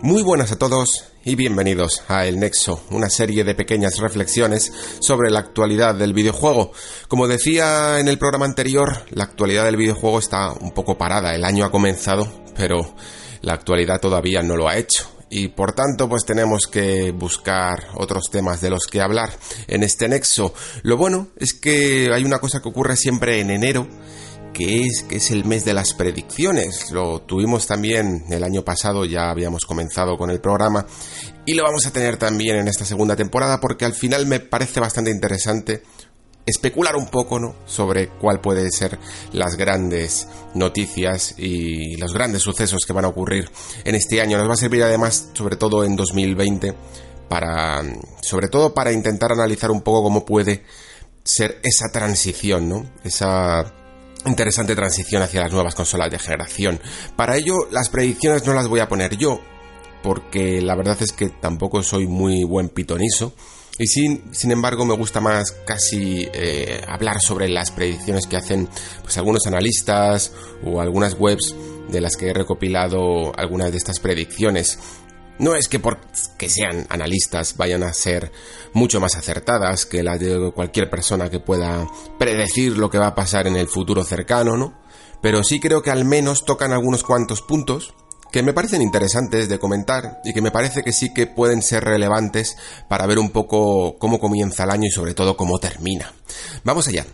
Muy buenas a todos y bienvenidos a El Nexo, una serie de pequeñas reflexiones sobre la actualidad del videojuego. Como decía en el programa anterior, la actualidad del videojuego está un poco parada, el año ha comenzado, pero la actualidad todavía no lo ha hecho. Y por tanto, pues tenemos que buscar otros temas de los que hablar en este nexo. Lo bueno es que hay una cosa que ocurre siempre en enero, que es, que es el mes de las predicciones. Lo tuvimos también el año pasado, ya habíamos comenzado con el programa, y lo vamos a tener también en esta segunda temporada, porque al final me parece bastante interesante especular un poco ¿no? sobre cuál pueden ser las grandes noticias y los grandes sucesos que van a ocurrir en este año. Nos va a servir además, sobre todo en 2020, para, sobre todo para intentar analizar un poco cómo puede ser esa transición, ¿no? Esa interesante transición hacia las nuevas consolas de generación. Para ello, las predicciones no las voy a poner yo, porque la verdad es que tampoco soy muy buen pitonizo. Y sin, sin embargo me gusta más casi eh, hablar sobre las predicciones que hacen pues, algunos analistas o algunas webs de las que he recopilado algunas de estas predicciones. No es que porque sean analistas vayan a ser mucho más acertadas que las de cualquier persona que pueda predecir lo que va a pasar en el futuro cercano, ¿no? Pero sí creo que al menos tocan algunos cuantos puntos que me parecen interesantes de comentar y que me parece que sí que pueden ser relevantes para ver un poco cómo comienza el año y sobre todo cómo termina. Vamos allá.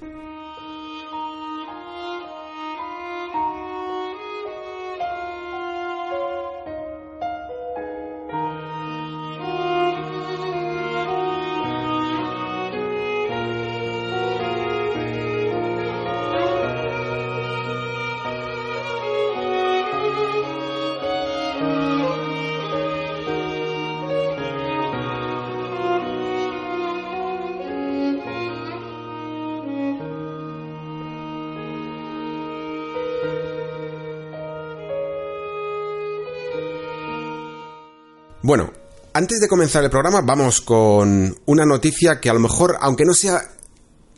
Bueno, antes de comenzar el programa vamos con una noticia que a lo mejor, aunque no sea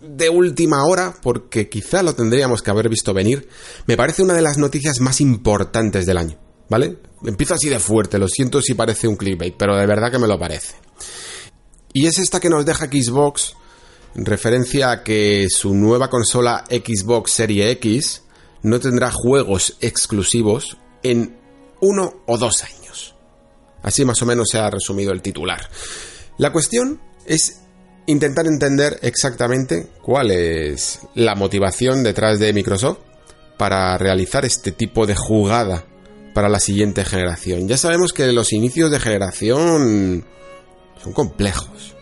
de última hora, porque quizá lo tendríamos que haber visto venir, me parece una de las noticias más importantes del año, ¿vale? Empiezo así de fuerte, lo siento si parece un clickbait, pero de verdad que me lo parece. Y es esta que nos deja Xbox, en referencia a que su nueva consola Xbox Serie X no tendrá juegos exclusivos en uno o dos años. Así más o menos se ha resumido el titular. La cuestión es intentar entender exactamente cuál es la motivación detrás de Microsoft para realizar este tipo de jugada para la siguiente generación. Ya sabemos que los inicios de generación son complejos.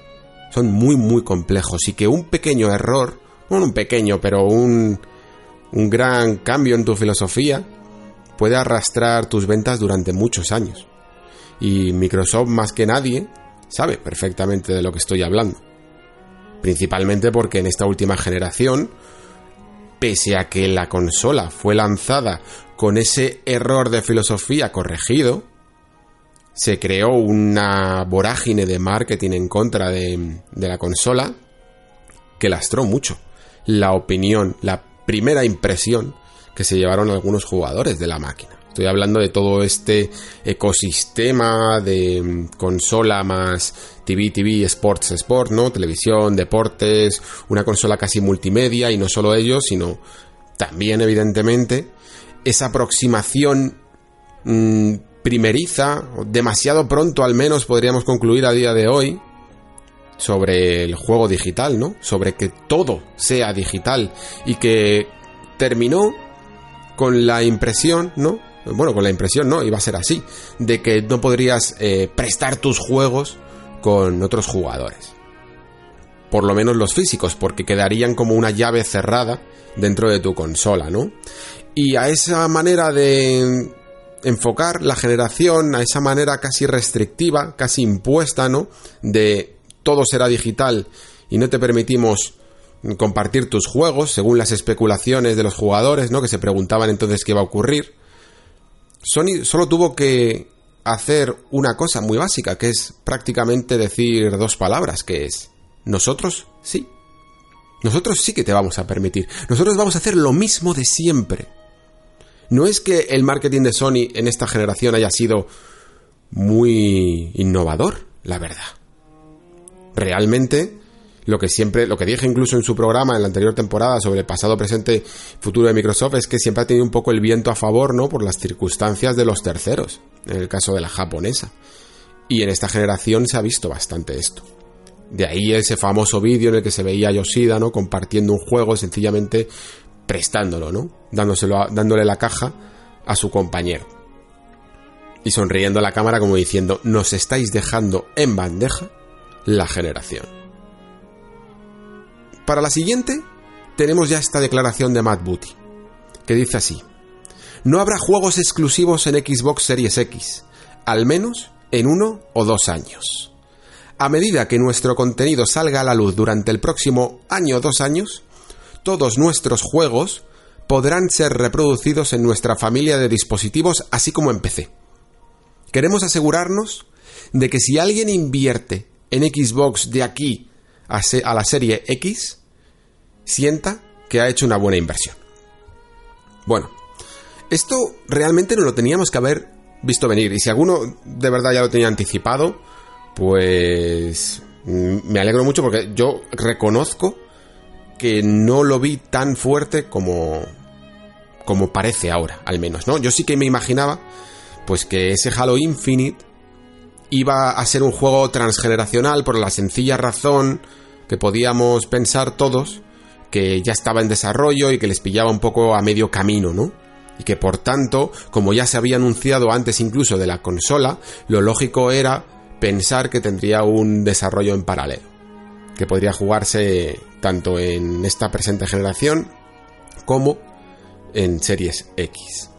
Son muy, muy complejos. Y que un pequeño error, no un pequeño, pero un, un gran cambio en tu filosofía puede arrastrar tus ventas durante muchos años y Microsoft más que nadie sabe perfectamente de lo que estoy hablando. Principalmente porque en esta última generación, pese a que la consola fue lanzada con ese error de filosofía corregido, se creó una vorágine de marketing en contra de, de la consola que lastró mucho la opinión, la primera impresión que se llevaron algunos jugadores de la máquina. Estoy hablando de todo este ecosistema de mm, consola más TV, TV, Sports, Sport, ¿no? Televisión, deportes, una consola casi multimedia y no solo ello, sino también evidentemente esa aproximación mm, primeriza, demasiado pronto al menos podríamos concluir a día de hoy, sobre el juego digital, ¿no? Sobre que todo sea digital y que terminó con la impresión, ¿no? Bueno, con la impresión, ¿no? Iba a ser así, de que no podrías eh, prestar tus juegos con otros jugadores. por lo menos los físicos, porque quedarían como una llave cerrada dentro de tu consola, ¿no? Y a esa manera de enfocar la generación, a esa manera casi restrictiva, casi impuesta, ¿no? De todo será digital y no te permitimos compartir tus juegos, según las especulaciones de los jugadores, ¿no? Que se preguntaban entonces qué iba a ocurrir. Sony solo tuvo que hacer una cosa muy básica, que es prácticamente decir dos palabras, que es nosotros sí. Nosotros sí que te vamos a permitir. Nosotros vamos a hacer lo mismo de siempre. No es que el marketing de Sony en esta generación haya sido muy innovador, la verdad. Realmente lo que siempre, lo que dije incluso en su programa en la anterior temporada sobre el pasado, presente, futuro de Microsoft es que siempre ha tenido un poco el viento a favor, ¿no? Por las circunstancias de los terceros, en el caso de la japonesa. Y en esta generación se ha visto bastante esto. De ahí ese famoso vídeo en el que se veía a Yoshida. Compartiendo un juego, sencillamente prestándolo, ¿no? Dándoselo dándole la caja a su compañero. Y sonriendo a la cámara como diciendo, nos estáis dejando en bandeja la generación. Para la siguiente, tenemos ya esta declaración de Matt Booty, que dice así: No habrá juegos exclusivos en Xbox Series X, al menos en uno o dos años. A medida que nuestro contenido salga a la luz durante el próximo año o dos años, todos nuestros juegos podrán ser reproducidos en nuestra familia de dispositivos así como en PC. Queremos asegurarnos de que si alguien invierte en Xbox de aquí a, la serie X sienta que ha hecho una buena inversión. Bueno, esto realmente no lo teníamos que haber visto venir. Y si alguno de verdad ya lo tenía anticipado, pues me alegro mucho porque yo reconozco que no lo vi tan fuerte como como parece ahora, al menos, ¿no? Yo sí que me imaginaba pues que ese Halo Infinite iba a ser un juego transgeneracional por la sencilla razón que podíamos pensar todos que ya estaba en desarrollo y que les pillaba un poco a medio camino, ¿no? Y que por tanto, como ya se había anunciado antes incluso de la consola, lo lógico era pensar que tendría un desarrollo en paralelo, que podría jugarse tanto en esta presente generación como en Series X.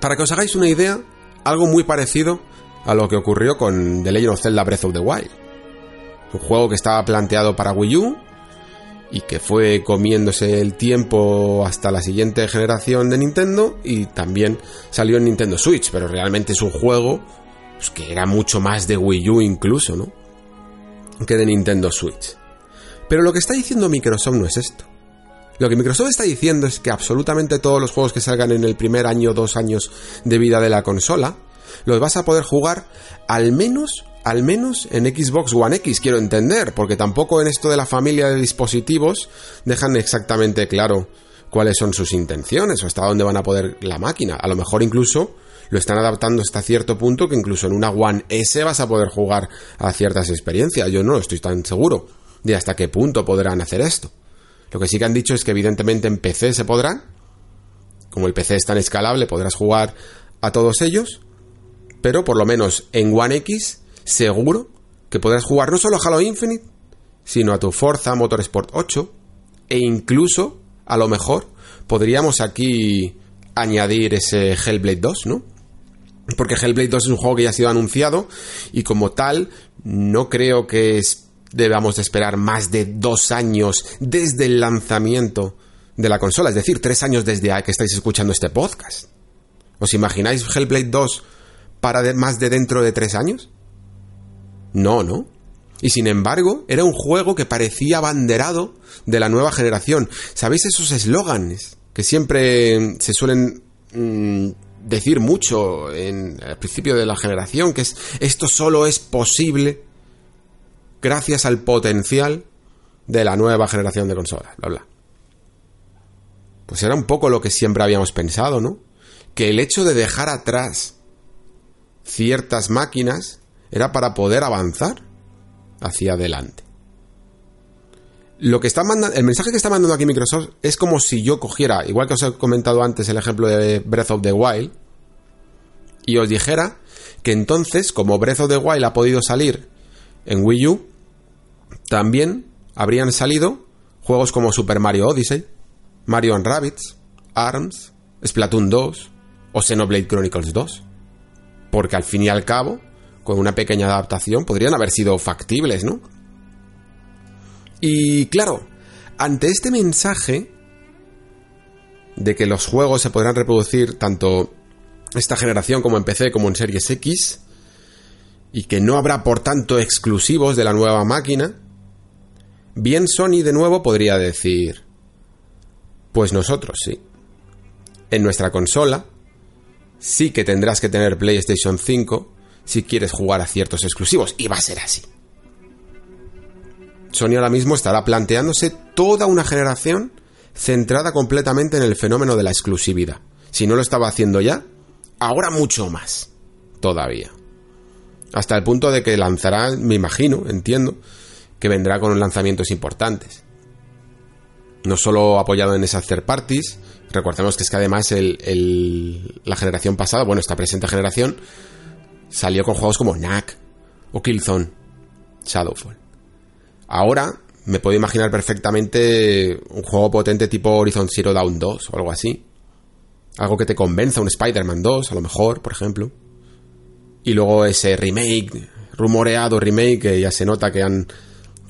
Para que os hagáis una idea, algo muy parecido a lo que ocurrió con The Legend of Zelda Breath of the Wild. Un juego que estaba planteado para Wii U y que fue comiéndose el tiempo hasta la siguiente generación de Nintendo y también salió en Nintendo Switch, pero realmente es un juego pues, que era mucho más de Wii U incluso, ¿no? Que de Nintendo Switch. Pero lo que está diciendo Microsoft no es esto. Lo que Microsoft está diciendo es que absolutamente todos los juegos que salgan en el primer año o dos años de vida de la consola, los vas a poder jugar al menos al menos en Xbox One X, quiero entender, porque tampoco en esto de la familia de dispositivos dejan exactamente claro cuáles son sus intenciones o hasta dónde van a poder la máquina. A lo mejor incluso lo están adaptando hasta cierto punto que incluso en una One S vas a poder jugar a ciertas experiencias. Yo no estoy tan seguro de hasta qué punto podrán hacer esto. Lo que sí que han dicho es que evidentemente en PC se podrá. Como el PC es tan escalable, podrás jugar a todos ellos. Pero por lo menos en One X seguro que podrás jugar no solo a Halo Infinite, sino a tu Forza Motorsport 8 e incluso, a lo mejor, podríamos aquí añadir ese Hellblade 2, ¿no? Porque Hellblade 2 es un juego que ya ha sido anunciado y como tal no creo que debamos de esperar más de dos años desde el lanzamiento de la consola, es decir, tres años desde que estáis escuchando este podcast. ¿Os imagináis Hellblade 2 para más de dentro de tres años? No, ¿no? Y sin embargo, era un juego que parecía abanderado de la nueva generación. ¿Sabéis esos eslóganes que siempre se suelen mm, decir mucho en el principio de la generación? Que es esto solo es posible gracias al potencial de la nueva generación de consolas, bla bla. Pues era un poco lo que siempre habíamos pensado, ¿no? Que el hecho de dejar atrás ciertas máquinas era para poder avanzar hacia adelante. Lo que está mandando, el mensaje que está mandando aquí Microsoft es como si yo cogiera, igual que os he comentado antes el ejemplo de Breath of the Wild, y os dijera que entonces, como Breath of the Wild ha podido salir en Wii U, también habrían salido juegos como Super Mario Odyssey, Mario Rabbids, ARMS, Splatoon 2 o Xenoblade Chronicles 2. Porque al fin y al cabo, con una pequeña adaptación, podrían haber sido factibles, ¿no? Y claro, ante este mensaje de que los juegos se podrán reproducir tanto esta generación como en PC como en Series X, y que no habrá por tanto exclusivos de la nueva máquina, bien Sony de nuevo podría decir, pues nosotros sí. En nuestra consola sí que tendrás que tener PlayStation 5 si quieres jugar a ciertos exclusivos, y va a ser así. Sony ahora mismo estará planteándose toda una generación centrada completamente en el fenómeno de la exclusividad. Si no lo estaba haciendo ya, ahora mucho más. Todavía. Hasta el punto de que lanzará, me imagino, entiendo, que vendrá con lanzamientos importantes. No solo apoyado en esas third parties, recordemos que es que además la generación pasada, bueno, esta presente generación, salió con juegos como Knack o Killzone, Shadowfall. Ahora me puedo imaginar perfectamente un juego potente tipo Horizon Zero Dawn 2 o algo así. Algo que te convenza, un Spider-Man 2, a lo mejor, por ejemplo. Y luego ese remake, rumoreado remake, que ya se nota que han.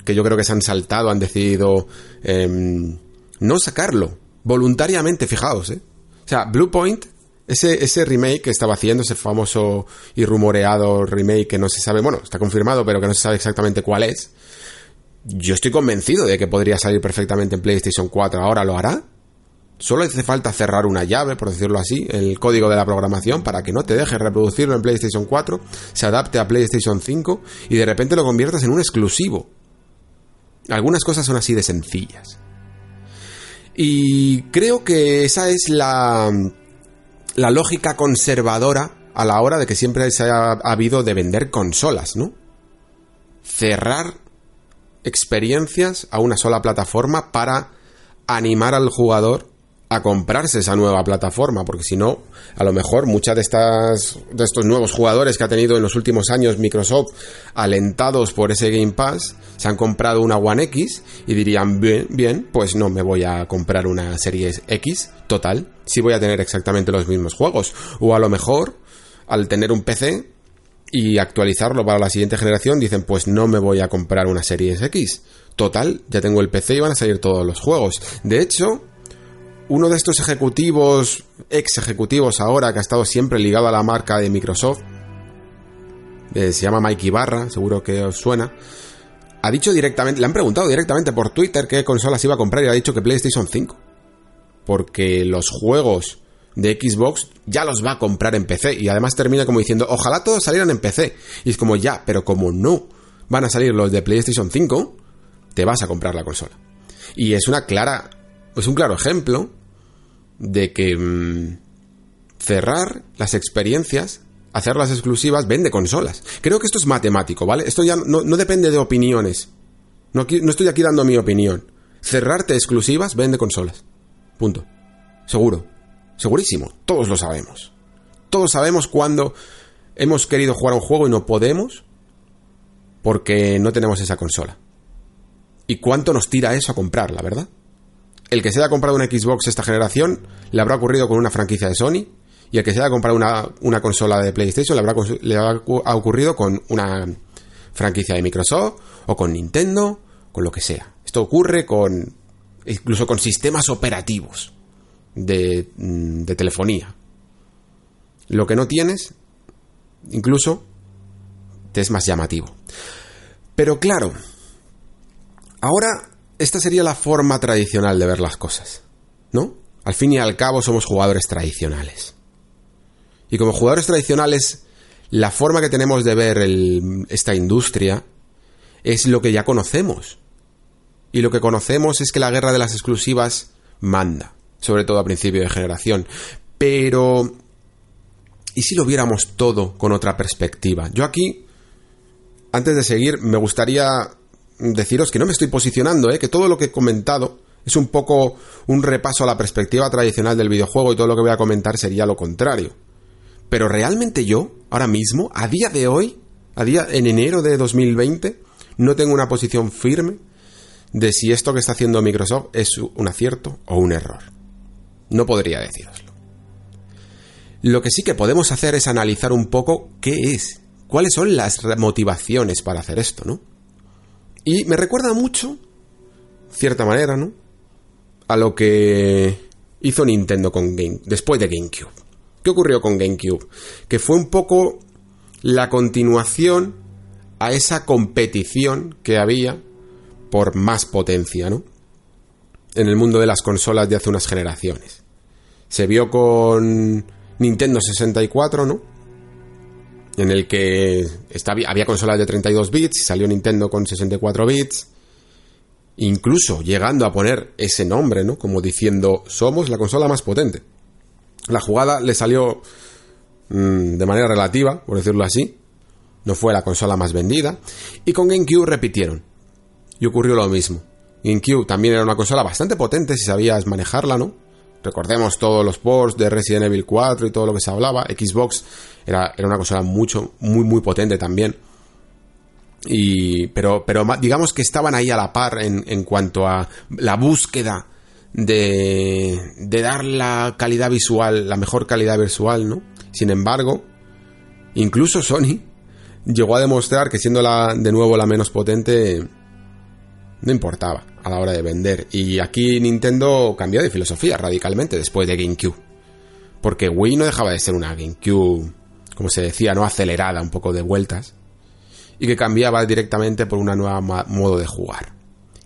que yo creo que se han saltado, han decidido em, no sacarlo. Voluntariamente, fijaos, ¿eh? O sea, Bluepoint, ese, ese remake que estaba haciendo, ese famoso y rumoreado remake que no se sabe, bueno, está confirmado, pero que no se sabe exactamente cuál es. Yo estoy convencido de que podría salir perfectamente en PlayStation 4. ¿Ahora lo hará? Solo hace falta cerrar una llave, por decirlo así, el código de la programación para que no te deje reproducirlo en PlayStation 4, se adapte a PlayStation 5 y de repente lo conviertas en un exclusivo. Algunas cosas son así de sencillas. Y creo que esa es la, la lógica conservadora a la hora de que siempre se ha habido de vender consolas, ¿no? Cerrar experiencias a una sola plataforma para animar al jugador a comprarse esa nueva plataforma, porque si no, a lo mejor muchas de estas de estos nuevos jugadores que ha tenido en los últimos años Microsoft, alentados por ese Game Pass, se han comprado una One X y dirían, bien, bien, pues no me voy a comprar una serie X, total, si voy a tener exactamente los mismos juegos. O a lo mejor, al tener un PC y actualizarlo para la siguiente generación, dicen, pues no me voy a comprar una serie X. Total, ya tengo el PC y van a salir todos los juegos. De hecho, uno de estos ejecutivos, ex ejecutivos ahora, que ha estado siempre ligado a la marca de Microsoft, eh, se llama Mike Ibarra, seguro que os suena, ha dicho directamente, le han preguntado directamente por Twitter qué consolas iba a comprar y ha dicho que PlayStation 5. Porque los juegos de Xbox ya los va a comprar en PC. Y además termina como diciendo, ojalá todos salieran en PC. Y es como ya, pero como no van a salir los de PlayStation 5, te vas a comprar la consola. Y es una clara, es un claro ejemplo de que mm, cerrar las experiencias, hacerlas exclusivas, vende consolas. Creo que esto es matemático, ¿vale? Esto ya no, depende de opiniones. No, no estoy aquí dando mi opinión. Cerrarte exclusivas vende consolas. Punto. Seguro. Segurísimo. Todos lo sabemos. Todos sabemos cuando hemos querido jugar un juego y no podemos porque no tenemos esa consola. ¿Y cuánto nos tira eso a comprarla, verdad? El que se haya comprado una Xbox esta generación le habrá ocurrido con una franquicia de Sony y el que se haya comprado una, consola de PlayStation le habrá, le ocurrido con una franquicia de Microsoft o con Nintendo, con lo que sea. Esto ocurre con incluso con sistemas operativos de, mm, de telefonía. Lo que no tienes, incluso, te es más llamativo. Pero claro, ahora esta sería la forma tradicional de ver las cosas, ¿no? Al fin y al cabo somos jugadores tradicionales. Y como jugadores tradicionales, la forma que tenemos de ver esta industria es lo que ya conocemos. Y lo que conocemos es que la guerra de las exclusivas manda, sobre todo a principio de generación. Pero... ¿Y si lo viéramos todo con otra perspectiva? Yo aquí, antes de seguir, me gustaría deciros que no me estoy posicionando, ¿eh? que todo lo que he comentado es un poco un repaso a la perspectiva tradicional del videojuego y todo lo que voy a comentar sería lo contrario. Pero realmente yo, ahora mismo, a día de hoy, a día en enero de 2020, no tengo una posición firme de si esto que está haciendo Microsoft es un acierto o un error. No podría deciroslo. Lo que sí que podemos hacer es analizar un poco qué es, cuáles son las motivaciones para hacer esto, ¿no? Y me recuerda mucho, cierta manera, ¿no? A lo que hizo Nintendo con Game, después de GameCube. ¿Qué ocurrió con GameCube? Que fue un poco la continuación a esa competición que había por más potencia, ¿no? En el mundo de las consolas de hace unas generaciones. Se vio con Nintendo 64, ¿no? En el que había consolas de 32 bits salió Nintendo con 64 bits. Incluso llegando a poner ese nombre, ¿no? Como diciendo, somos la consola más potente. La jugada le salió mm, de manera relativa, por decirlo así. No fue la consola más vendida. Y con GameCube repitieron. Y ocurrió lo mismo. GameCube también era una consola bastante potente si sabías manejarla, ¿no? Recordemos todos los ports de Resident Evil 4 y todo lo que se hablaba. Xbox era, era una consola mucho, muy, muy potente también. Y, pero, pero digamos que estaban ahí a la par en, en cuanto a la búsqueda de, de dar la calidad visual, la mejor calidad visual, ¿no? Sin embargo, incluso Sony llegó a demostrar que siendo la, de nuevo la menos potente, no importaba a la hora de vender. Y aquí Nintendo cambió de filosofía radicalmente después de GameCube. Porque Wii no dejaba de ser una GameCube, como se decía, no acelerada, un poco de vueltas. Y que cambiaba directamente por una nueva modo de jugar.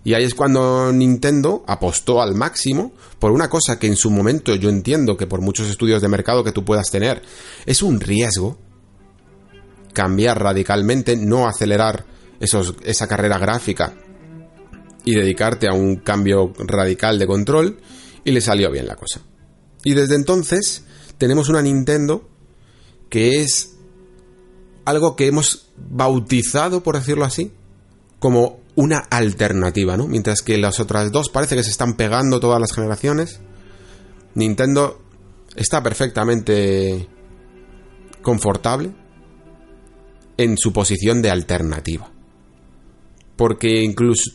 Y ahí es cuando Nintendo apostó al máximo por una cosa que en su momento yo entiendo que por muchos estudios de mercado que tú puedas tener es un riesgo. Cambiar radicalmente, no acelerar esos, esa carrera gráfica y dedicarte a un cambio radical de control y le salió bien la cosa. Y desde entonces tenemos una Nintendo que es algo que hemos bautizado, por decirlo así, como una alternativa, ¿no? Mientras que las otras dos parece que se están pegando todas las generaciones. Nintendo está perfectamente confortable en su posición de alternativa. Porque incluso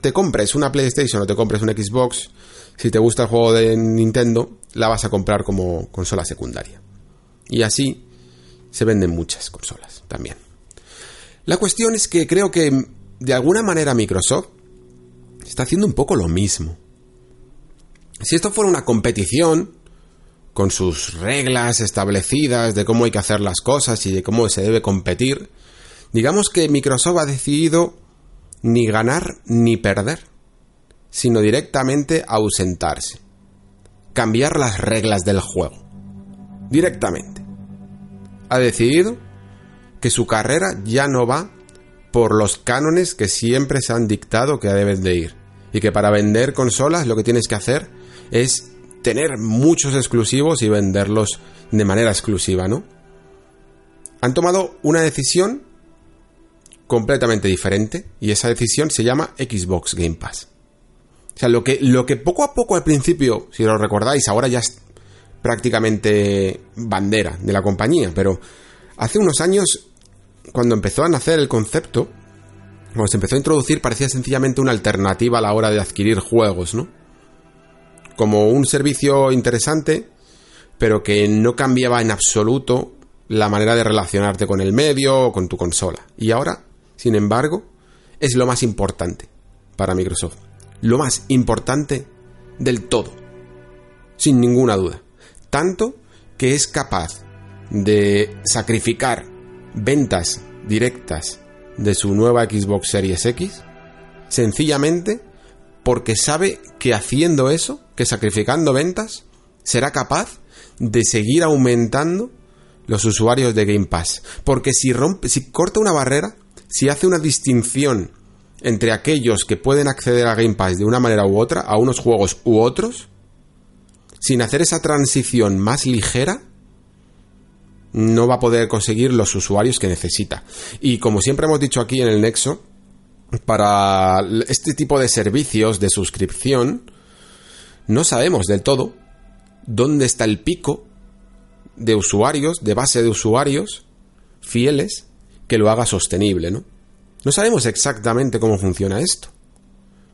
te, compres una PlayStation o te compres un Xbox, si te gusta el juego de Nintendo, la vas a comprar como consola secundaria. Y así se venden muchas consolas también. La cuestión es que creo que de alguna manera Microsoft está haciendo un poco lo mismo. Si esto fuera una competición, con sus reglas establecidas de cómo hay que hacer las cosas y de cómo se debe competir, digamos que Microsoft ha decidido ni ganar ni perder, sino directamente ausentarse, cambiar las reglas del juego, directamente. Ha decidido que su carrera ya no va por los cánones que siempre se han dictado que deben de ir, y que para vender consolas lo que tienes que hacer es tener muchos exclusivos y venderlos de manera exclusiva, ¿no? Han tomado una decisión completamente diferente y esa decisión se llama Xbox Game Pass. O sea, lo que, lo que poco a poco al principio, si lo recordáis, ahora ya es prácticamente bandera de la compañía, pero hace unos años, cuando empezó a nacer el concepto, cuando se empezó a introducir, parecía sencillamente una alternativa a la hora de adquirir juegos, ¿no? Como un servicio interesante, pero que no cambiaba en absoluto la manera de relacionarte con el medio o con tu consola. Y ahora sin embargo, es lo más importante para Microsoft. Lo más importante del todo. Sin ninguna duda. Tanto que es capaz de sacrificar ventas directas de su nueva Xbox Series X sencillamente porque sabe que haciendo eso, que sacrificando ventas, será capaz de seguir aumentando los usuarios de Game Pass. Porque si rompe, si corta una barrera, si hace una distinción entre aquellos que pueden acceder a Game Pass de una manera u otra, a unos juegos u otros, sin hacer esa transición más ligera, no va a poder conseguir los usuarios que necesita. Y como siempre hemos dicho aquí en el Nexo, para este tipo de servicios de suscripción, no sabemos del todo dónde está el pico de usuarios, de base de usuarios fieles, que lo haga sostenible, ¿no? No sabemos exactamente cómo funciona esto.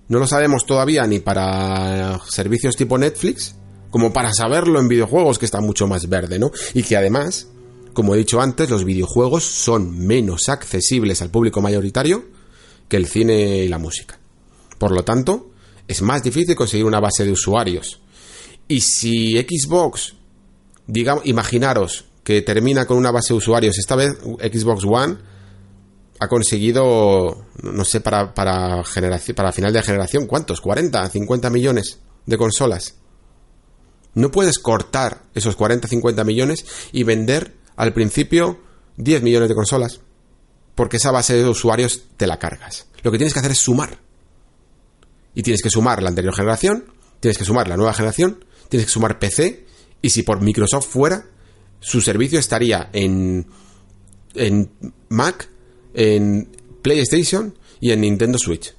No lo sabemos todavía ni para servicios tipo Netflix, como para saberlo en videojuegos, que está mucho más verde, ¿no? Y que además, como he dicho antes, los videojuegos son menos accesibles al público mayoritario que el cine y la música. Por lo tanto, es más difícil conseguir una base de usuarios. Y si Xbox, digamos, imaginaros que termina con una base de usuarios, esta vez Xbox One ha conseguido, no sé, para, para, generación, para final de generación, ¿cuántos? ¿40, 50 millones de consolas? No puedes cortar esos 40, 50 millones y vender al principio 10 millones de consolas. Porque esa base de usuarios te la cargas. Lo que tienes que hacer es sumar. Y tienes que sumar la anterior generación, tienes que sumar la nueva generación, tienes que sumar PC. Y si por Microsoft fuera, su servicio estaría en, en Mac, en PlayStation y en Nintendo Switch.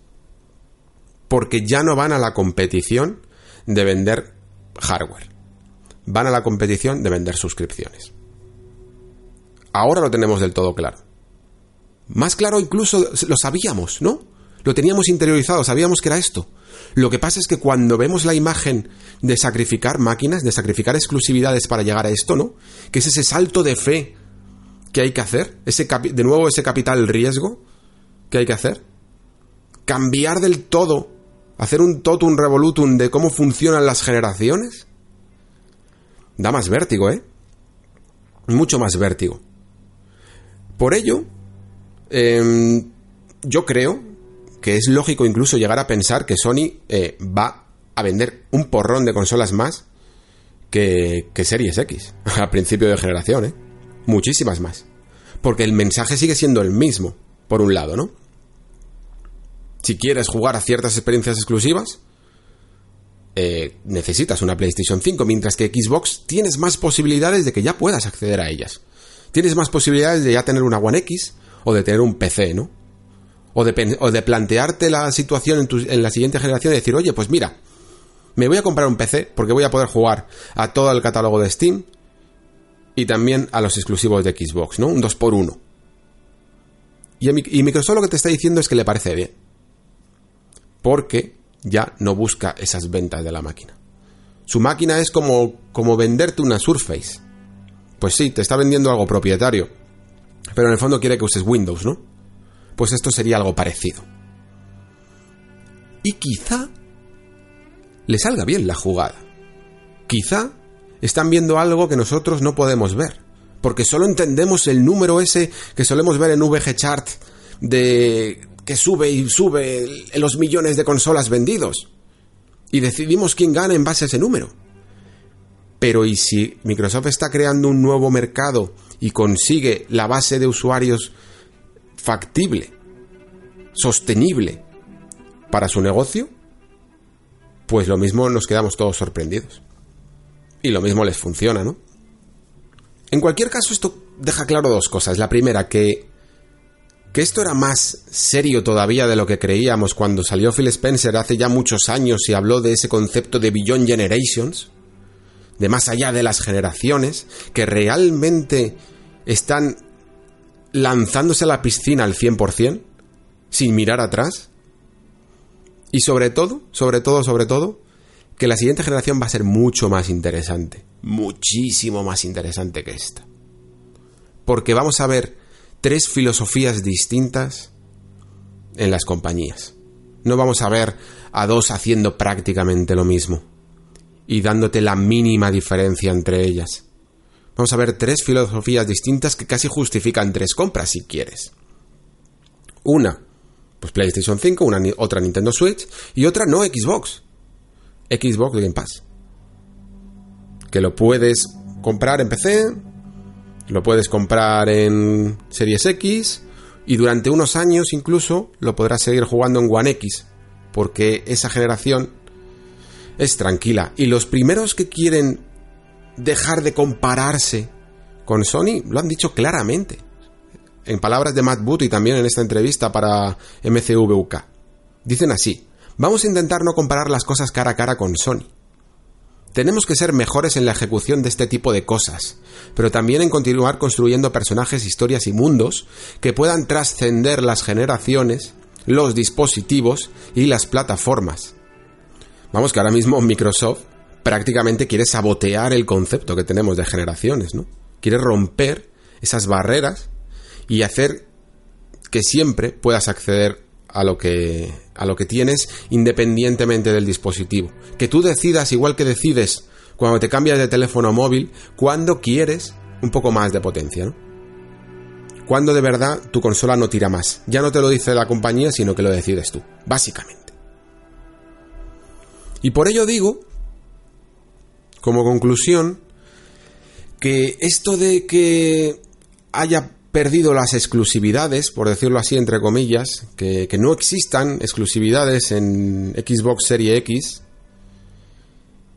Porque ya no van a la competición de vender hardware. Van a la competición de vender suscripciones. Ahora lo tenemos del todo claro. Más claro incluso lo sabíamos, ¿no? Lo teníamos interiorizado, sabíamos que era esto. Lo que pasa es que cuando vemos la imagen de sacrificar máquinas, de sacrificar exclusividades para llegar a esto, ¿no? Que es ese salto de fe que hay que hacer, ese de nuevo ese capital riesgo que hay que hacer. Cambiar del todo hacer un totum revolutum de cómo funcionan las generaciones, da más vértigo, ¿eh? Mucho más vértigo. Por ello, em, yo creo que es lógico incluso llegar a pensar que Sony eh, va a vender un porrón de consolas más que, Series X, a principio de generación, ¿eh? Muchísimas más. Porque el mensaje sigue siendo el mismo, por un lado, ¿no? si quieres jugar a ciertas experiencias exclusivas, eh, necesitas una PlayStation 5, mientras que Xbox tienes más posibilidades de que ya puedas acceder a ellas. Tienes más posibilidades de ya tener una One X o de tener un PC, ¿no? O de, plantearte la situación en, la siguiente generación y decir, oye, pues mira, me voy a comprar un PC porque voy a poder jugar a todo el catálogo de Steam y también a los exclusivos de Xbox, ¿no? Un 2x1. Y, y Microsoft lo que te está diciendo es que le parece bien porque ya no busca esas ventas de la máquina. Su máquina es como, como venderte una Surface. Pues sí, te está vendiendo algo propietario, pero en el fondo quiere que uses Windows, ¿no? Pues esto sería algo parecido. Y quizá le salga bien la jugada. Quizá están viendo algo que nosotros no podemos ver, porque solo entendemos el número ese que solemos ver en VG Chart de que sube y sube los millones de consolas vendidos. Y decidimos quién gana en base a ese número. Pero ¿y si Microsoft está creando un nuevo mercado y consigue la base de usuarios factible, sostenible para su negocio? Pues lo mismo nos quedamos todos sorprendidos. Y lo mismo les funciona, ¿no? En cualquier caso, esto deja claro dos cosas. La primera, que que esto era más serio todavía de lo que creíamos cuando salió Phil Spencer hace ya muchos años y habló de ese concepto de Beyond Generations, de más allá de las generaciones, que realmente están lanzándose a la piscina al 100%, sin mirar atrás. Y sobre todo, sobre todo, sobre todo, que la siguiente generación va a ser mucho más interesante, muchísimo más interesante que esta. Porque vamos a ver tres filosofías distintas en las compañías. No vamos a ver a dos haciendo prácticamente lo mismo y dándote la mínima diferencia entre ellas. Vamos a ver tres filosofías distintas que casi justifican tres compras si quieres. Una, pues PlayStation 5, una, otra Nintendo Switch y otra no Xbox. Xbox Game Pass. Que lo puedes comprar en PC, lo puedes comprar en Series X y durante unos años incluso lo podrás seguir jugando en One X, porque esa generación es tranquila. Y los primeros que quieren dejar de compararse con Sony lo han dicho claramente. En palabras de Matt Booth y también en esta entrevista para MCVUK. Dicen así, vamos a intentar no comparar las cosas cara a cara con Sony. Tenemos que ser mejores en la ejecución de este tipo de cosas, pero también en continuar construyendo personajes, historias y mundos que puedan trascender las generaciones los dispositivos y las plataformas. Vamos que ahora mismo Microsoft prácticamente quiere sabotear el concepto que tenemos de generaciones, ¿no? Quiere romper esas barreras y hacer que siempre puedas acceder a lo que a lo que tienes independientemente del dispositivo. Que tú decidas igual que decides cuando te cambias de teléfono móvil cuando quieres un poco más de potencia, ¿no? Cuando de verdad tu consola no tira más. Ya no te lo dice la compañía, sino que lo decides tú, básicamente. Y por ello digo, como conclusión, que esto de que haya perdido las exclusividades, por decirlo así, entre comillas, que, no existan exclusividades en Xbox Series X,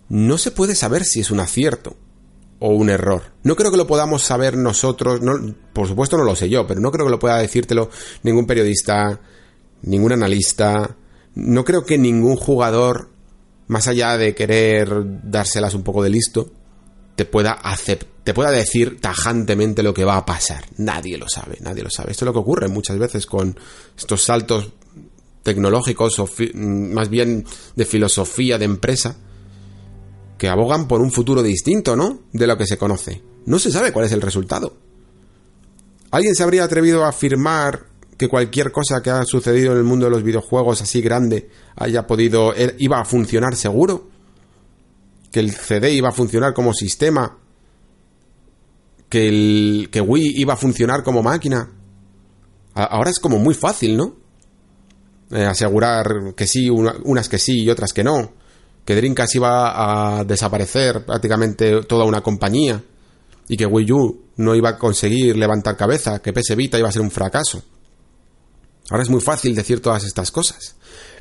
no se puede saber si es un acierto o un error. No creo que lo podamos saber nosotros, por supuesto no lo sé yo, pero no creo que lo pueda decírtelo ningún periodista, ningún analista, no creo que ningún jugador, más allá de querer dárselas un poco de listo, te pueda te pueda decir tajantemente lo que va a pasar. Nadie lo sabe, nadie lo sabe. Esto es lo que ocurre muchas veces con estos saltos tecnológicos o más bien de filosofía de empresa que abogan por un futuro distinto, ¿no? De lo que se conoce. No se sabe cuál es el resultado. ¿Alguien se habría atrevido a afirmar que cualquier cosa que ha sucedido en el mundo de los videojuegos así grande haya podido er, iba a funcionar seguro? Que el CD iba a funcionar como sistema que, el, que Wii iba a funcionar como máquina. ahora es como muy fácil, ¿no? Eh, asegurar que sí, unas que sí y otras que no. Que Dreamcast iba a desaparecer prácticamente toda una compañía. Y que Wii U no iba a conseguir levantar cabeza. Que PS Vita iba a ser un fracaso. Ahora es muy fácil decir todas estas cosas.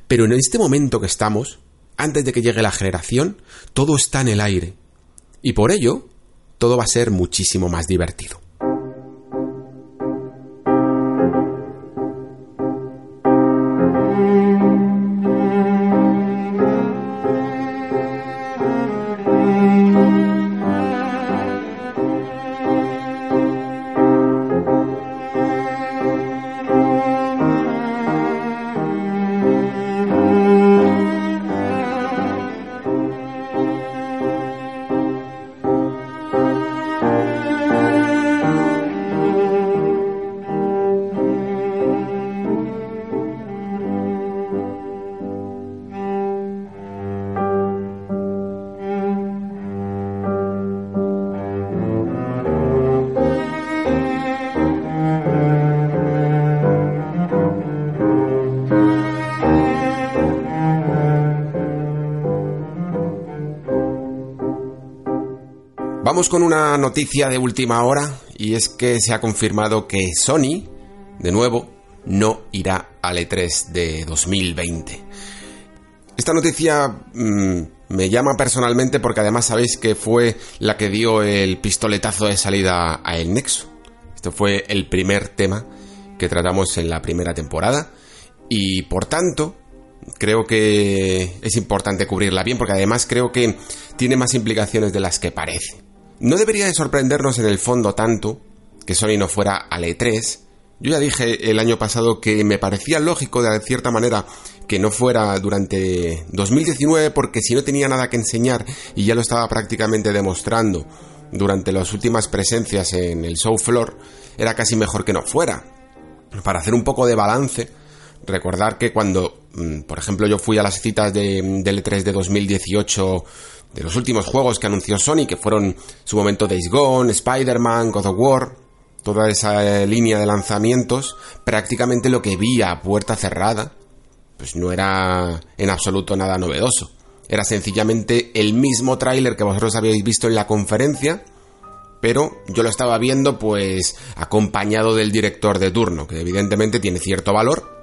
Pero en este momento que estamos, antes de que llegue la generación, todo está en el aire. Y por ello, todo va a ser muchísimo más divertido. Vamos con una noticia de última hora y es que se ha confirmado que Sony, de nuevo, no irá al E3 de 2020. Esta noticia mm, me llama personalmente porque además sabéis que fue la que dio el pistoletazo de salida a El Nexo. Esto fue el primer tema que tratamos en la primera temporada y por tanto creo que es importante cubrirla bien porque además creo que tiene más implicaciones de las que parece. No debería de sorprendernos en el fondo tanto que Sony no fuera al E3. Yo ya dije el año pasado que me parecía lógico de cierta manera que no fuera durante 2019 porque si no tenía nada que enseñar y ya lo estaba prácticamente demostrando durante las últimas presencias en el show floor, era casi mejor que no fuera. Para hacer un poco de balance, recordar que cuando, mm, por ejemplo, yo fui a las citas de, del E3 de 2018 de los últimos juegos que anunció Sony, que fueron su momento Days Gone, Spider-Man, God of War, toda esa eh, línea de lanzamientos, prácticamente lo que vi a puerta cerrada, pues no era en absoluto nada novedoso. Era sencillamente el mismo tráiler que vosotros habíais visto en la conferencia, pero yo lo estaba viendo pues acompañado del director de turno, que evidentemente tiene cierto valor,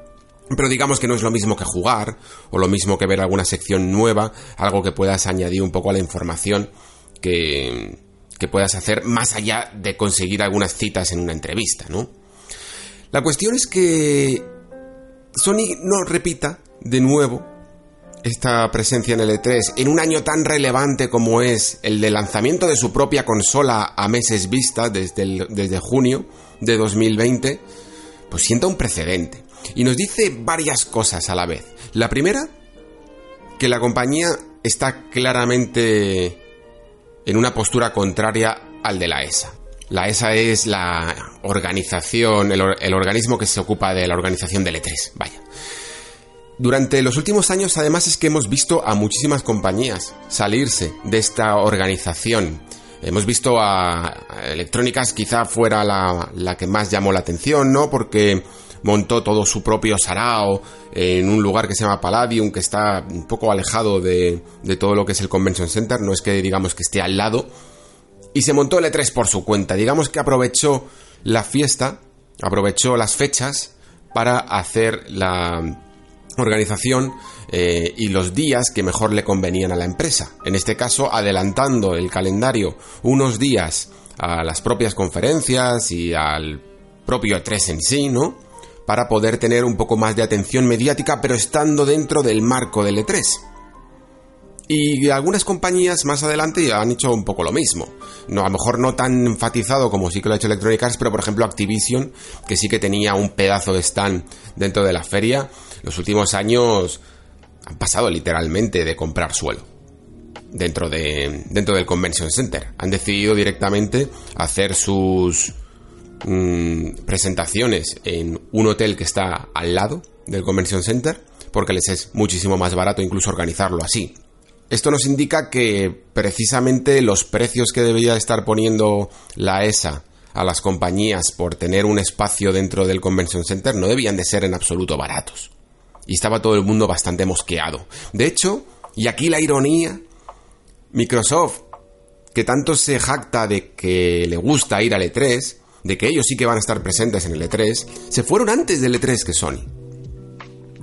pero digamos que no es lo mismo que jugar, o lo mismo que ver alguna sección nueva, algo que puedas añadir un poco a la información que, que puedas hacer más allá de conseguir algunas citas en una entrevista, ¿no? La cuestión es que Sony no repita de nuevo esta presencia en el E3 en un año tan relevante como es el de lanzamiento de su propia consola a meses vista desde, desde junio de 2020, pues sienta un precedente. Y nos dice varias cosas a la vez. La primera, que la compañía está claramente en una postura contraria al de la ESA. La ESA es la organización, el, organismo que se ocupa de la organización del E3, vaya. Durante los últimos años, además, es que hemos visto a muchísimas compañías salirse de esta organización. Hemos visto a, Electrónicas, quizá fuera la, la, que más llamó la atención, ¿no? Porque montó todo su propio sarao en un lugar que se llama Palladium, que está un poco alejado de, de todo lo que es el Convention Center, no es que digamos que esté al lado, y se montó el E3 por su cuenta. Digamos que aprovechó la fiesta, aprovechó las fechas para hacer la organización eh, y los días que mejor le convenían a la empresa. En este caso, adelantando el calendario unos días a las propias conferencias y al propio E3 en sí, ¿no? Para poder tener un poco más de atención mediática, pero estando dentro del marco del E3. Y algunas compañías más adelante han hecho un poco lo mismo. No, a lo mejor no tan enfatizado como sí que lo ha hecho Electronic Arts, pero por ejemplo Activision, que sí que tenía un pedazo de stand dentro de la feria, los últimos años han pasado literalmente de comprar suelo dentro, de, dentro del Convention Center. Han decidido directamente hacer sus mm, presentaciones en un hotel que está al lado del Convention Center, porque les es muchísimo más barato incluso organizarlo así. Esto nos indica que precisamente los precios que debería estar poniendo la ESA a las compañías por tener un espacio dentro del Convention Center no debían de ser en absoluto baratos. Y estaba todo el mundo bastante mosqueado. De hecho, y aquí la ironía, Microsoft, que tanto se jacta de que le gusta ir al E3, de que ellos sí que van a estar presentes en el E3, se fueron antes del E3 que Sony.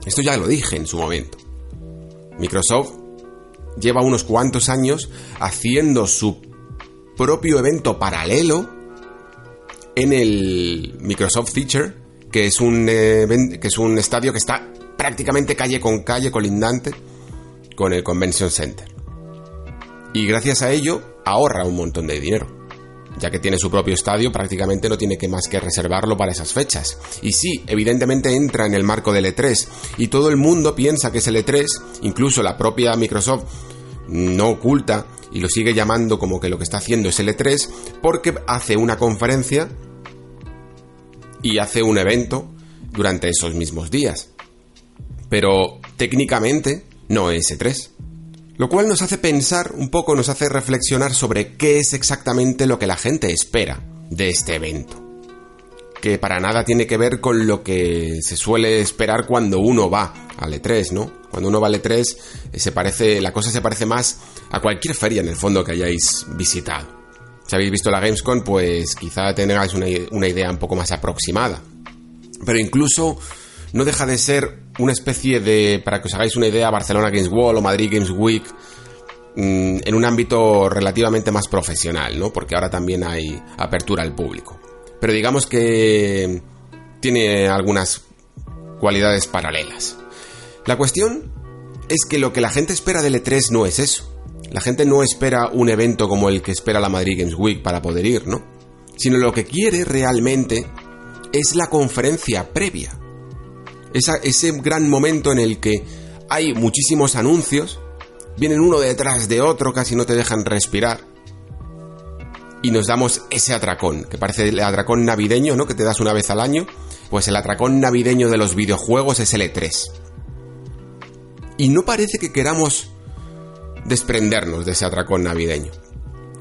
Esto ya lo dije en su momento. Microsoft lleva unos cuantos años haciendo su propio evento paralelo en el Microsoft Feature, que es un, que es un estadio que está prácticamente calle con calle colindante con el Convention Center. Y gracias a ello ahorra un montón de dinero. Ya que tiene su propio estadio, prácticamente no tiene que más que reservarlo para esas fechas. Y sí, evidentemente entra en el marco del E3. Y todo el mundo piensa que es el E3, incluso la propia Microsoft no oculta y lo sigue llamando como que lo que está haciendo es L3 porque hace una conferencia y hace un evento durante esos mismos días. Pero técnicamente no es E3. Lo cual nos hace pensar un poco, nos hace reflexionar sobre qué es exactamente lo que la gente espera de este evento. Que para nada tiene que ver con lo que se suele esperar cuando uno va al E3, ¿no? Cuando uno vale 3, eh, se parece, la cosa se parece más a cualquier feria en el fondo que hayáis visitado. Si habéis visto la Gamescom, pues quizá tengáis una, una idea un poco más aproximada. Pero incluso no deja de ser una especie de, para que os hagáis una idea, Barcelona Games World o Madrid Games Week mm, en un ámbito relativamente más profesional, ¿no? Porque ahora también hay apertura al público. Pero digamos que tiene algunas cualidades paralelas. La cuestión es que lo que la gente espera del E3 no es eso. La gente no espera un evento como el que espera la Madrid Games Week para poder ir, ¿no? Sino lo que quiere realmente es la conferencia previa. Ese gran momento en el que hay muchísimos anuncios, vienen uno detrás de otro, casi no te dejan respirar. Y nos damos ese atracón, que parece el atracón navideño, ¿no? Que te das una vez al año. Pues el atracón navideño de los videojuegos es el E3 y no parece que queramos desprendernos de ese atracón navideño.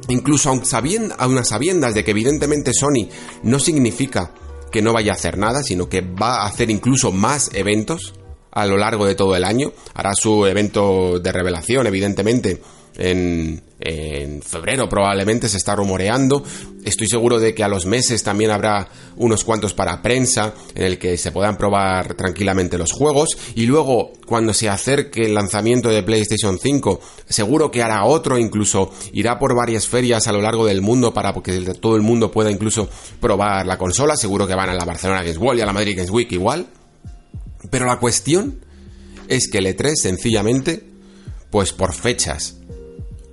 Incluso aun sabiendo, a unas sabiendas de que evidentemente Sony no significa que no vaya a hacer nada, sino que va a hacer incluso más eventos a lo largo de todo el año. Hará su evento de revelación, evidentemente, en, en febrero probablemente se está rumoreando. Estoy seguro de que a los meses también habrá unos cuantos para prensa en el que se puedan probar tranquilamente los juegos. Y luego, cuando se acerque el lanzamiento de PlayStation 5, seguro que hará otro, incluso irá por varias ferias a lo largo del mundo para que todo el mundo pueda incluso probar la consola. Seguro que van a la Barcelona Games World y a la Madrid Games Week igual. Pero la cuestión es que el E3 sencillamente, pues por fechas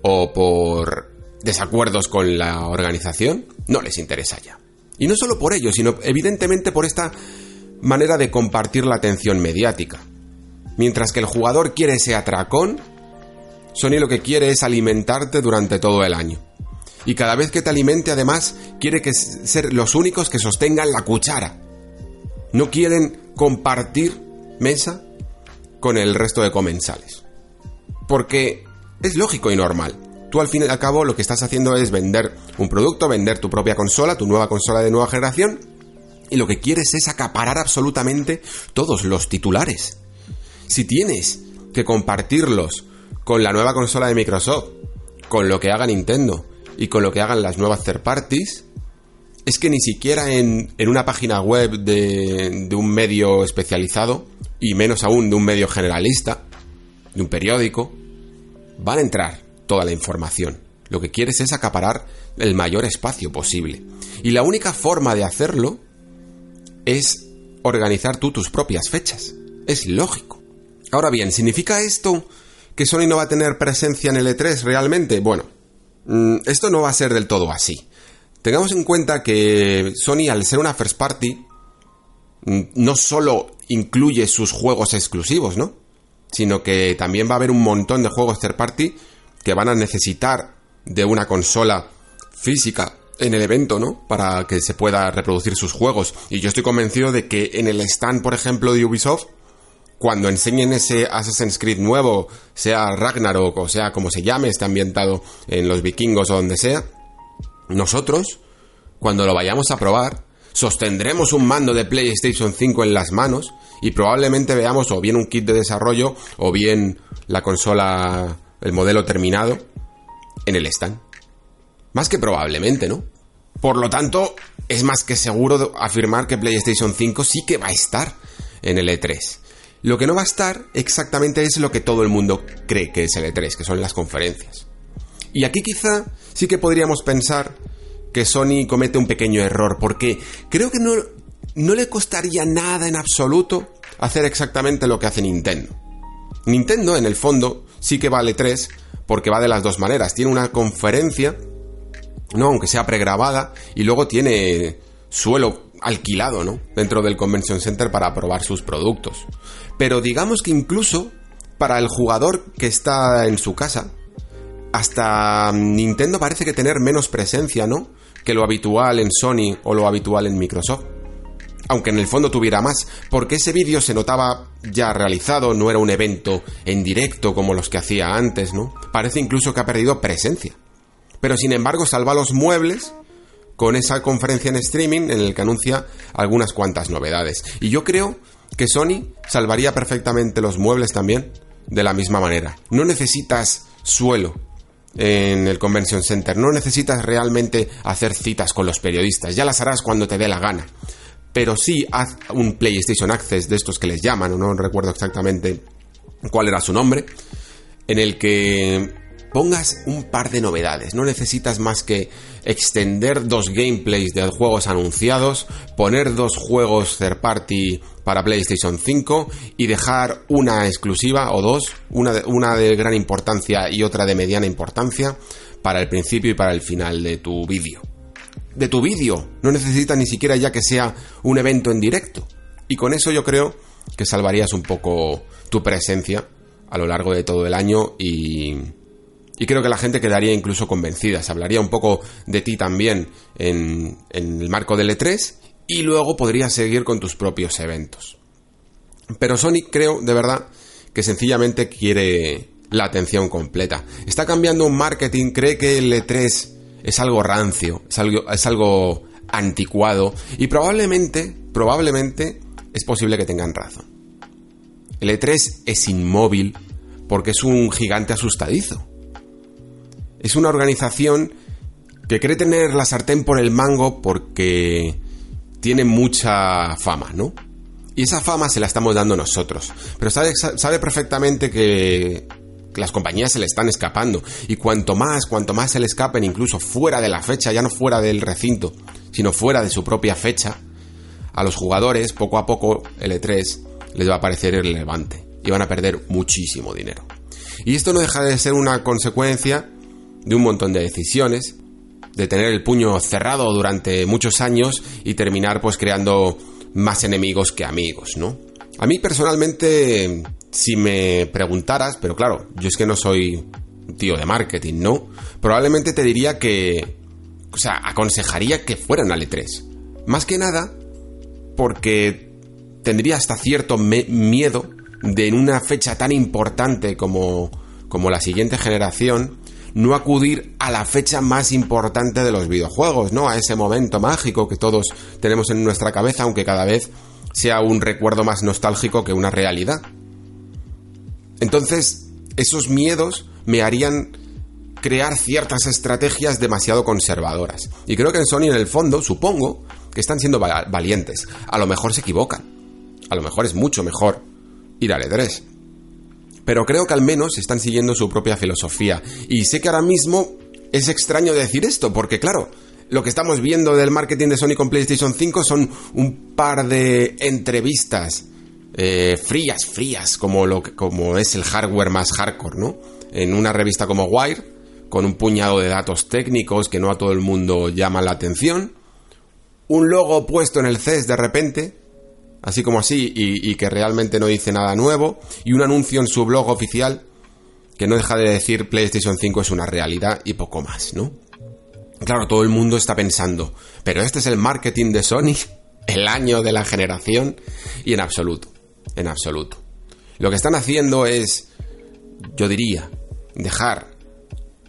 o por desacuerdos con la organización, no les interesa ya. Y no solo por ello, sino evidentemente por esta manera de compartir la atención mediática. Mientras que el jugador quiere ese atracón, Sony lo que quiere es alimentarte durante todo el año. Y cada vez que te alimente, además, quiere que ser los únicos que sostengan la cuchara. No quieren compartir mesa con el resto de comensales. Porque es lógico y normal. Tú al fin y al cabo lo que estás haciendo es vender un producto, vender tu propia consola, tu nueva consola de nueva generación, y lo que quieres es acaparar absolutamente todos los titulares. Si tienes que compartirlos con la nueva consola de Microsoft, con lo que haga Nintendo y con lo que hagan las nuevas third parties, es que ni siquiera en, una página web de, de un medio especializado, y menos aún de un medio generalista, de un periódico, van a entrar toda la información. Lo que quieres es acaparar el mayor espacio posible. Y la única forma de hacerlo es organizar tú tus propias fechas. Es lógico. Ahora bien, ¿significa esto que Sony no va a tener presencia en el E3 realmente? Bueno, mm, esto no va a ser del todo así. Tengamos en cuenta que Sony, al ser una first party, mm, no solo incluye sus juegos exclusivos, ¿no? Sino que también va a haber un montón de juegos third party que van a necesitar de una consola física en el evento, ¿no? Para que se pueda reproducir sus juegos. Y yo estoy convencido de que en el stand, por ejemplo, de Ubisoft, cuando enseñen ese Assassin's Creed nuevo, sea Ragnarok o sea como se llame, está ambientado en los vikingos o donde sea, nosotros, cuando lo vayamos a probar, sostendremos un mando de PlayStation 5 en las manos y probablemente veamos o bien un kit de desarrollo o bien la consola, el modelo terminado en el stand. Más que probablemente, ¿no? Por lo tanto, es más que seguro afirmar que PlayStation 5 sí que va a estar en el E3. Lo que no va a estar exactamente es lo que todo el mundo cree que es el E3, que son las conferencias. Y aquí quizá sí que podríamos pensar que Sony comete un pequeño error, porque creo que no, no le costaría nada en absoluto hacer exactamente lo que hace Nintendo. Nintendo, en el fondo, sí que vale 3 porque va de las dos maneras. Tiene una conferencia ¿no? Aunque sea pregrabada, y luego tiene suelo alquilado, ¿no? Dentro del Convention Center para probar sus productos. Pero digamos que incluso para el jugador que está en su casa, hasta Nintendo parece que tener menos presencia, ¿no? Que lo habitual en Sony o lo habitual en Microsoft. Aunque en el fondo tuviera más, porque ese vídeo se notaba ya realizado, no era un evento en directo como los que hacía antes, ¿no? Parece incluso que ha perdido presencia pero sin embargo salva los muebles con esa conferencia en streaming en el que anuncia algunas cuantas novedades. Y yo creo que Sony salvaría perfectamente los muebles también de la misma manera. No necesitas suelo en el Convention Center, no necesitas realmente hacer citas con los periodistas, ya las harás cuando te dé la gana. Pero sí haz un PlayStation Access de estos que les llaman, no recuerdo exactamente cuál era su nombre, en el que pongas un par de novedades. No necesitas más que extender dos gameplays de juegos anunciados, poner dos juegos third party para PlayStation 5 y dejar una exclusiva o dos, una de, una de gran importancia y otra de mediana importancia para el principio y para el final de tu vídeo. De tu vídeo, no necesitas ni siquiera ya que sea un evento en directo. Y con eso yo creo que salvarías un poco tu presencia a lo largo de todo el año y y creo que la gente quedaría incluso convencida. Se hablaría un poco de ti también en, el marco del E3 y luego podrías seguir con tus propios eventos. Pero Sony creo de verdad que sencillamente quiere la atención completa. Está cambiando un marketing, cree que el E3 es algo rancio, es algo, es algo anticuado y probablemente, probablemente es posible que tengan razón. El E3 es inmóvil porque es un gigante asustadizo es una organización que cree tener la sartén por el mango porque tiene mucha fama, ¿no? Y esa fama se la estamos dando nosotros. Pero sabe, sabe perfectamente que, las compañías se le están escapando. Y cuanto más, cuanto más se le escapen, incluso fuera de la fecha, ya no fuera del recinto, sino fuera de su propia fecha, a los jugadores, poco a poco, el E3 les va a parecer irrelevante. Y van a perder muchísimo dinero. Y esto no deja de ser una consecuencia de un montón de decisiones, de tener el puño cerrado durante muchos años y terminar pues creando más enemigos que amigos, ¿no? A mí personalmente, si me preguntaras, pero claro, yo es que no soy tío de marketing, ¿no? Probablemente te diría que, o sea, aconsejaría que fueran al E3. Más que nada, porque tendría hasta cierto miedo de en una fecha tan importante como, como la siguiente generación, no acudir a la fecha más importante de los videojuegos, ¿no? A ese momento mágico que todos tenemos en nuestra cabeza, aunque cada vez sea un recuerdo más nostálgico que una realidad. Entonces, esos miedos me harían crear ciertas estrategias demasiado conservadoras. Y creo que en Sony en el fondo, supongo, que están siendo valientes. A lo mejor se equivocan. A lo mejor es mucho mejor ir al E3. Pero creo que al menos están siguiendo su propia filosofía. Y sé que ahora mismo es extraño decir esto, porque claro, lo que estamos viendo del marketing de Sony con PlayStation 5 son un par de entrevistas eh, frías, frías, como, lo como es el hardware más hardcore, ¿no? En una revista como Wire, con un puñado de datos técnicos que no a todo el mundo llaman la atención, un logo puesto en el CES de repente, así como así, y, que realmente no dice nada nuevo, y un anuncio en su blog oficial que no deja de decir PlayStation 5 es una realidad y poco más, ¿no? Claro, todo el mundo está pensando, pero este es el marketing de Sony, el año de la generación, y en absoluto, en absoluto. Lo que están haciendo es, yo diría, dejar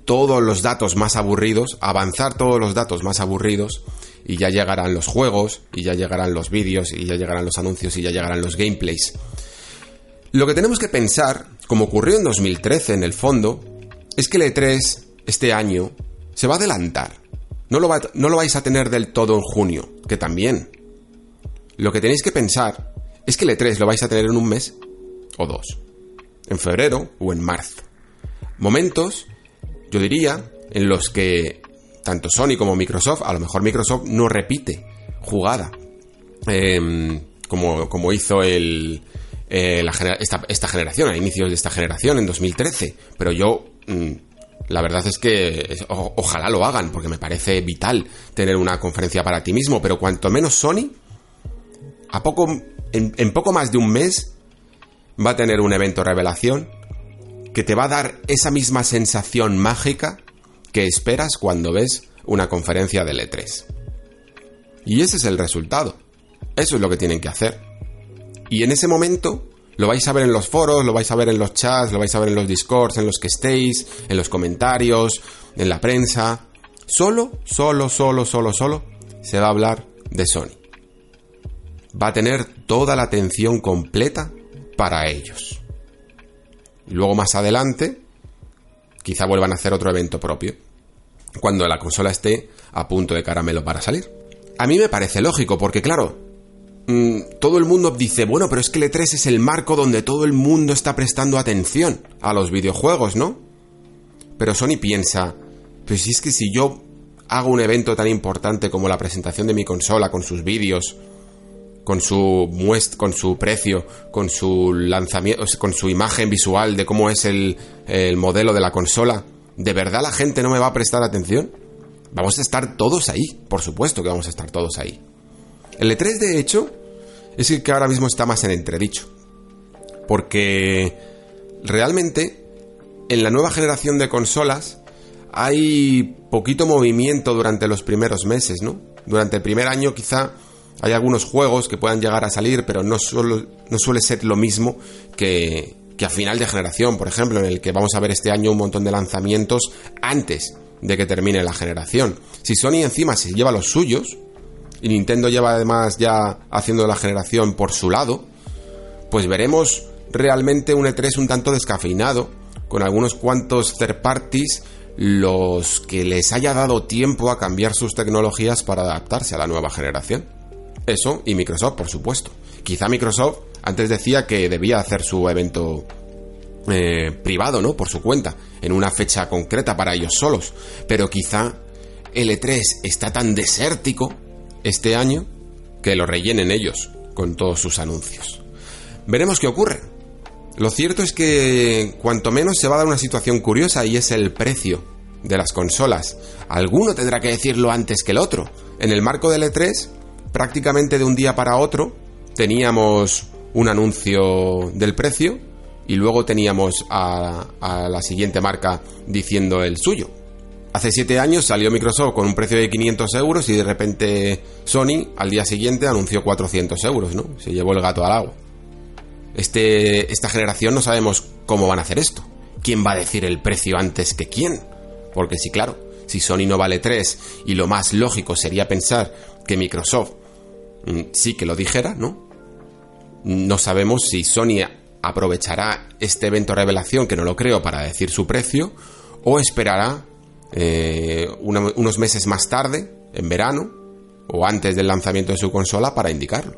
todos los datos más aburridos, avanzar todos los datos más aburridos, y ya llegarán los juegos, y ya llegarán los vídeos, y ya llegarán los anuncios, y ya llegarán los gameplays. Lo que tenemos que pensar, como ocurrió en 2013 en el fondo, es que el E3 este año se va a adelantar. No lo, no lo vais a tener del todo en junio, que también. Lo que tenéis que pensar es que el E3 lo vais a tener en un mes o dos. En febrero o en marzo. Momentos, yo diría, en los que tanto Sony como Microsoft, a lo mejor Microsoft no repite jugada, em, como, como, hizo el, eh, esta, generación, a inicios de esta generación, en 2013. Pero yo, mm, la verdad es que ojalá lo hagan, porque me parece vital tener una conferencia para ti mismo, pero cuanto menos Sony, a poco, en, poco más de un mes, va a tener un evento revelación que te va a dar esa misma sensación mágica que esperas cuando ves una conferencia de E3. Y ese es el resultado. Eso es lo que tienen que hacer. Y en ese momento lo vais a ver en los foros, lo vais a ver en los chats, lo vais a ver en los discords, en los que estéis, en los comentarios, en la prensa. Solo, solo, solo, solo, solo se va a hablar de Sony. Va a tener toda la atención completa para ellos. Luego más adelante quizá vuelvan a hacer otro evento propio, cuando la consola esté a punto de caramelo para salir. A mí me parece lógico, porque claro, mm, todo el mundo dice, bueno, pero es que el E3 es el marco donde todo el mundo está prestando atención a los videojuegos, ¿no? Pero Sony piensa, pues si es que si yo hago un evento tan importante como la presentación de mi consola con sus vídeos, con su muest con su precio, con su lanzamiento, con su imagen visual de cómo es el, el modelo de la consola, ¿de verdad la gente no me va a prestar atención? Vamos a estar todos ahí, por supuesto que vamos a estar todos ahí. El E3, de hecho, es el que ahora mismo está más en entredicho. Porque realmente en la nueva generación de consolas hay poquito movimiento durante los primeros meses, ¿no? Durante el primer año quizá hay algunos juegos que puedan llegar a salir, pero no, suele ser lo mismo que, que a final de generación, por ejemplo, en el que vamos a ver este año un montón de lanzamientos antes de que termine la generación. Si Sony encima se lleva los suyos, y Nintendo lleva además ya haciendo la generación por su lado, pues veremos realmente un E3 un tanto descafeinado, con algunos cuantos third parties, los que les haya dado tiempo a cambiar sus tecnologías para adaptarse a la nueva generación. Eso y Microsoft, por supuesto. Quizá Microsoft antes decía que debía hacer su evento eh, privado, ¿no? Por su cuenta, en una fecha concreta para ellos solos. Pero quizá el E3 está tan desértico este año que lo rellenen ellos con todos sus anuncios. Veremos qué ocurre. Lo cierto es que cuanto menos se va a dar una situación curiosa y es el precio de las consolas. Alguno tendrá que decirlo antes que el otro. En el marco del E3 prácticamente de un día para otro teníamos un anuncio del precio y luego teníamos a, la siguiente marca diciendo el suyo. Hace siete años salió Microsoft con un precio de 500 euros y de repente Sony al día siguiente anunció 400 euros, ¿no? Se llevó el gato al agua. Este, esta generación no sabemos cómo van a hacer esto. ¿Quién va a decir el precio antes que quién? Porque sí, claro, si Sony no vale 3 y lo más lógico sería pensar que Microsoft sí que lo dijera, ¿no? No sabemos si Sony aprovechará este evento revelación, que no lo creo, para decir su precio, o esperará eh, unos meses más tarde, en verano, o antes del lanzamiento de su consola, para indicarlo.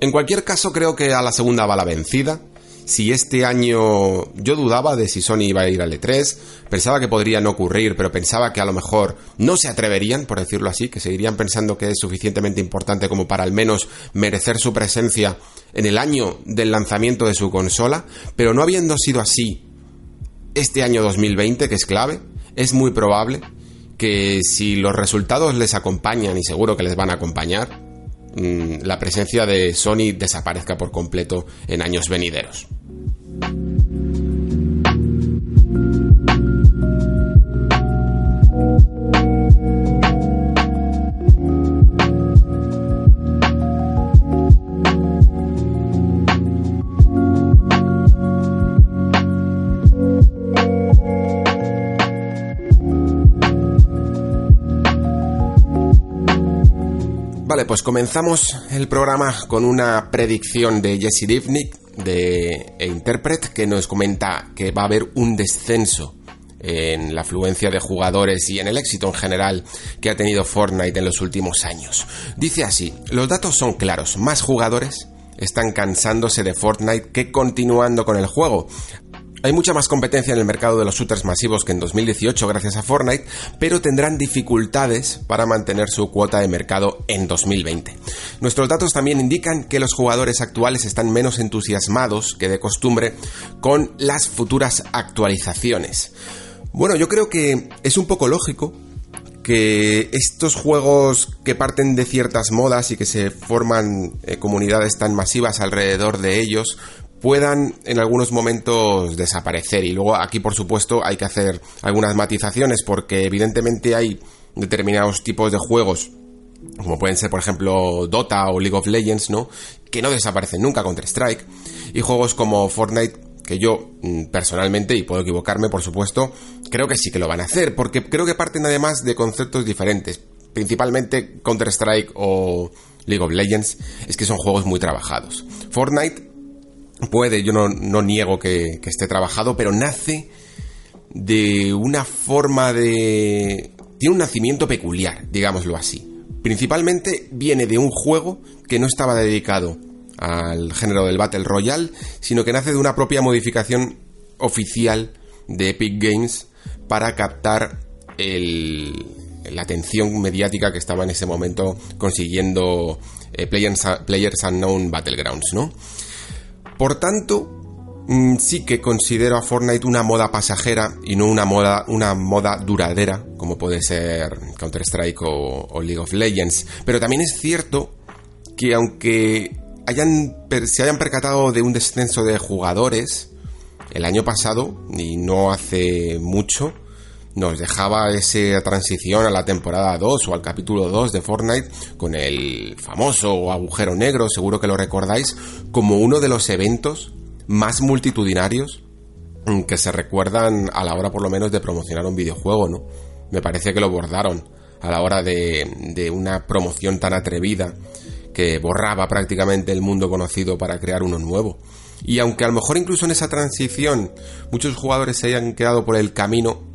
En cualquier caso, creo que a la segunda va la vencida, si este año yo dudaba de si Sony iba a ir al E3, pensaba que podría no ocurrir, pero pensaba que a lo mejor no se atreverían, por decirlo así, que seguirían pensando que es suficientemente importante como para al menos merecer su presencia en el año del lanzamiento de su consola, pero no habiendo sido así este año 2020, que es clave, es muy probable que si los resultados les acompañan, y seguro que les van a acompañar, mm, la presencia de Sony desaparezca por completo en años venideros. Vale, pues comenzamos el programa con una predicción de Jesse Divnik de Interpret que nos comenta que va a haber un descenso en la afluencia de jugadores y en el éxito en general que ha tenido Fortnite en los últimos años. Dice así, los datos son claros, más jugadores están cansándose de Fortnite que continuando con el juego. Hay mucha más competencia en el mercado de los shooters masivos que en 2018 gracias a Fortnite, pero tendrán dificultades para mantener su cuota de mercado en 2020. Nuestros datos también indican que los jugadores actuales están menos entusiasmados que de costumbre con las futuras actualizaciones. Bueno, yo creo que es un poco lógico que estos juegos que parten de ciertas modas y que se forman eh, comunidades tan masivas alrededor de ellos, puedan en algunos momentos desaparecer. Y luego aquí, por supuesto, hay que hacer algunas matizaciones porque evidentemente hay determinados tipos de juegos como pueden ser por ejemplo Dota o League of Legends, ¿no? Que no desaparecen nunca contra Strike y juegos como Fortnite que yo mm, personalmente, y puedo equivocarme por supuesto, creo que sí que lo van a hacer, porque creo que parten además de conceptos diferentes, principalmente Counter-Strike o League of Legends, es que son juegos muy trabajados. Fortnite puede, yo no, niego que, esté trabajado, pero nace de una forma de... tiene un nacimiento peculiar, digámoslo así. Principalmente viene de un juego que no estaba dedicado al género del Battle Royale, sino que nace de una propia modificación oficial de Epic Games para captar la atención mediática que estaba en ese momento consiguiendo eh, Players, Players Unknown Battlegrounds, ¿no? Por tanto, mm, sí que considero a Fortnite una moda pasajera y no una moda, una moda duradera, como puede ser Counter-Strike o, League of Legends. Pero también es cierto que aunque hayan, se hayan percatado de un descenso de jugadores el año pasado, y no hace mucho, nos dejaba esa transición a la temporada 2 o al capítulo 2 de Fortnite con el famoso agujero negro, seguro que lo recordáis, como uno de los eventos más multitudinarios que se recuerdan a la hora por lo menos de promocionar un videojuego, ¿no? Me parece que lo bordaron a la hora de, de una promoción tan atrevida que borraba prácticamente el mundo conocido para crear uno nuevo. Y aunque a lo mejor incluso en esa transición muchos jugadores se hayan quedado por el camino,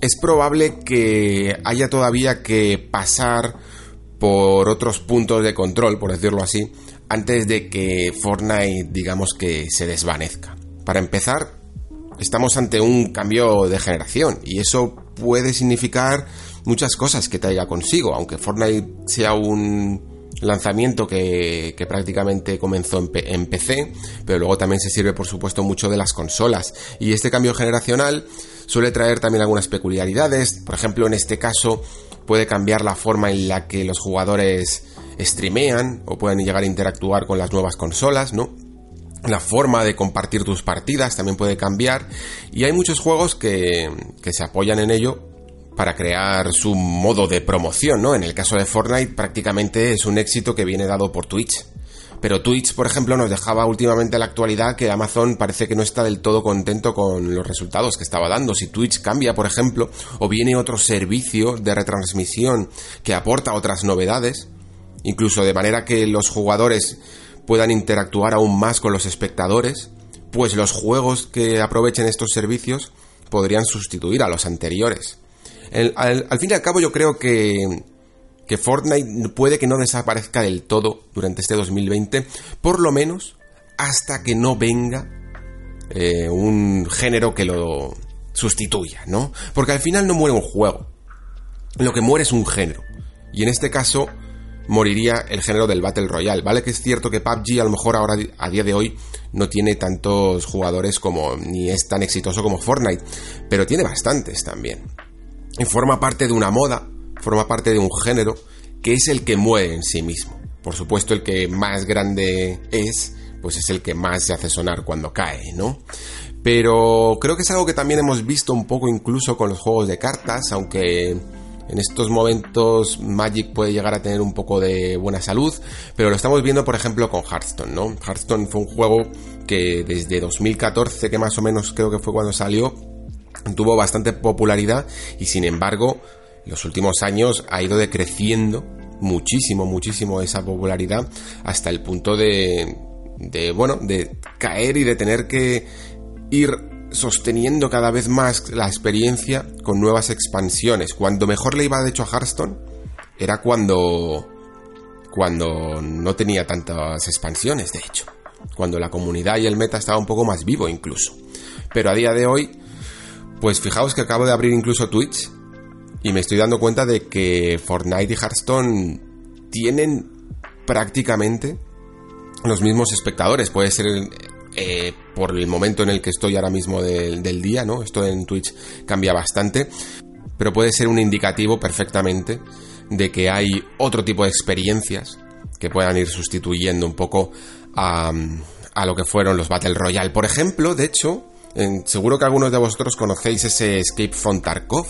es probable que haya todavía que pasar por otros puntos de control, por decirlo así, antes de que Fortnite digamos que se desvanezca. Para empezar, estamos ante un cambio de generación y eso puede significar muchas cosas que traiga consigo, aunque Fortnite sea un lanzamiento que, prácticamente comenzó en, en, PC, pero luego también se sirve por supuesto mucho de las consolas y este cambio generacional suele traer también algunas peculiaridades. Por ejemplo, en este caso puede cambiar la forma en la que los jugadores streamean o pueden llegar a interactuar con las nuevas consolas, ¿no? La forma de compartir tus partidas también puede cambiar y hay muchos juegos que, que se apoyan en ello para crear su modo de promoción, ¿no? En el caso de Fortnite prácticamente es un éxito que viene dado por Twitch. Pero Twitch, por ejemplo, nos dejaba últimamente la actualidad que Amazon parece que no está del todo contento con los resultados que estaba dando. Si Twitch cambia, por ejemplo, o viene otro servicio de retransmisión que aporta otras novedades, incluso de manera que los jugadores puedan interactuar aún más con los espectadores, pues los juegos que aprovechen estos servicios podrían sustituir a los anteriores al, fin y al cabo yo creo que, que Fortnite puede que no desaparezca del todo durante este 2020, por lo menos hasta que no venga eh, un género que lo sustituya, ¿no? Porque al final no muere un juego, lo que muere es un género. Y en este caso moriría el género del Battle Royale, ¿vale? Que es cierto que PUBG a lo mejor ahora a día de hoy no tiene tantos jugadores como ni es tan exitoso como Fortnite, pero tiene bastantes también y forma parte de una moda, forma parte de un género que es el que mueve en sí mismo. Por supuesto, el que más grande es, pues es el que más se hace sonar cuando cae, ¿no? Pero creo que es algo que también hemos visto un poco incluso con los juegos de cartas, aunque en estos momentos Magic puede llegar a tener un poco de buena salud, pero lo estamos viendo por ejemplo con Hearthstone, ¿no? Hearthstone fue un juego que desde 2014, que más o menos creo que fue cuando salió, tuvo bastante popularidad y sin embargo los últimos años ha ido decreciendo muchísimo, muchísimo esa popularidad hasta el punto de, de bueno, de caer y de tener que ir sosteniendo cada vez más la experiencia con nuevas expansiones. Cuando mejor le iba de hecho a Hearthstone era cuando cuando no tenía tantas expansiones, de hecho. Cuando la comunidad y el meta estaba un poco más vivo incluso. Pero a día de hoy pues fijaos que acabo de abrir incluso Twitch y me estoy dando cuenta de que Fortnite y Hearthstone tienen prácticamente los mismos espectadores. Puede ser eh, por el momento en el que estoy ahora mismo del, del día, ¿no? Esto en Twitch cambia bastante, pero puede ser un indicativo perfectamente de que hay otro tipo de experiencias que puedan ir sustituyendo un poco a, a lo que fueron los Battle Royale. Por ejemplo, de hecho, seguro que algunos de vosotros conocéis ese Escape from Tarkov,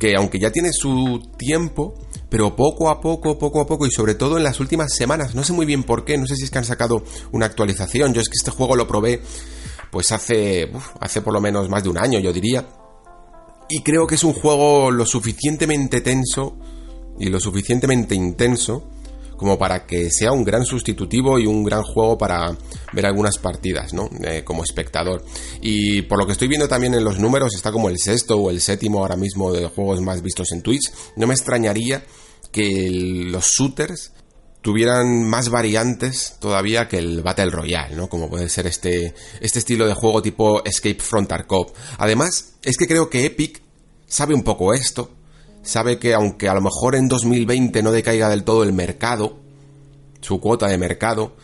que aunque ya tiene su tiempo, pero poco a poco, poco a poco, y sobre todo en las últimas semanas, no sé muy bien por qué, no sé si es que han sacado una actualización, yo es que este juego lo probé pues hace, hace por lo menos más de un año, yo diría, y creo que es un juego lo suficientemente tenso y lo suficientemente intenso como para que sea un gran sustitutivo y un gran juego para ver algunas partidas, ¿no? Eh, como espectador. Y por lo que estoy viendo también en los números, está como el sexto o el séptimo ahora mismo de juegos más vistos en Twitch. No me extrañaría que los shooters tuvieran más variantes todavía que el Battle Royale, ¿no? Como puede ser este, este estilo de juego tipo Escape from Tarkov. Además, es que creo que Epic sabe un poco esto, sabe que aunque a lo mejor en 2020 no decaiga del todo el mercado, su cuota de mercado,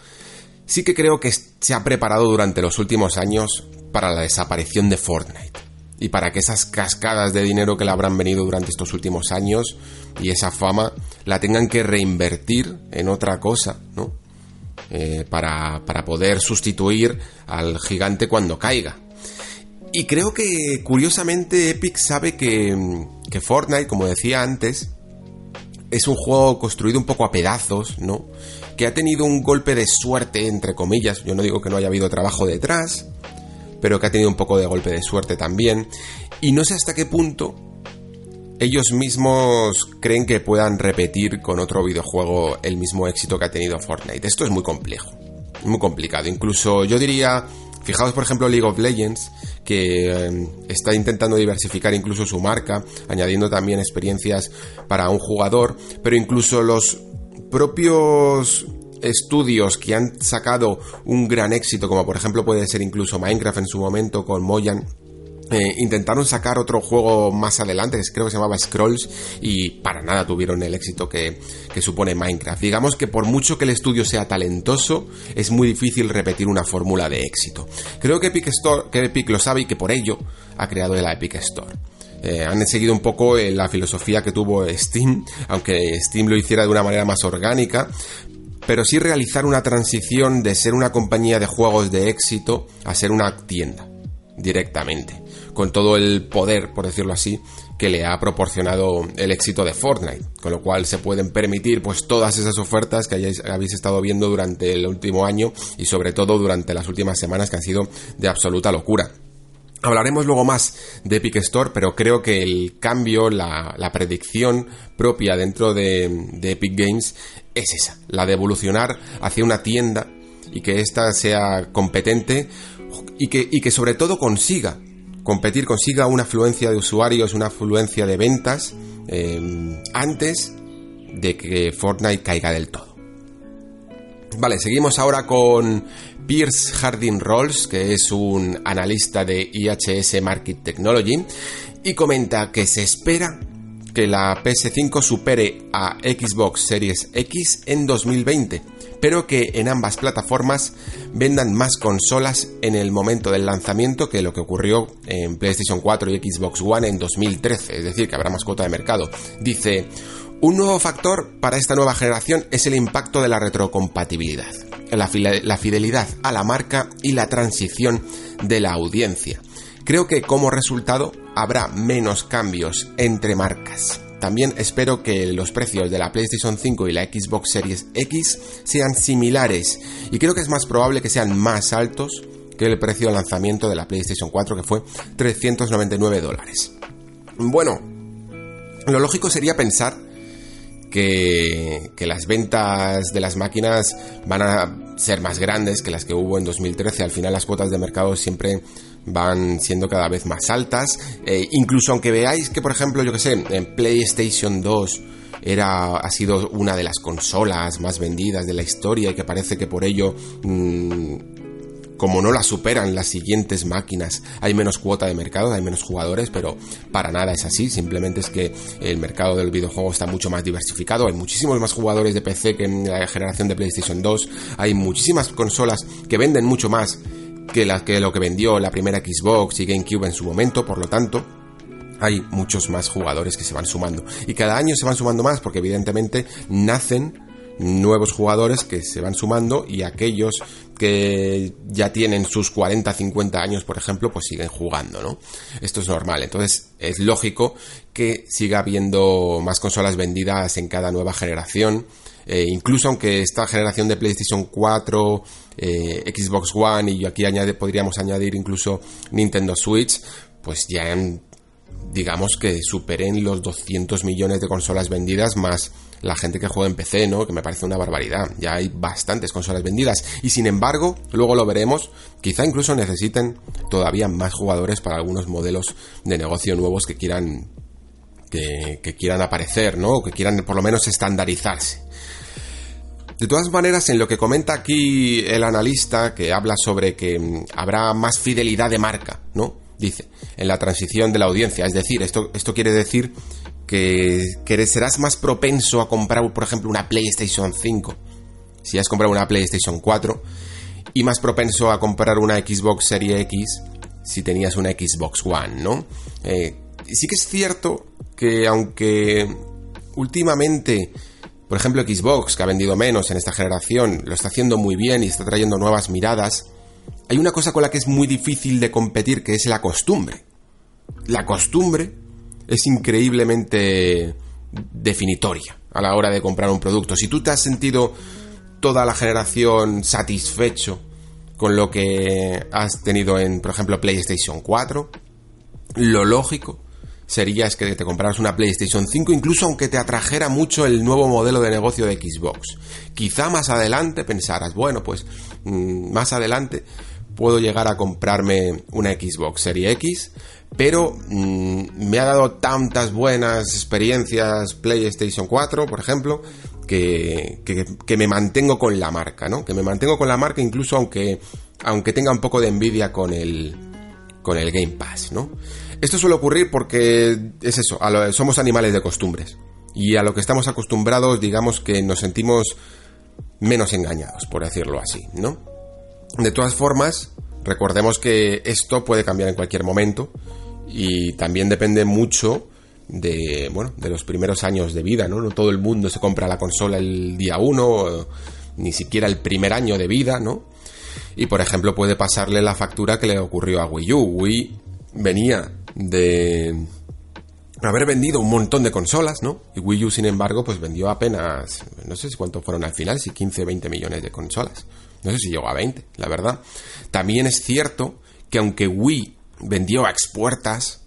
sí que creo que se ha preparado durante los últimos años para la desaparición de Fortnite. Y para que esas cascadas de dinero que le habrán venido durante estos últimos años y esa fama la tengan que reinvertir en otra cosa, ¿no? Eh, para, para poder sustituir al gigante cuando caiga. Y creo que curiosamente Epic sabe que, que Fortnite, como decía antes, es un juego construido un poco a pedazos, ¿no? Que ha tenido un golpe de suerte, entre comillas. Yo no digo que no haya habido trabajo detrás, pero que ha tenido un poco de golpe de suerte también. Y no sé hasta qué punto ellos mismos creen que puedan repetir con otro videojuego el mismo éxito que ha tenido Fortnite. Esto es muy complejo, muy complicado. Incluso yo diría Fijaos, por ejemplo, League of Legends, que eh, está intentando diversificar incluso su marca, añadiendo también experiencias para un jugador, pero incluso los propios estudios que han sacado un gran éxito, como por ejemplo puede ser incluso Minecraft en su momento con Moyan, eh, intentaron sacar otro juego más adelante, creo que se llamaba Scrolls, y para nada tuvieron el éxito que, supone Minecraft. Digamos que por mucho que el estudio sea talentoso, es muy difícil repetir una fórmula de éxito. Creo que Epic, Store, que Epic lo sabe y que por ello ha creado la Epic Store. Eh, han seguido un poco eh, la filosofía que tuvo Steam, aunque Steam lo hiciera de una manera más orgánica, pero sí realizar una transición de ser una compañía de juegos de éxito a ser una tienda directamente, con todo el poder, por decirlo así, que le ha proporcionado el éxito de Fortnite, con lo cual se pueden permitir pues todas esas ofertas que hayáis, habéis estado viendo durante el último año y sobre todo durante las últimas semanas que han sido de absoluta locura. Hablaremos luego más de Epic Store, pero creo que el cambio, la, predicción propia dentro de, Epic Games es esa, la de evolucionar hacia una tienda y que ésta sea competente y que, y que sobre todo consiga competir, consiga una afluencia de usuarios, una afluencia de ventas eh, antes de que Fortnite caiga del todo. Vale, seguimos ahora con Pierce Harding Rolls, que es un analista de IHS Market Technology, y comenta que se espera que la PS5 supere a Xbox Series X en 2020, pero que en ambas plataformas vendan más consolas en el momento del lanzamiento que lo que ocurrió en PlayStation 4 y Xbox One en 2013, es decir, que habrá más cuota de mercado. Dice, un nuevo factor para esta nueva generación es el impacto de la retrocompatibilidad, la, fidelidad a la marca y la transición de la audiencia. Creo que como resultado habrá menos cambios entre marcas. También espero que los precios de la PlayStation 5 y la Xbox Series X sean similares y creo que es más probable que sean más altos que el precio de lanzamiento de la PlayStation 4 que fue 399 dólares. Bueno, lo lógico sería pensar que, las ventas de las máquinas van a ser más grandes que las que hubo en 2013. Al final las cuotas de mercado siempre van siendo cada vez más altas. Eh, incluso aunque veáis que, por ejemplo, yo que sé, en PlayStation 2 era, ha sido una de las consolas más vendidas de la historia y que parece que por ello mm, como no la superan las siguientes máquinas, hay menos cuota de mercado, hay menos jugadores, pero para nada es así, simplemente es que el mercado del videojuego está mucho más diversificado, hay muchísimos más jugadores de PC que en la generación de PlayStation 2, hay muchísimas consolas que venden mucho más que, que lo que vendió la primera Xbox y GameCube en su momento, por lo tanto, hay muchos más jugadores que se van sumando. Y cada año se van sumando más porque evidentemente nacen nuevos jugadores que se van sumando y aquellos que ya tienen sus 40, 50 años, por ejemplo, pues siguen jugando, ¿no? Esto es normal. Entonces, es lógico que siga habiendo más consolas vendidas en cada nueva generación. Eh, incluso aunque esta generación de PlayStation 4, eh, Xbox One y aquí añade, podríamos añadir incluso Nintendo Switch, pues ya digamos que superen los 200 millones de consolas vendidas más la gente que juega en PC, ¿no? Que me parece una barbaridad. Ya hay bastantes consolas vendidas. Y sin embargo, luego lo veremos, quizá incluso necesiten todavía más jugadores para algunos modelos de negocio nuevos que quieran. que, quieran aparecer, ¿no? O que quieran por lo menos estandarizarse. De todas maneras, en lo que comenta aquí el analista, que habla sobre que mm, habrá más fidelidad de marca, ¿no? Dice, en la transición de la audiencia. Es decir, esto, esto quiere decir que, serás más propenso a comprar, por ejemplo, una PlayStation 5 si has comprado una PlayStation 4 y más propenso a comprar una Xbox Series X si tenías una Xbox One, ¿no? Eh, sí que es cierto que aunque últimamente, por ejemplo, Xbox, que ha vendido menos en esta generación, lo está haciendo muy bien y está trayendo nuevas miradas, hay una cosa con la que es muy difícil de competir, que es la costumbre. La costumbre es increíblemente definitoria a la hora de comprar un producto. Si tú te has sentido toda la generación satisfecho con lo que has tenido en, por ejemplo, PlayStation 4, lo lógico sería es que te compraras una PlayStation 5, incluso aunque te atrajera mucho el nuevo modelo de negocio de Xbox. Quizá más adelante pensaras, bueno, pues mm, más adelante puedo llegar a comprarme una Xbox Serie X, pero mm, me ha dado tantas buenas experiencias PlayStation 4, por ejemplo, que, que, me mantengo con la marca, ¿no? Que me mantengo con la marca incluso aunque, aunque tenga un poco de envidia con el, con el Game Pass, ¿no? Esto suele ocurrir porque es eso, somos animales de costumbres. Y a lo que estamos acostumbrados, digamos que nos sentimos menos engañados, por decirlo así, ¿no? De todas formas, recordemos que esto puede cambiar en cualquier momento Y también depende mucho de, bueno, de los primeros años de vida, ¿no? No todo el mundo se compra la consola el día uno, ni siquiera el primer año de vida, ¿no? Y por ejemplo puede pasarle la factura que le ocurrió a Wii U. Wii venía de haber vendido un montón de consolas, ¿no? Y Wii U, sin embargo, pues vendió apenas, no sé si cuántos fueron al final, si 15, 20 millones de consolas. No sé si llegó a 20, la verdad. También es cierto que aunque Wii vendió a expuertas,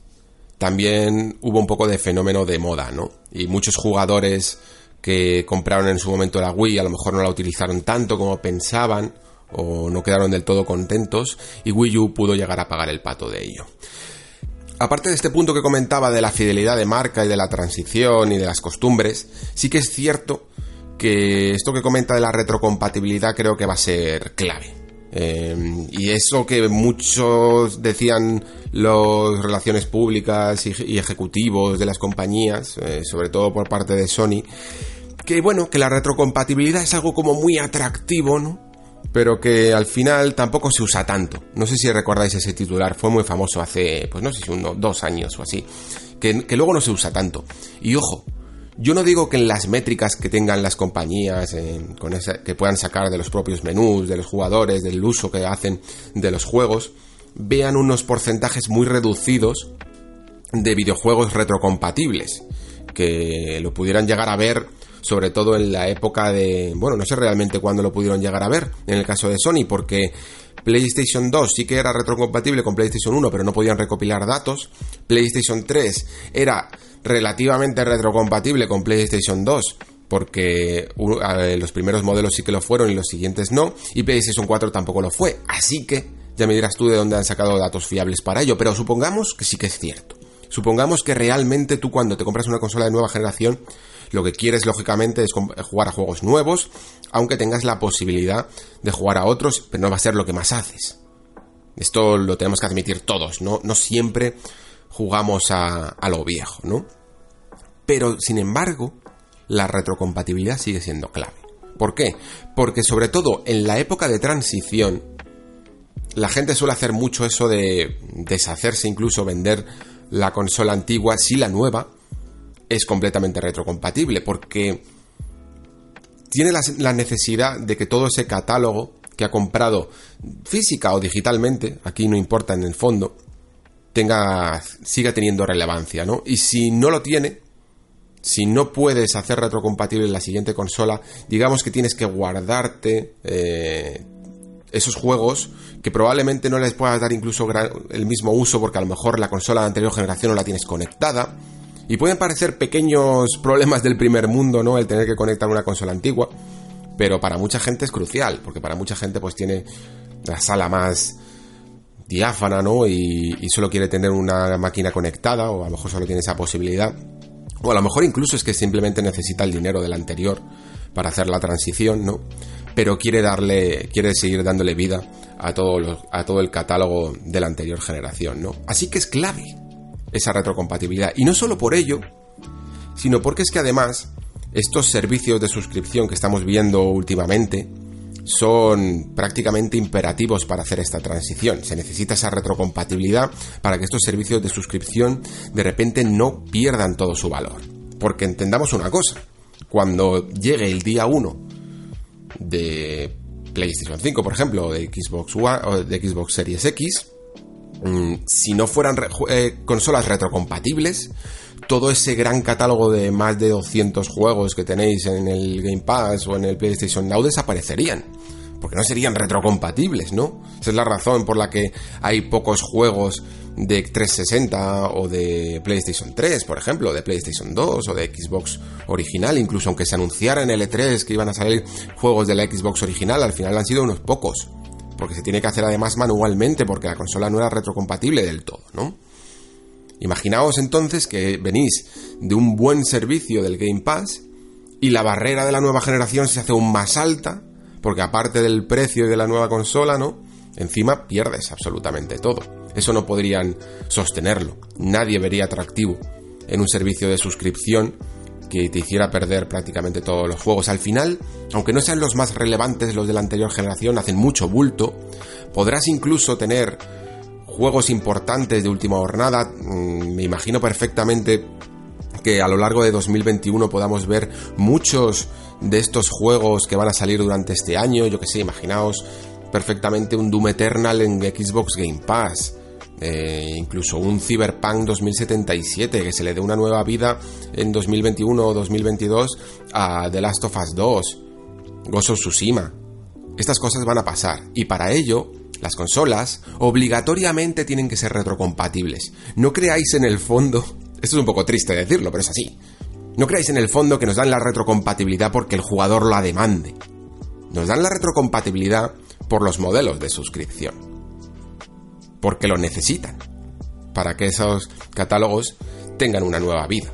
también hubo un poco de fenómeno de moda, ¿no? Y muchos jugadores que compraron en su momento la Wii a lo mejor no la utilizaron tanto como pensaban o no quedaron del todo contentos y Wii U pudo llegar a pagar el pato de ello. Aparte de este punto que comentaba de la fidelidad de marca y de la transición y de las costumbres, sí que es cierto que esto que comenta de la retrocompatibilidad creo que va a ser clave. Eh, y eso que muchos decían las relaciones públicas y, ejecutivos de las compañías, eh, sobre todo por parte de Sony, que bueno, que la retrocompatibilidad es algo como muy atractivo, ¿no? Pero que al final tampoco se usa tanto. No sé si recordáis ese titular, fue muy famoso hace, pues no sé si dos años o así, que, que luego no se usa tanto. Y ojo, yo no digo que en las métricas que tengan las compañías, con que puedan sacar de los propios menús, de los jugadores, del uso que hacen de los juegos, vean unos porcentajes muy reducidos de videojuegos retrocompatibles, que lo pudieran llegar a ver sobre todo en la época de, bueno, no sé realmente cuándo lo pudieron llegar a ver, en el caso de Sony, porque PlayStation 2 sí que era retrocompatible con PlayStation 1, pero no podían recopilar datos. PlayStation 3 era relativamente retrocompatible con PlayStation 2, porque los primeros modelos sí que lo fueron y los siguientes no, y PlayStation 4 tampoco lo fue. Así que ya me dirás tú de dónde han sacado datos fiables para ello, pero supongamos que sí que es cierto. Supongamos que realmente tú cuando te compras una consola de nueva generación, lo que quieres lógicamente es jugar a juegos nuevos, aunque tengas la posibilidad de jugar a otros, pero no va a ser lo que más haces. Esto lo tenemos que admitir todos, ¿no? Siempre jugamos a, a lo viejo, ¿no? Pero, sin embargo, la retrocompatibilidad sigue siendo clave. ¿Por qué? Porque sobre todo en la época de transición, la gente suele hacer mucho eso de deshacerse, incluso vender la consola antigua si la nueva es completamente retrocompatible, porque tiene la, necesidad de que todo ese catálogo que ha comprado física o digitalmente, aquí no importa en el fondo, tenga siga teniendo relevancia, ¿no? Y si no lo tiene, si no puedes hacer retrocompatible la siguiente consola, digamos que tienes que guardarte eh, esos juegos que probablemente no les puedas dar incluso el mismo uso porque a lo mejor la consola de anterior generación no la tienes conectada. Y pueden parecer pequeños problemas del primer mundo, ¿no? El tener que conectar una consola antigua. Pero para mucha gente es crucial, porque para mucha gente pues tiene la sala más diáfana, ¿no? Y, solo quiere tener una máquina conectada, o a lo mejor solo tiene esa posibilidad. O a lo mejor incluso es que simplemente necesita el dinero del anterior para hacer la transición, ¿no? pero quiere darle, quiere seguir dándole vida a todo, a todo el catálogo de la anterior generación, ¿no? Así que es clave esa retrocompatibilidad. Y no solo por ello, sino porque es que además estos servicios de suscripción que estamos viendo últimamente son prácticamente imperativos para hacer esta transición. Se necesita esa retrocompatibilidad para que estos servicios de suscripción de repente no pierdan todo su valor. Porque entendamos una cosa, cuando llegue el día 1 de PlayStation 5, por ejemplo, o de Xbox One o de Xbox Series X, si no fueran eh, consolas retrocompatibles, todo ese gran catálogo de más de 200 juegos que tenéis en el Game Pass o en el PlayStation Now desaparecerían. Porque no serían retrocompatibles, ¿no? Esa es la razón por la que hay pocos juegos de 360 o de PlayStation 3, por ejemplo, de PlayStation 2 o de Xbox original, incluso aunque se anunciara en el E3 que iban a salir juegos de la Xbox original, al final han sido unos pocos, porque se tiene que hacer además manualmente porque la consola no era retrocompatible del todo, ¿no? Imaginaos entonces que venís de un buen servicio del Game Pass y la barrera de la nueva generación se hace aún más alta, porque aparte del precio de la nueva consola, ¿no? Encima pierdes absolutamente todo. Eso no podrían sostenerlo. Nadie vería atractivo en un servicio de suscripción que te hiciera perder prácticamente todos los juegos. Al final, aunque no sean los más relevantes los de la anterior generación, hacen mucho bulto, podrás incluso tener juegos importantes de última jornada. Mm, me imagino perfectamente que a lo largo de 2021 podamos ver muchos de estos juegos que van a salir durante este año. Yo que sé, imaginaos perfectamente un Doom Eternal en Xbox Game Pass. Eh, incluso un Cyberpunk 2077 que se le dé una nueva vida en 2021 o 2022 a The Last of Us 2, Ghost of Tsushima. Estas cosas van a pasar y para ello las consolas obligatoriamente tienen que ser retrocompatibles. No creáis en el fondo, esto es un poco triste decirlo, pero es así. No creáis en el fondo que nos dan la retrocompatibilidad porque el jugador la demande. Nos dan la retrocompatibilidad por los modelos de suscripción porque lo necesitan, para que esos catálogos tengan una nueva vida.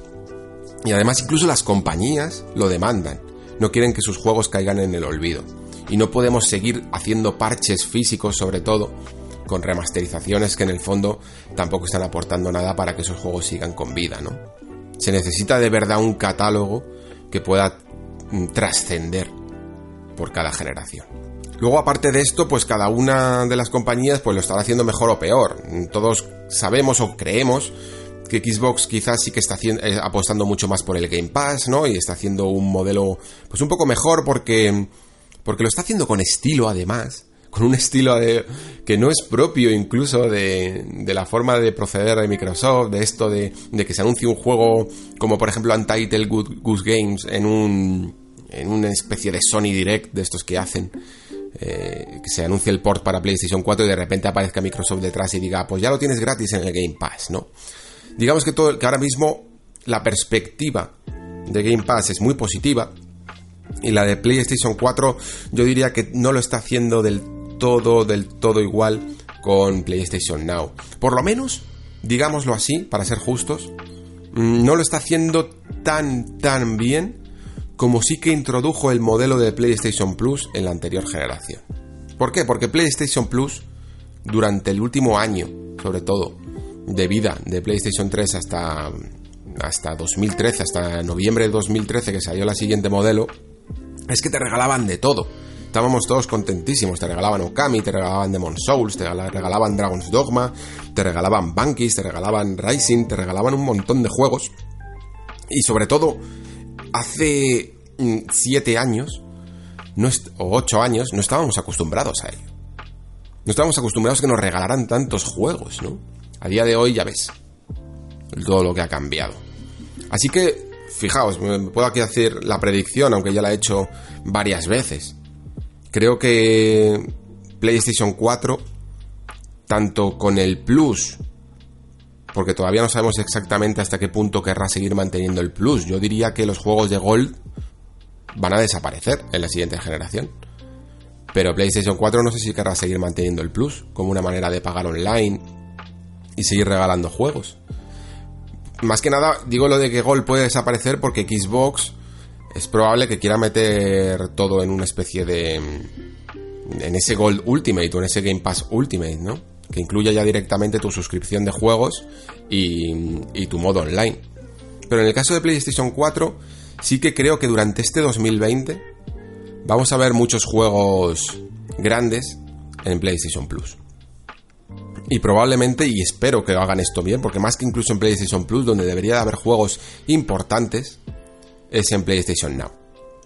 Y además incluso las compañías lo demandan, no quieren que sus juegos caigan en el olvido. Y no podemos seguir haciendo parches físicos sobre todo, con remasterizaciones que en el fondo tampoco están aportando nada para que esos juegos sigan con vida, ¿no? Se necesita de verdad un catálogo que pueda mm, trascender por cada generación. Luego, aparte de esto, pues cada una de las compañías pues lo estará haciendo mejor o peor. Todos sabemos o creemos que Xbox quizás sí que está eh, apostando mucho más por el Game Pass, ¿no? Y está haciendo un modelo pues un poco mejor porque porque lo está haciendo con estilo además, con un estilo que no es propio incluso de, de la forma de proceder de Microsoft, de esto de, de que se anuncie un juego como por ejemplo Untitled Goose Games en un en una especie de Sony Direct de estos que hacen eh, que se anuncie el port para PlayStation 4 y de repente aparezca Microsoft detrás y diga, pues ya lo tienes gratis en el Game Pass, ¿no? Digamos que, todo, que ahora mismo la perspectiva de Game Pass es muy positiva y la de PlayStation 4 yo diría que no lo está haciendo del todo, del todo igual con PlayStation Now. Por lo menos, digámoslo así, para ser justos, mm, no lo está haciendo tan, tan bien como sí que introdujo el modelo de PlayStation Plus en la anterior generación. ¿Por qué? Porque PlayStation Plus, durante el último año, sobre todo, de vida de PlayStation 3 hasta, hasta 2013, hasta noviembre de 2013 que salió la siguiente modelo, es que te regalaban de todo. Estábamos todos contentísimos, te regalaban Okami, te regalaban Demon Souls, te regalaban Dragon's Dogma, te regalaban Bankis, te regalaban Rising, te regalaban un montón de juegos. Y sobre todo, hace mm, siete años, o ocho años, no estábamos acostumbrados a ello. No estábamos acostumbrados a que nos regalaran tantos juegos, ¿no? A día de hoy ya ves todo lo que ha cambiado. Así que, fijaos, me puedo aquí hacer la predicción, aunque ya la he hecho varias veces. Creo que PlayStation 4, tanto con el Plus porque todavía no sabemos exactamente hasta qué punto querrá seguir manteniendo el Plus. Yo diría que los juegos de Gold van a desaparecer en la siguiente generación. Pero PlayStation 4 no sé si querrá seguir manteniendo el Plus como una manera de pagar online y seguir regalando juegos. Más que nada, digo lo de que Gold puede desaparecer porque Xbox es probable que quiera meter todo en una especie de. en ese Gold Ultimate o en ese Game Pass Ultimate, ¿no? Que incluya ya directamente tu suscripción de juegos y, tu modo online. Pero en el caso de PlayStation 4, sí que creo que durante este 2020 vamos a ver muchos juegos grandes en PlayStation Plus. Y probablemente, y espero que hagan esto bien, porque más que incluso en PlayStation Plus, donde debería de haber juegos importantes, es en PlayStation Now.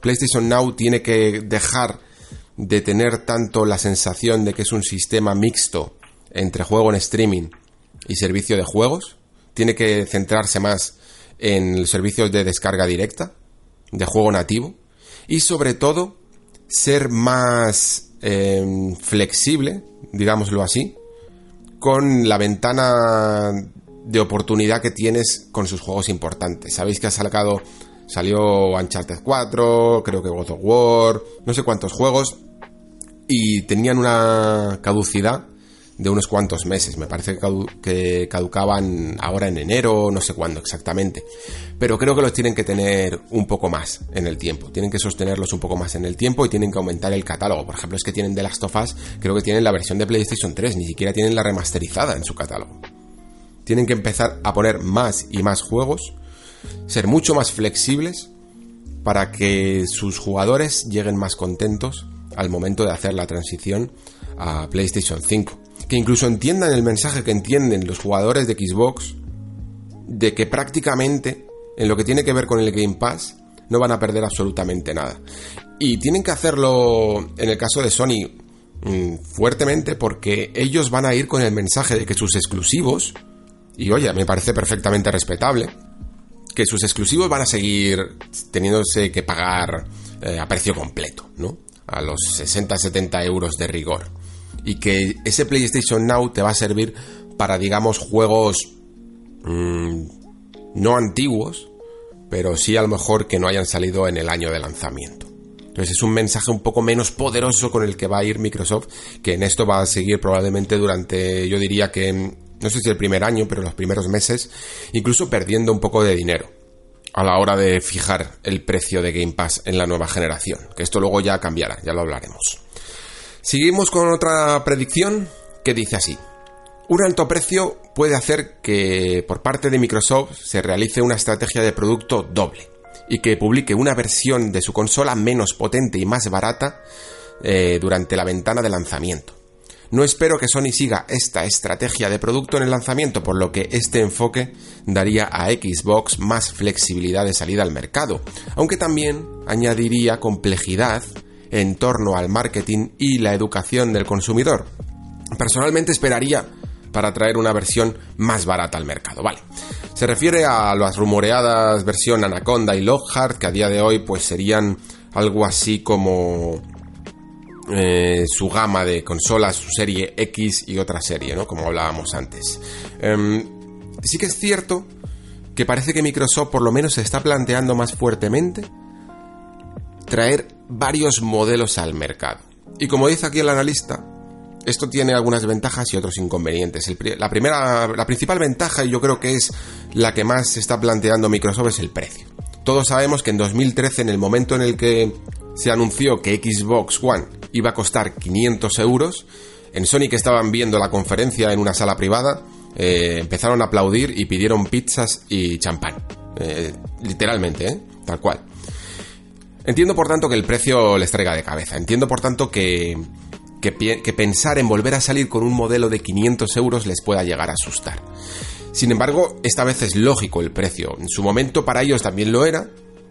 PlayStation Now tiene que dejar de tener tanto la sensación de que es un sistema mixto entre juego en streaming y servicio de juegos. Tiene que centrarse más en servicios de descarga directa, de juego nativo. Y sobre todo, ser más em, flexible, digámoslo así, con la ventana de oportunidad que tienes con sus juegos importantes. Sabéis que ha sacado, salió Uncharted 4, creo que God of War, no sé cuántos juegos, y tenían una caducidad de unos cuantos meses. Me parece que caducaban ahora en enero, no sé cuándo exactamente. Pero creo que los tienen que tener un poco más en el tiempo. Tienen que sostenerlos un poco más en el tiempo y tienen que aumentar el catálogo. Por ejemplo, es que tienen The Last of Us, creo que tienen la versión de PlayStation 3, ni siquiera tienen la remasterizada en su catálogo. Tienen que empezar a poner más y más juegos, ser mucho más flexibles para que sus jugadores lleguen más contentos al momento de hacer la transición a PlayStation 5. Que incluso entiendan el mensaje que entienden los jugadores de Xbox de que prácticamente en lo que tiene que ver con el Game Pass no van a perder absolutamente nada. Y tienen que hacerlo en el caso de Sony mm, fuertemente porque ellos van a ir con el mensaje de que sus exclusivos, y oye, me parece perfectamente respetable, que sus exclusivos van a seguir teniéndose que pagar eh, a precio completo, ¿no? A los 60-70 euros de rigor. Y que ese PlayStation Now te va a servir para, digamos, juegos mm, no antiguos, pero sí a lo mejor que no hayan salido en el año de lanzamiento. Entonces es un mensaje un poco menos poderoso con el que va a ir Microsoft, que en esto va a seguir probablemente durante, yo diría que, no sé si el primer año, pero los primeros meses, incluso perdiendo un poco de dinero a la hora de fijar el precio de Game Pass en la nueva generación, que esto luego ya cambiará, ya lo hablaremos. Seguimos con otra predicción que dice así. Un alto precio puede hacer que por parte de Microsoft se realice una estrategia de producto doble y que publique una versión de su consola menos potente y más barata eh, durante la ventana de lanzamiento. No espero que Sony siga esta estrategia de producto en el lanzamiento, por lo que este enfoque daría a Xbox más flexibilidad de salida al mercado, aunque también añadiría complejidad en torno al marketing y la educación del consumidor. Personalmente esperaría para traer una versión más barata al mercado, ¿vale? Se refiere a las rumoreadas versión Anaconda y Lockhart, que a día de hoy pues serían algo así como eh, su gama de consolas, su serie X y otra serie, ¿no? Como hablábamos antes. Em, sí que es cierto que parece que Microsoft por lo menos se está planteando más fuertemente traer varios modelos al mercado. Y como dice aquí el analista, esto tiene algunas ventajas y otros inconvenientes. la primera, la principal ventaja, y yo creo que es la que más se está planteando Microsoft, es el precio. Todos sabemos que en 2013, en el momento en el que se anunció que Xbox One iba a costar 500 euros, en Sony que estaban viendo la conferencia en una sala privada, eh, empezaron a aplaudir y pidieron pizzas y champán. Eh, literalmente, ¿eh? Tal cual. Entiendo por tanto que el precio les traiga de cabeza. Entiendo por tanto que que, pensar en volver a salir con un modelo de 500 euros les pueda llegar a asustar. Sin embargo, esta vez es lógico el precio. En su momento para ellos también lo era,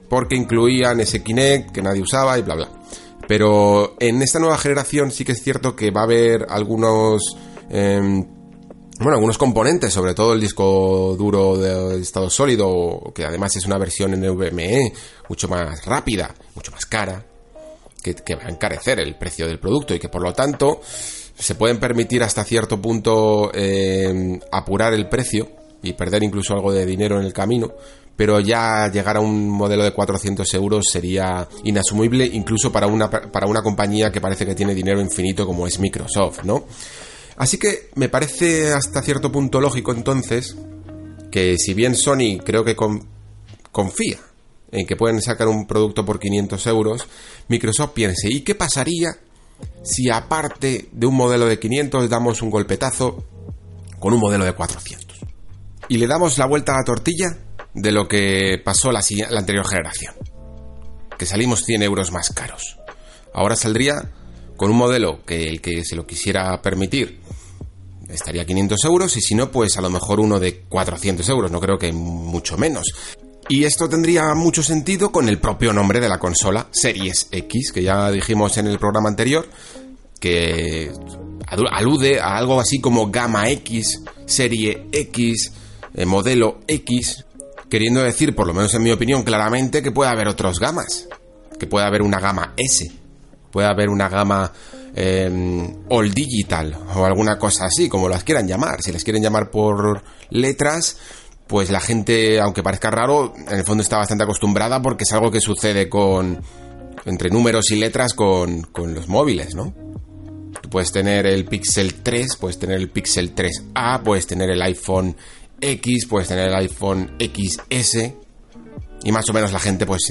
porque incluían ese Kinect que nadie usaba y bla bla. Pero en esta nueva generación sí que es cierto que va a haber algunos... Em, bueno, algunos componentes, sobre todo el disco duro de estado sólido, que además es una versión NVMe mucho más rápida, mucho más cara, que, va a encarecer el precio del producto y que por lo tanto se pueden permitir hasta cierto punto eh, apurar el precio y perder incluso algo de dinero en el camino, pero ya llegar a un modelo de 400 euros sería inasumible incluso para una, para una compañía que parece que tiene dinero infinito como es Microsoft, ¿no? Así que me parece hasta cierto punto lógico entonces que si bien Sony creo que confía en que pueden sacar un producto por 500 euros, Microsoft piense, ¿y qué pasaría si aparte de un modelo de 500 damos un golpetazo con un modelo de 400? Y le damos la vuelta a la tortilla de lo que pasó la, la anterior generación. Que salimos 100 euros más caros. Ahora saldría con un modelo que el que se lo quisiera permitir estaría 500 euros y si no, pues a lo mejor uno de 400 euros, no creo que mucho menos. Y esto tendría mucho sentido con el propio nombre de la consola, Series X, que ya dijimos en el programa anterior, que alude a algo así como Gama X, Serie X, eh, modelo X, queriendo decir, por lo menos en mi opinión, claramente que puede haber otros gamas, que puede haber una gama S, puede haber una gama em, All Digital o alguna cosa así, como las quieran llamar, si les quieren llamar por letras, pues la gente, aunque parezca raro, en el fondo está bastante acostumbrada porque es algo que sucede con entre números y letras con, con los móviles, ¿no? Tú puedes tener el Pixel 3, puedes tener el Pixel 3A, puedes tener el iPhone X, puedes tener el iPhone XS y más o menos la gente pues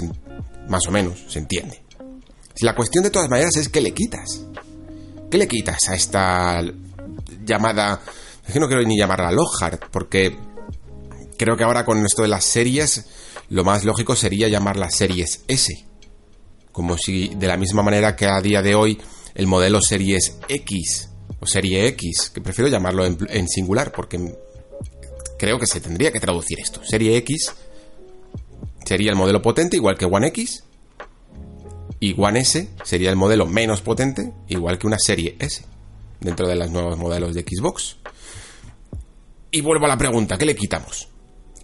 más o menos se entiende. La cuestión de todas maneras es que le quitas. ¿Qué le quitas a esta llamada es que no quiero ni llamarla Lockhart porque creo que ahora con esto de las series, lo más lógico sería llamarlas series S. Como si de la misma manera que a día de hoy el modelo series X o serie X, que prefiero llamarlo en, singular porque creo que se tendría que traducir esto. Serie X sería el modelo potente igual que One X y One S sería el modelo menos potente igual que una serie S dentro de los nuevos modelos de Xbox. Y vuelvo a la pregunta, ¿qué le quitamos?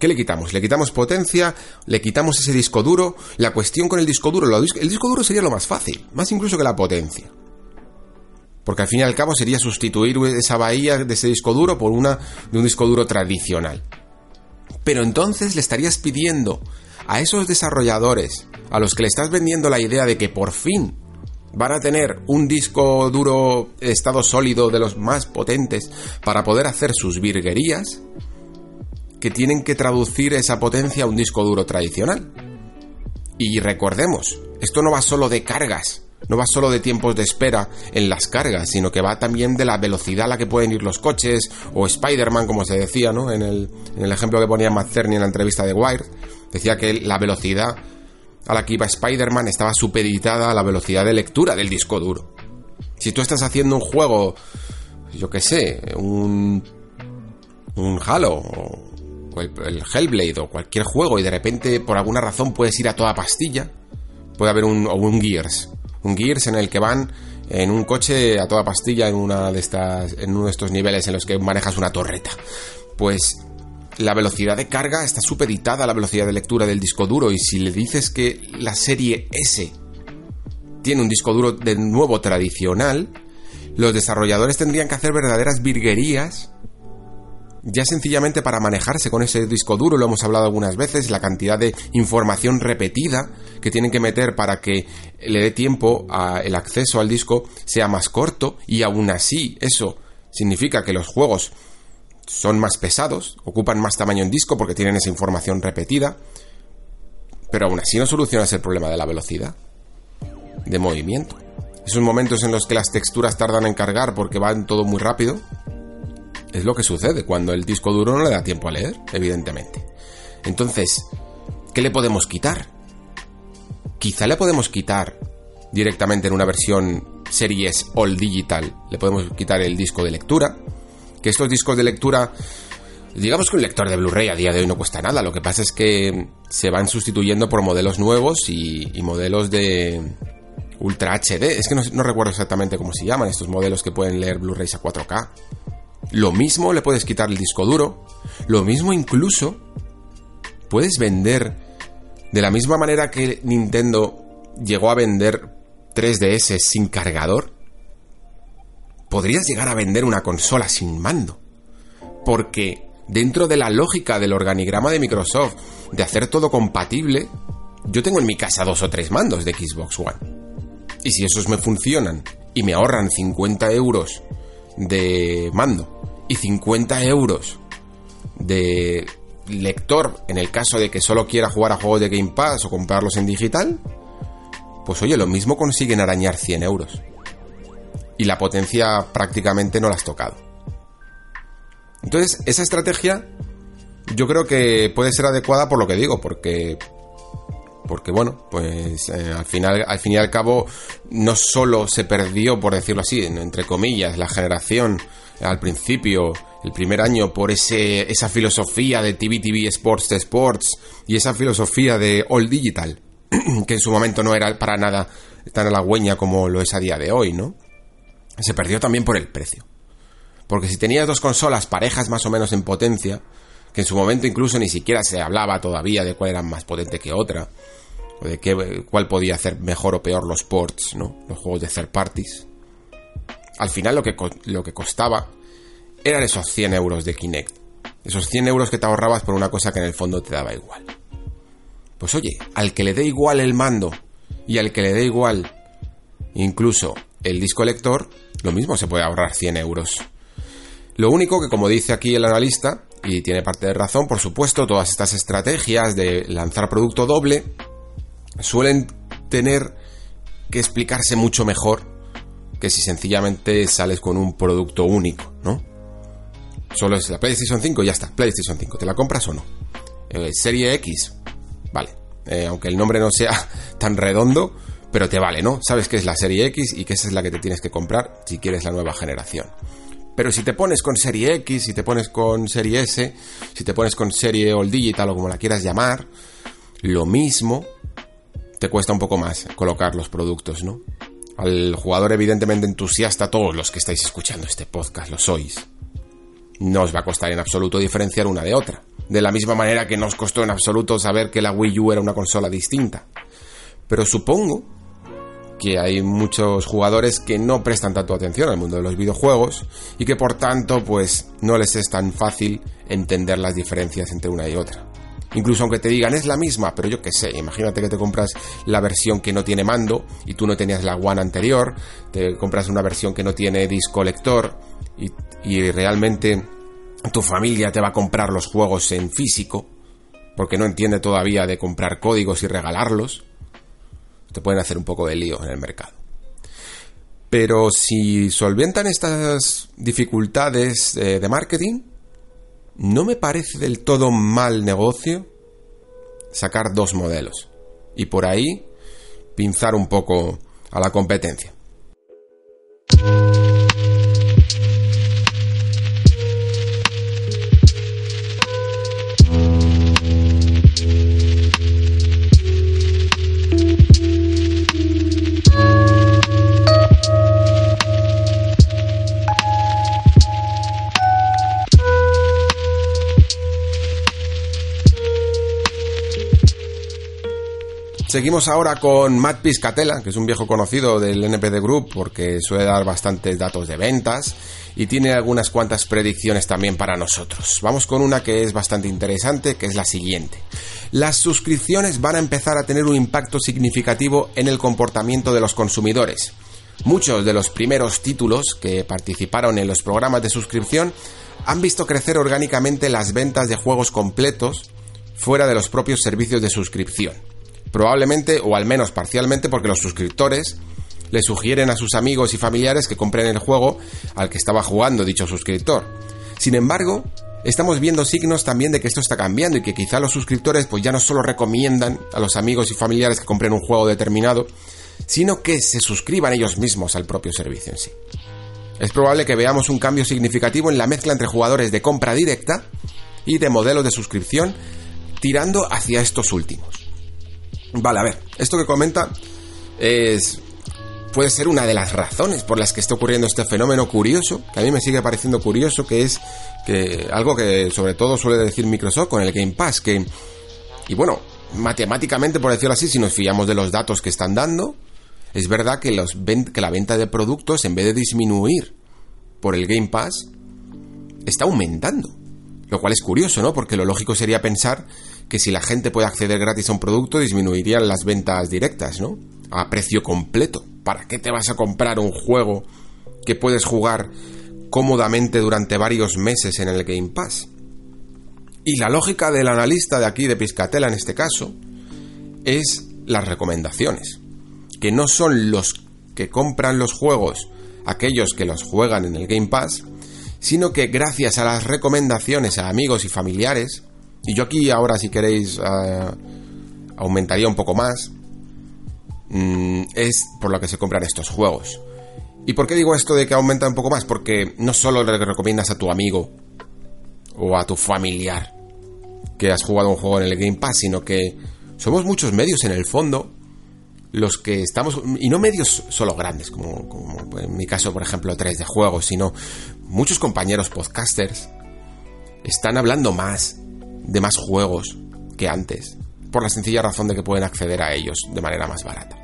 ¿Qué le quitamos? ¿Le quitamos potencia? ¿Le quitamos ese disco duro? La cuestión con el disco duro, el disco duro sería lo más fácil, más incluso que la potencia. Porque al fin y al cabo sería sustituir esa bahía de ese disco duro por una de un disco duro tradicional. Pero entonces le estarías pidiendo a esos desarrolladores a los que le estás vendiendo la idea de que por fin van a tener un disco duro estado sólido de los más potentes para poder hacer sus virguerías, que tienen que traducir esa potencia a un disco duro tradicional. Y recordemos, esto no va solo de cargas, no va solo de tiempos de espera en las cargas, sino que va también de la velocidad a la que pueden ir los coches, o Spider-Man, como se decía, ¿no? En el, en el ejemplo que ponía Matt Cerny en la entrevista de Wire, decía que la velocidad a la que iba Spider-Man estaba supeditada a la velocidad de lectura del disco duro. Si tú estás haciendo un juego, yo qué sé, un, un Halo, el, el Hellblade, o cualquier juego, y de repente por alguna razón puedes ir a toda pastilla, puede haber un, o un Gears, un Gears en el que van en un coche a toda pastilla en una de estas en uno de estos niveles en los que manejas una torreta. Pues la velocidad de carga está supeditada a la velocidad de lectura del disco duro y si le dices que la serie S tiene un disco duro de nuevo tradicional, los desarrolladores tendrían que hacer verdaderas virguerías ya sencillamente para manejarse con ese disco duro, lo hemos hablado algunas veces, la cantidad de información repetida que tienen que meter para que le dé tiempo a el acceso al disco sea más corto y aún así eso significa que los juegos son más pesados, ocupan más tamaño en disco porque tienen esa información repetida, pero aún así no solucionas el problema de la velocidad de movimiento. Esos momentos en los que las texturas tardan en cargar porque van todo muy rápido, es lo que sucede cuando el disco duro no le da tiempo a leer, evidentemente. Entonces, ¿qué le podemos quitar? Quizá le podemos quitar directamente en una versión series all digital, le podemos quitar el disco de lectura, que estos discos de lectura digamos que un lector de Blu-ray a día de hoy no cuesta nada. Lo que pasa es que se van sustituyendo por modelos nuevos y, modelos de Ultra HD. Es que no, no, recuerdo exactamente cómo se llaman estos modelos que pueden leer Blu-rays a 4K. Lo mismo le puedes quitar el disco duro. Lo mismo incluso puedes vender de la misma manera que Nintendo llegó a vender 3DS sin cargador. Podrías llegar a vender una consola sin mando. Porque dentro de la lógica del organigrama de Microsoft de hacer todo compatible, yo tengo en mi casa dos o tres mandos de Xbox One. Y si esos me funcionan y me ahorran 50 euros de mando y 50 euros de lector en el caso de que solo quiera jugar a juegos de Game Pass o comprarlos en digital, pues oye, lo mismo consiguen arañar 100 euros. Y la potencia prácticamente no la has tocado. Entonces, esa estrategia yo creo que puede ser adecuada por lo que digo, porque porque bueno, pues eh, al final, al fin y al cabo, no solo se perdió, por decirlo así, entre comillas, la generación al principio, el primer año, por ese, esa filosofía de TV TV Sports de Sports y esa filosofía de All Digital, que en su momento no era para nada tan halagüeña como lo es a día de hoy, ¿no? Se perdió también por el precio. Porque si tenías dos consolas parejas más o menos en potencia, que en su momento incluso ni siquiera se hablaba todavía de cuál era más potente que otra, o de qué, cuál podía hacer mejor o peor los ports, ¿no? Los juegos de third parties. Al final lo que, lo que costaba eran esos 100 euros de Kinect. Esos 100 euros que te ahorrabas por una cosa que en el fondo te daba igual. Pues oye, al que le dé igual el mando y al que le dé igual incluso el disco lector, lo mismo se puede ahorrar 100 euros. Lo único que, como dice aquí el analista, y tiene parte de razón, por supuesto, todas estas estrategias de lanzar producto doble suelen tener que explicarse mucho mejor que si sencillamente sales con un producto único, ¿no? Solo es la PlayStation 5 y ya está, PlayStation 5, ¿te la compras o no? Eh, serie X, vale, eh, aunque el nombre no sea tan redondo, pero te vale, ¿no? Sabes que es la serie X y que esa es la que te tienes que comprar si quieres la nueva generación. Pero si te pones con serie X, si te pones con serie S, si te pones con serie All Digital o como la quieras llamar, lo mismo te cuesta un poco más colocar los productos, ¿no? Al jugador evidentemente entusiasta, todos los que estáis escuchando este podcast lo sois. No os va a costar en absoluto diferenciar una de otra. De la misma manera que no os costó en absoluto saber que la Wii U era una consola distinta. Pero supongo que hay muchos jugadores que no prestan tanto atención al mundo de los videojuegos y que por tanto pues no les es tan fácil entender las diferencias entre una y otra. Incluso aunque te digan es la misma, pero yo qué sé, imagínate que te compras la versión que no tiene mando y tú no tenías la One anterior, te compras una versión que no tiene disco lector y, y realmente tu familia te va a comprar los juegos en físico porque no entiende todavía de comprar códigos y regalarlos te pueden hacer un poco de lío en el mercado. Pero si solventan estas dificultades eh, de marketing, no me parece del todo mal negocio sacar dos modelos y por ahí pinzar un poco a la competencia. Seguimos ahora con Matt Piscatella, que es un viejo conocido del NPD Group porque suele dar bastantes datos de ventas y tiene algunas cuantas predicciones también para nosotros. Vamos con una que es bastante interesante, que es la siguiente. Las suscripciones van a empezar a tener un impacto significativo en el comportamiento de los consumidores. Muchos de los primeros títulos que participaron en los programas de suscripción han visto crecer orgánicamente las ventas de juegos completos fuera de los propios servicios de suscripción probablemente o al menos parcialmente porque los suscriptores le sugieren a sus amigos y familiares que compren el juego al que estaba jugando dicho suscriptor. Sin embargo, estamos viendo signos también de que esto está cambiando y que quizá los suscriptores pues ya no solo recomiendan a los amigos y familiares que compren un juego determinado, sino que se suscriban ellos mismos al propio servicio en sí. Es probable que veamos un cambio significativo en la mezcla entre jugadores de compra directa y de modelos de suscripción tirando hacia estos últimos. Vale, a ver, esto que comenta es puede ser una de las razones por las que está ocurriendo este fenómeno curioso, que a mí me sigue pareciendo curioso, que es que algo que sobre todo suele decir Microsoft con el Game Pass, que y bueno, matemáticamente por decirlo así, si nos fiamos de los datos que están dando, es verdad que los que la venta de productos en vez de disminuir por el Game Pass está aumentando. Lo cual es curioso, ¿no? Porque lo lógico sería pensar que si la gente puede acceder gratis a un producto, disminuirían las ventas directas, ¿no? A precio completo. ¿Para qué te vas a comprar un juego que puedes jugar cómodamente durante varios meses en el Game Pass? Y la lógica del analista de aquí, de Piscatela en este caso, es las recomendaciones. Que no son los que compran los juegos aquellos que los juegan en el Game Pass, sino que gracias a las recomendaciones a amigos y familiares, y yo aquí ahora si queréis eh, aumentaría un poco más. Mm, es por lo que se compran estos juegos. ¿Y por qué digo esto de que aumenta un poco más? Porque no solo le recomiendas a tu amigo o a tu familiar que has jugado un juego en el Game Pass, sino que somos muchos medios en el fondo los que estamos, y no medios solo grandes, como, como en mi caso, por ejemplo, tres de juegos, sino muchos compañeros podcasters están hablando más de más juegos que antes, por la sencilla razón de que pueden acceder a ellos de manera más barata.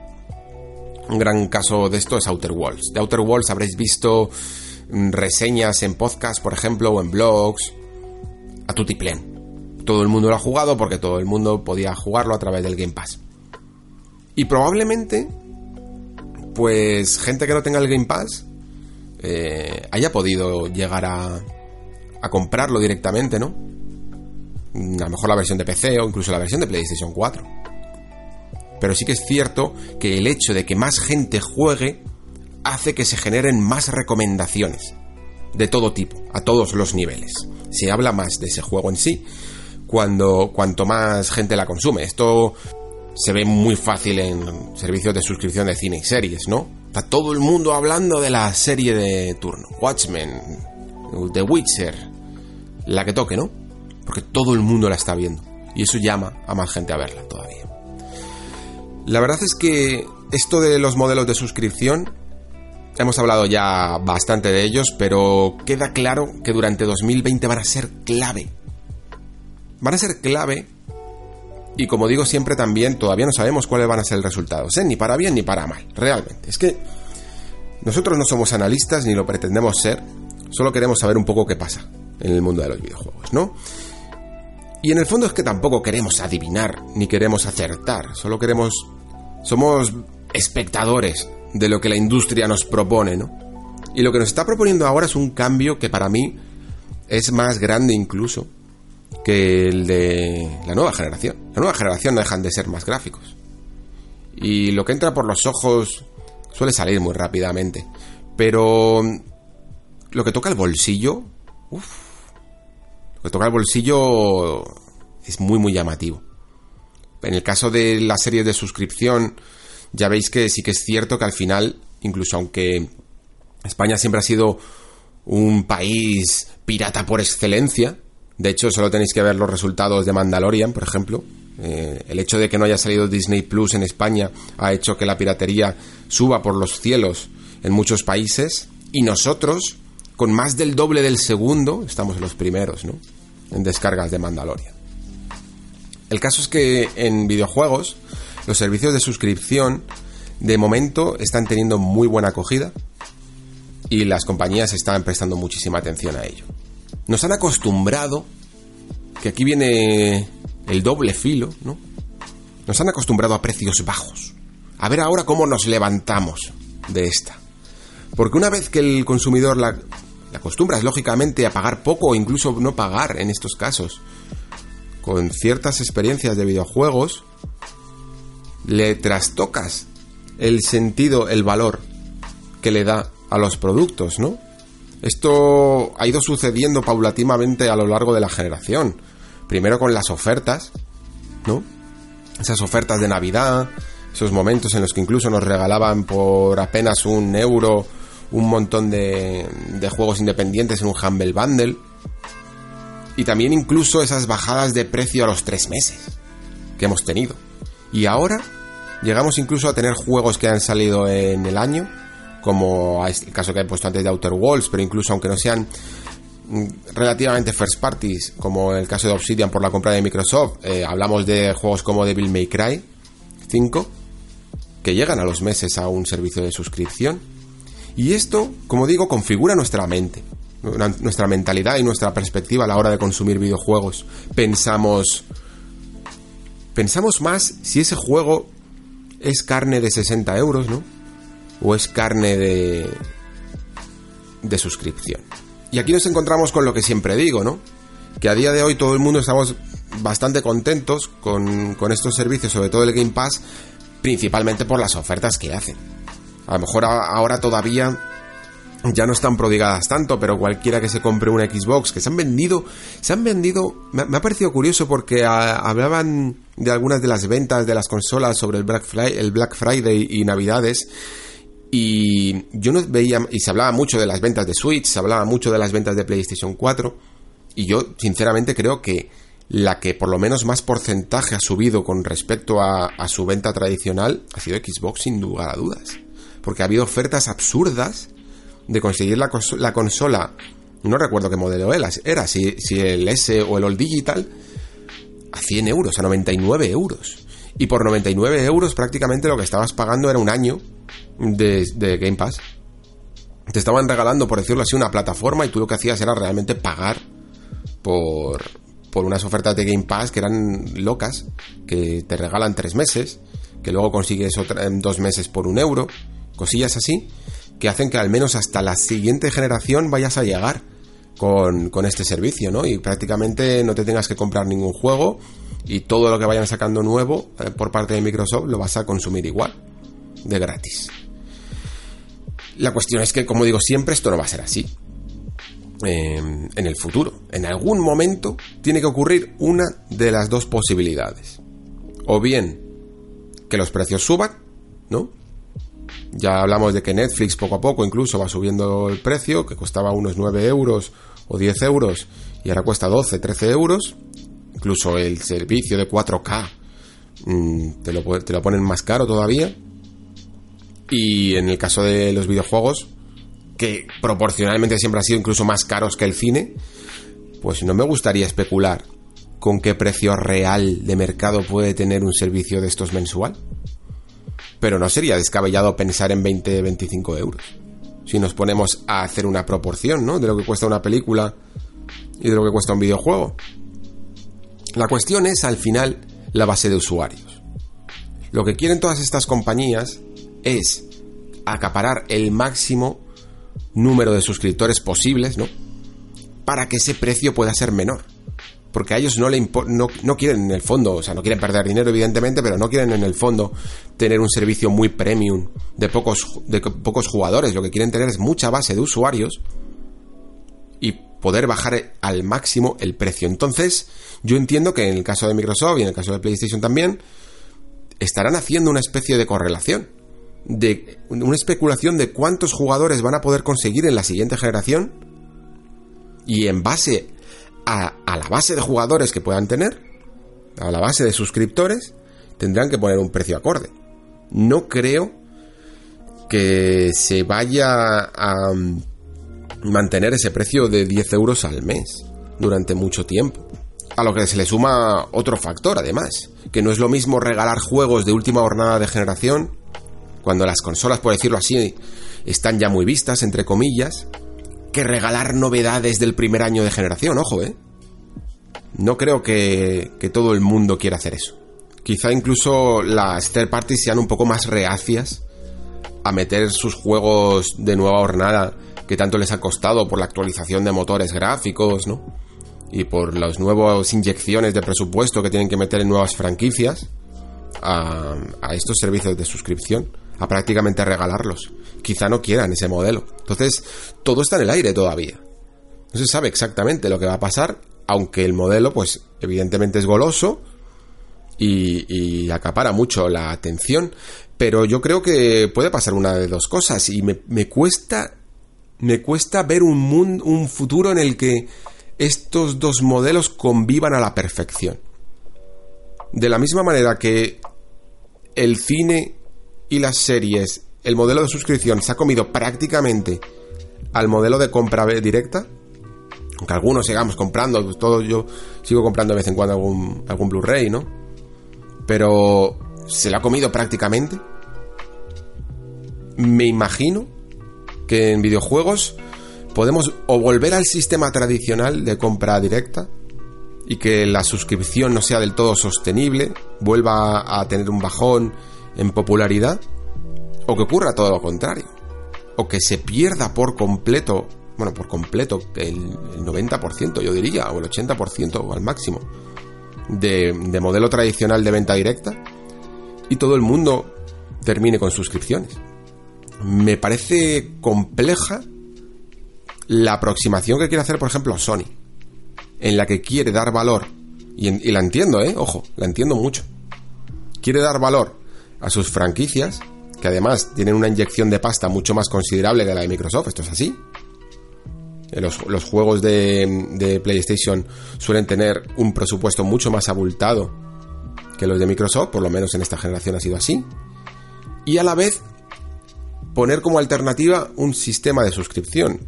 Un gran caso de esto es Outer Worlds. De Outer Worlds habréis visto mm, reseñas en podcast, por ejemplo, o en blogs, a tutiplén. Todo el mundo lo ha jugado porque todo el mundo podía jugarlo a través del Game Pass. Y probablemente, pues gente que no tenga el Game Pass eh, haya podido llegar a, a comprarlo directamente, ¿no? A lo mejor la versión de PC o incluso la versión de PlayStation 4. Pero sí que es cierto que el hecho de que más gente juegue hace que se generen más recomendaciones de todo tipo, a todos los niveles. Se habla más de ese juego en sí cuando cuanto más gente la consume. Esto se ve muy fácil en servicios de suscripción de cine y series, ¿no? Está todo el mundo hablando de la serie de turno. Watchmen, The Witcher, la que toque, ¿no? Porque todo el mundo la está viendo. Y eso llama a más gente a verla todavía. La verdad es que esto de los modelos de suscripción, hemos hablado ya bastante de ellos, pero queda claro que durante 2020 van a ser clave. Van a ser clave y como digo siempre también, todavía no sabemos cuáles van a ser los resultados, ¿eh? ni para bien ni para mal, realmente. Es que nosotros no somos analistas ni lo pretendemos ser, solo queremos saber un poco qué pasa en el mundo de los videojuegos, ¿no? Y en el fondo es que tampoco queremos adivinar ni queremos acertar, solo queremos... Somos espectadores de lo que la industria nos propone, ¿no? Y lo que nos está proponiendo ahora es un cambio que para mí es más grande incluso que el de la nueva generación. La nueva generación no dejan de ser más gráficos. Y lo que entra por los ojos suele salir muy rápidamente. Pero lo que toca el bolsillo, uff, que toca el bolsillo es muy muy llamativo. En el caso de las series de suscripción, ya veis que sí que es cierto que al final, incluso aunque España siempre ha sido un país pirata por excelencia, de hecho, solo tenéis que ver los resultados de Mandalorian, por ejemplo. Eh, el hecho de que no haya salido Disney Plus en España ha hecho que la piratería suba por los cielos en muchos países. Y nosotros, con más del doble del segundo, estamos en los primeros, ¿no? En descargas de Mandalorian. El caso es que en videojuegos, los servicios de suscripción, de momento, están teniendo muy buena acogida. Y las compañías están prestando muchísima atención a ello. Nos han acostumbrado, que aquí viene el doble filo, ¿no? Nos han acostumbrado a precios bajos. A ver ahora cómo nos levantamos de esta. Porque una vez que el consumidor la, la acostumbras lógicamente a pagar poco o incluso no pagar en estos casos, con ciertas experiencias de videojuegos, le trastocas el sentido, el valor que le da a los productos, ¿no? Esto ha ido sucediendo paulatinamente a lo largo de la generación. Primero con las ofertas, ¿no? Esas ofertas de Navidad, esos momentos en los que incluso nos regalaban por apenas un euro un montón de, juegos independientes en un Humble Bundle. Y también incluso esas bajadas de precio a los tres meses que hemos tenido. Y ahora llegamos incluso a tener juegos que han salido en el año como el caso que he puesto antes de Outer Worlds, pero incluso aunque no sean mm, relativamente first parties, como el caso de Obsidian por la compra de Microsoft, eh, hablamos de juegos como Devil May Cry 5, que llegan a los meses a un servicio de suscripción. Y esto, como digo, configura nuestra mente, nuestra mentalidad y nuestra perspectiva a la hora de consumir videojuegos. Pensamos. Pensamos más si ese juego es carne de 60 euros, ¿no? o es carne de, de suscripción. Y aquí nos encontramos con lo que siempre digo, ¿no? Que a día de hoy todo el mundo estamos bastante contentos con, con estos servicios, sobre todo el Game Pass, principalmente por las ofertas que hacen. A lo mejor ahora todavía ya no están prodigadas tanto, pero cualquiera que se compre una Xbox, que se han vendido, se han vendido, me, ha parecido curioso porque hablaban de algunas de las ventas de las consolas sobre el Black, el Black Friday y Navidades y yo no veía, y se hablaba mucho de las ventas de Switch, se hablaba mucho de las ventas de PlayStation 4, y yo sinceramente creo que la que por lo menos más porcentaje ha subido con respecto a, su venta tradicional ha sido Xbox sin lugar a dudas. Porque ha habido ofertas absurdas de conseguir la, la consola, no recuerdo qué modelo era, era si, el S o el All Digital, a 100 euros, a 99 euros. Y por 99 euros prácticamente lo que estabas pagando era un año de, Game Pass. Te estaban regalando, por decirlo así, una plataforma y tú lo que hacías era realmente pagar por, por unas ofertas de Game Pass que eran locas, que te regalan tres meses, que luego consigues otra, dos meses por un euro, cosillas así, que hacen que al menos hasta la siguiente generación vayas a llegar con, con este servicio, ¿no? Y prácticamente no te tengas que comprar ningún juego y todo lo que vayan sacando nuevo eh, por parte de Microsoft lo vas a consumir igual, de gratis. La cuestión es que, como digo siempre, esto no va a ser así. Em, en el futuro. En algún momento tiene que ocurrir una de las dos posibilidades. O bien que los precios suban, ¿no? Ya hablamos de que Netflix poco a poco incluso va subiendo el precio, que costaba unos 9 euros o 10 euros y ahora cuesta 12, 13 euros. Incluso el servicio de 4K mm, te, lo, te lo ponen más caro todavía. Y en el caso de los videojuegos, que proporcionalmente siempre han sido incluso más caros que el cine, pues no me gustaría especular con qué precio real de mercado puede tener un servicio de estos mensual. Pero no sería descabellado pensar en 20-25 euros. Si nos ponemos a hacer una proporción, ¿no? De lo que cuesta una película y de lo que cuesta un videojuego. La cuestión es, al final, la base de usuarios. Lo que quieren todas estas compañías es acaparar el máximo número de suscriptores posibles, ¿no? Para que ese precio pueda ser menor porque a ellos no le no, no, quieren en el fondo, o sea, no quieren perder dinero evidentemente, pero no quieren en el fondo tener un servicio muy premium de pocos de pocos jugadores, lo que quieren tener es mucha base de usuarios y poder bajar al máximo el precio. Entonces, yo entiendo que en el caso de Microsoft y en el caso de PlayStation también estarán haciendo una especie de correlación de una especulación de cuántos jugadores van a poder conseguir en la siguiente generación y en base a, la base de jugadores que puedan tener, a la base de suscriptores, tendrán que poner un precio acorde. No creo que se vaya a mm, mantener ese precio de 10 euros al mes durante mucho tiempo. A lo que se le suma otro factor, además, que no es lo mismo regalar juegos de última jornada de generación, cuando las consolas, por decirlo así, están ya muy vistas, entre comillas, que regalar novedades del primer año de generación, ojo, ¿eh? No creo que, que todo el mundo quiera hacer eso. Quizá incluso las third parties sean un poco más reacias a meter sus juegos de nueva hornada que tanto les ha costado por la actualización de motores gráficos, ¿no? Y por las nuevas inyecciones de presupuesto que tienen que meter en nuevas franquicias a, a estos servicios de suscripción, a prácticamente regalarlos quizá no quieran ese modelo. Entonces, todo está en el aire todavía. No se sabe exactamente lo que va a pasar, aunque el modelo, pues, evidentemente es goloso y, acapara mucho la atención. Pero yo creo que puede pasar una de dos cosas y me, me cuesta. Me cuesta ver un mundo, un futuro en el que estos dos modelos convivan a la perfección. De la misma manera que el cine y las series el modelo de suscripción se ha comido prácticamente al modelo de compra directa. Aunque algunos sigamos comprando, pues todo yo sigo comprando de vez en cuando algún, algún Blu-ray, ¿no? Pero se lo ha comido prácticamente. Me imagino que en videojuegos podemos o volver al sistema tradicional de compra directa y que la suscripción no sea del todo sostenible, vuelva a tener un bajón en popularidad, o que ocurra todo lo contrario. O que se pierda por completo, bueno, por completo, el, 90%, yo diría, o el 80% o al máximo, de, de modelo tradicional de venta directa. Y todo el mundo termine con suscripciones. Me parece compleja la aproximación que quiere hacer, por ejemplo, Sony, en la que quiere dar valor, y, y, la entiendo, ¿eh? Ojo, la entiendo mucho. Quiere dar valor a sus franquicias que además tienen una inyección de pasta mucho más considerable que la de Microsoft, esto es así. Eh, los, juegos de, PlayStation suelen tener un presupuesto mucho más abultado que los de Microsoft, por lo menos en esta generación ha sido así. Y a la vez poner como alternativa un sistema de suscripción.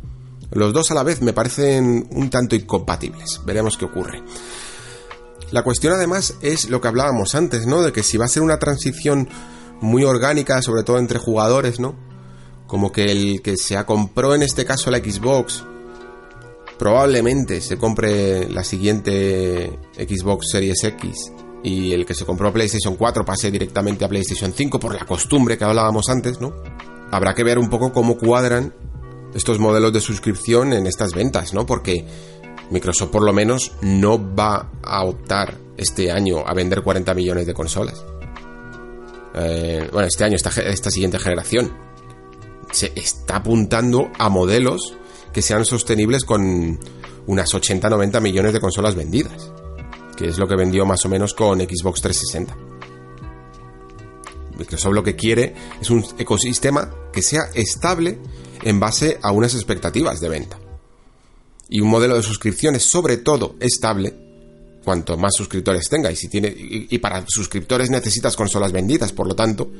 Los dos a la vez me parecen un tanto incompatibles. Veremos qué ocurre. La cuestión además es lo que hablábamos antes, ¿no? De que si va a ser una transición muy orgánica, sobre todo entre jugadores, ¿no? Como que el que se compró en este caso la Xbox probablemente se compre la siguiente Xbox Series X y el que se compró PlayStation 4 pase directamente a PlayStation 5 por la costumbre que hablábamos antes, ¿no? Habrá que ver un poco cómo cuadran estos modelos de suscripción en estas ventas, ¿no? Porque Microsoft por lo menos no va a optar este año a vender 40 millones de consolas. Eh, bueno, este año, esta, esta siguiente generación, se está apuntando a modelos que sean sostenibles con unas 80-90 millones de consolas vendidas, que es lo que vendió más o menos con Xbox 360. Microsoft lo que quiere es un ecosistema que sea estable en base a unas expectativas de venta. Y un modelo de suscripciones, sobre todo, estable, cuanto más suscriptores tenga. Y, para suscriptores necesitas consolas vendidas, por lo tanto,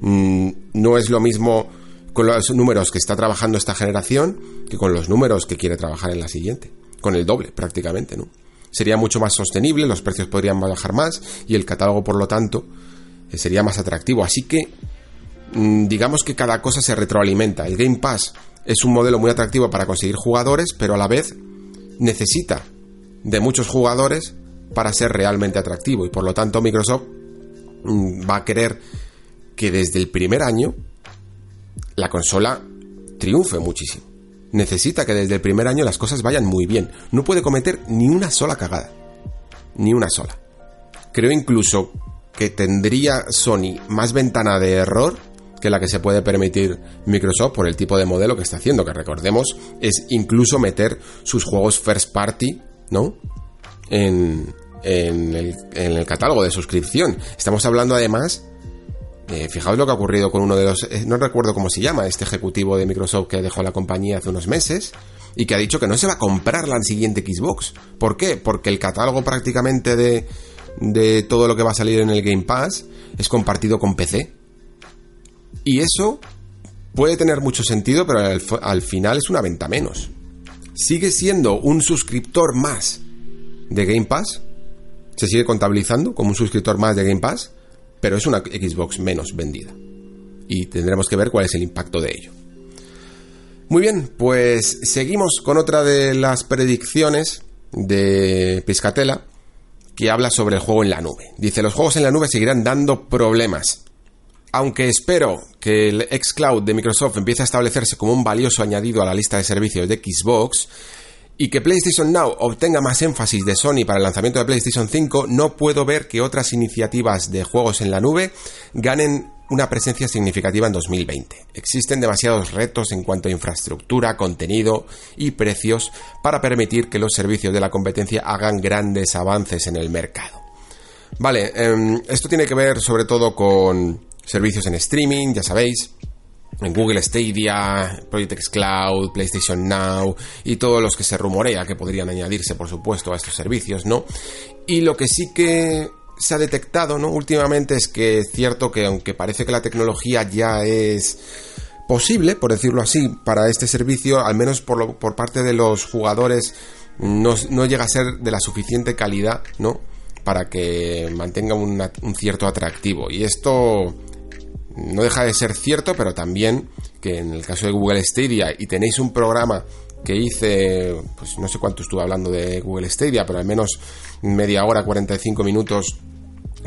mm, no es lo mismo con los números que está trabajando esta generación que con los números que quiere trabajar en la siguiente. Con el doble, prácticamente, ¿no? Sería mucho más sostenible, los precios podrían bajar más y el catálogo, por lo tanto, eh, sería más atractivo. Así que, mm, digamos que cada cosa se retroalimenta. El Game Pass es un modelo muy atractivo para conseguir jugadores, pero a la vez necesita de muchos jugadores para ser realmente atractivo. Y por lo tanto, Microsoft mm, va a querer que desde el primer año la consola triunfe muchísimo. Necesita que desde el primer año las cosas vayan muy bien. No puede cometer ni una sola cagada. Ni una sola. Creo incluso que tendría Sony más ventana de error que la que se puede permitir Microsoft por el tipo de modelo que está haciendo, que recordemos es incluso meter sus juegos first party, ¿no? En, en, el, catálogo de suscripción. Estamos hablando además fijaos lo que ha ocurrido con uno de los, eh, no recuerdo cómo se llama, este ejecutivo de Microsoft que dejó la compañía hace unos meses y que ha dicho que no se va a comprar la siguiente Xbox. ¿Por qué? Porque el catálogo prácticamente de todo lo que va a salir en el Game Pass es compartido con PC. Y eso puede tener mucho sentido, pero al, al final es una venta menos. Sigue siendo un suscriptor más de Game Pass. Se sigue contabilizando como un suscriptor más de Game Pass pero es una Xbox menos vendida. Y tendremos que ver cuál es el impacto de ello. Muy bien, pues seguimos con otra de las predicciones de Piscatela que habla sobre el juego en la nube. Dice, los juegos en la nube seguirán dando problemas. Aunque espero que el xCloud de Microsoft empiece a establecerse como un valioso añadido a la lista de servicios de Xbox, y que PlayStation Now obtenga más énfasis de Sony para el lanzamiento de PlayStation 5, no puedo ver que otras iniciativas de juegos en la nube ganen una presencia significativa en 2020. Existen demasiados retos en cuanto a infraestructura, contenido y precios para permitir que los servicios de la competencia hagan grandes avances en el mercado. Vale, em, esto tiene que ver sobre todo con servicios en streaming, ya sabéis, en Google Stadia, Project X Cloud, PlayStation Now y todos los que se rumorea que podrían añadirse, por supuesto, a estos servicios, ¿no? Y lo que sí que se ha detectado, ¿no? Últimamente es que es cierto que aunque parece que la tecnología ya es posible, por decirlo así, para este servicio, al menos por, por parte de los jugadores, no, llega a ser de la suficiente calidad, ¿no? Para que mantenga un cierto atractivo. Y esto no deja de ser cierto, pero también que en el caso de Google Stadia y tenéis un programa que hice, pues no sé cuánto estuve hablando de Google Stadia, pero al menos media hora, 45 minutos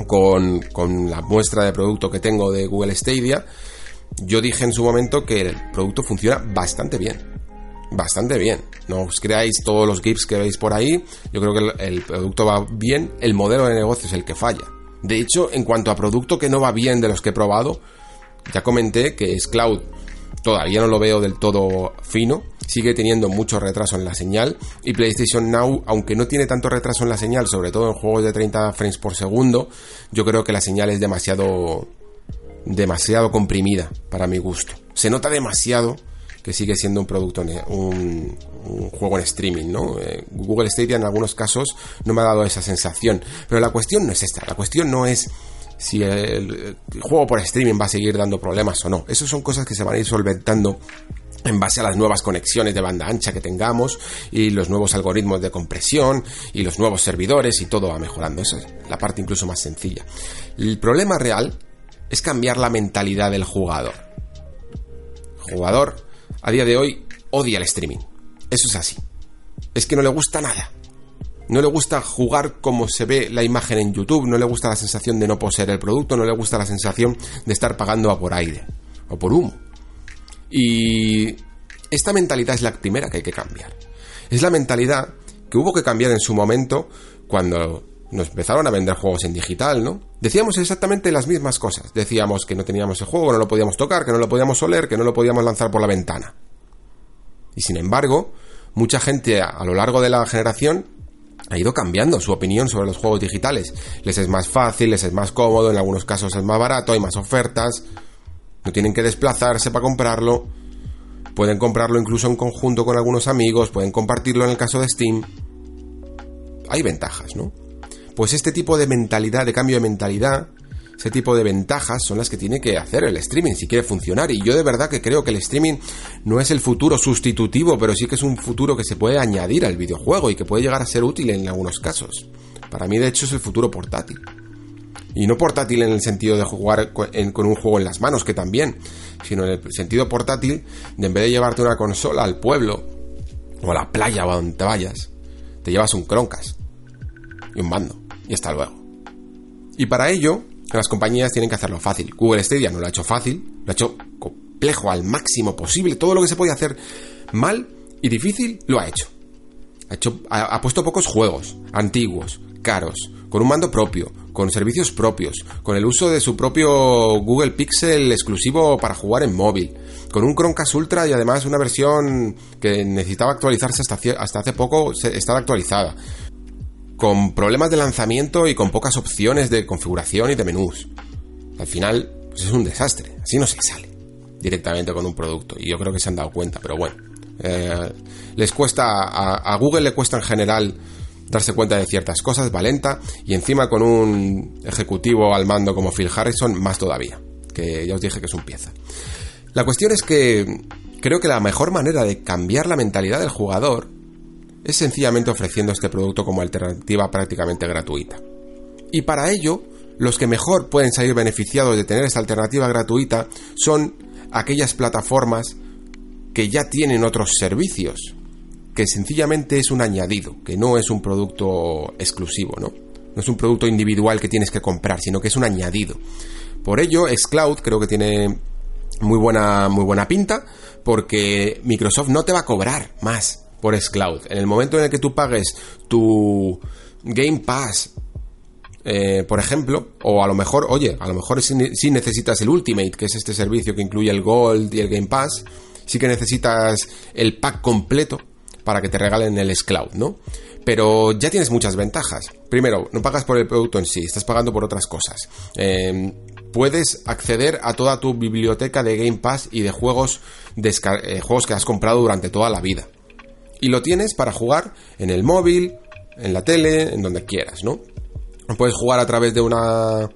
con, con la muestra de producto que tengo de Google Stadia, yo dije en su momento que el producto funciona bastante bien. Bastante bien. No os creáis todos los GIFs que veis por ahí. Yo creo que el producto va bien. El modelo de negocio es el que falla. De hecho, en cuanto a producto que no va bien de los que he probado, ya comenté que es Cloud todavía no lo veo del todo fino, sigue teniendo mucho retraso en la señal y PlayStation Now, aunque no tiene tanto retraso en la señal, sobre todo en juegos de 30 frames por segundo, yo creo que la señal es demasiado demasiado comprimida para mi gusto. Se nota demasiado que sigue siendo un producto, un, un juego en streaming, ¿no? Eh, Google Stadia en algunos casos no me ha dado esa sensación, pero la cuestión no es esta, la cuestión no es si el, juego por streaming va a seguir dando problemas o no. Esas son cosas que se van a ir solventando en base a las nuevas conexiones de banda ancha que tengamos y los nuevos algoritmos de compresión y los nuevos servidores y todo va mejorando. Esa es la parte incluso más sencilla. El problema real es cambiar la mentalidad del jugador. El jugador a día de hoy odia el streaming. Eso es así. Es que no le gusta nada. No le gusta jugar como se ve la imagen en YouTube, no le gusta la sensación de no poseer el producto, no le gusta la sensación de estar pagando a por aire o por humo. Y esta mentalidad es la primera que hay que cambiar. Es la mentalidad que hubo que cambiar en su momento cuando nos empezaron a vender juegos en digital, ¿no? Decíamos exactamente las mismas cosas. Decíamos que no teníamos el juego, no lo podíamos tocar, que no lo podíamos oler, que no lo podíamos lanzar por la ventana. Y sin embargo, mucha gente a lo largo de la generación ha ido cambiando su opinión sobre los juegos digitales. Les es más fácil, les es más cómodo, en algunos casos es más barato, hay más ofertas, no tienen que desplazarse para comprarlo, pueden comprarlo incluso en conjunto con algunos amigos, pueden compartirlo en el caso de Steam. Hay ventajas, ¿no? Pues este tipo de mentalidad, de cambio de mentalidad, ese tipo de ventajas son las que tiene que hacer el streaming si quiere funcionar. Y yo de verdad que creo que el streaming no es el futuro sustitutivo, pero sí que es un futuro que se puede añadir al videojuego y que puede llegar a ser útil en algunos casos. Para mí, de hecho, es el futuro portátil. Y no portátil en el sentido de jugar con un juego en las manos, que también, sino en el sentido portátil de en vez de llevarte una consola al pueblo o a la playa o a donde te vayas, te llevas un croncas y un mando y hasta luego. Y para ello, las compañías tienen que hacerlo fácil. Google Stadia no lo ha hecho fácil, lo ha hecho complejo al máximo posible. Todo lo que se puede hacer mal y difícil lo ha hecho. Ha, hecho, ha, puesto pocos juegos, antiguos, caros, con un mando propio, con servicios propios, con el uso de su propio Google Pixel exclusivo para jugar en móvil, con un Chromecast Ultra y además una versión que necesitaba actualizarse hasta, hasta hace poco, estaba actualizada con problemas de lanzamiento y con pocas opciones de configuración y de menús. Al final, pues es un desastre. Así no se sale directamente con un producto. Y yo creo que se han dado cuenta, pero bueno. Eh, les cuesta, a, Google le cuesta en general darse cuenta de ciertas cosas, valenta, y encima con un ejecutivo al mando como Phil Harrison, más todavía, que ya os dije que es un pieza. La cuestión es que creo que la mejor manera de cambiar la mentalidad del jugador es sencillamente ofreciendo este producto como alternativa prácticamente gratuita. Y para ello, los que mejor pueden salir beneficiados de tener esta alternativa gratuita son aquellas plataformas que ya tienen otros servicios, que sencillamente es un añadido, que no es un producto exclusivo, ¿no? No es un producto individual que tienes que comprar, sino que es un añadido. Por ello, Xcloud creo que tiene muy buena, muy buena pinta, porque Microsoft no te va a cobrar más por Xcloud. En el momento en el que tú pagues tu Game Pass, eh, por ejemplo, o a lo mejor, oye, a lo mejor si, necesitas el Ultimate, que es este servicio que incluye el Gold y el Game Pass, sí que necesitas el pack completo para que te regalen el Xcloud, ¿no? Pero ya tienes muchas ventajas. Primero, no pagas por el producto en sí, estás pagando por otras cosas. Em, puedes acceder a toda tu biblioteca de Game Pass y de juegos, eh, juegos que has comprado durante toda la vida y lo tienes para jugar en el móvil, en la tele, en donde quieras, ¿no? Puedes jugar a través de una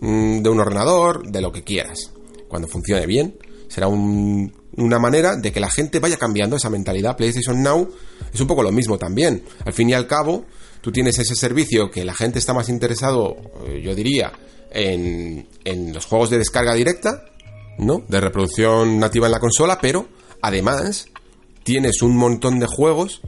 mm, de un ordenador, de lo que quieras. Cuando funcione bien, será una manera de que la gente vaya cambiando esa mentalidad. PlayStation Now es un poco lo mismo también. Al fin y al cabo, tú tienes ese servicio que la gente está más interesado, eh, yo diría, en, en los juegos de descarga directa, ¿no? De reproducción nativa en la consola, pero además tienes un montón de juegos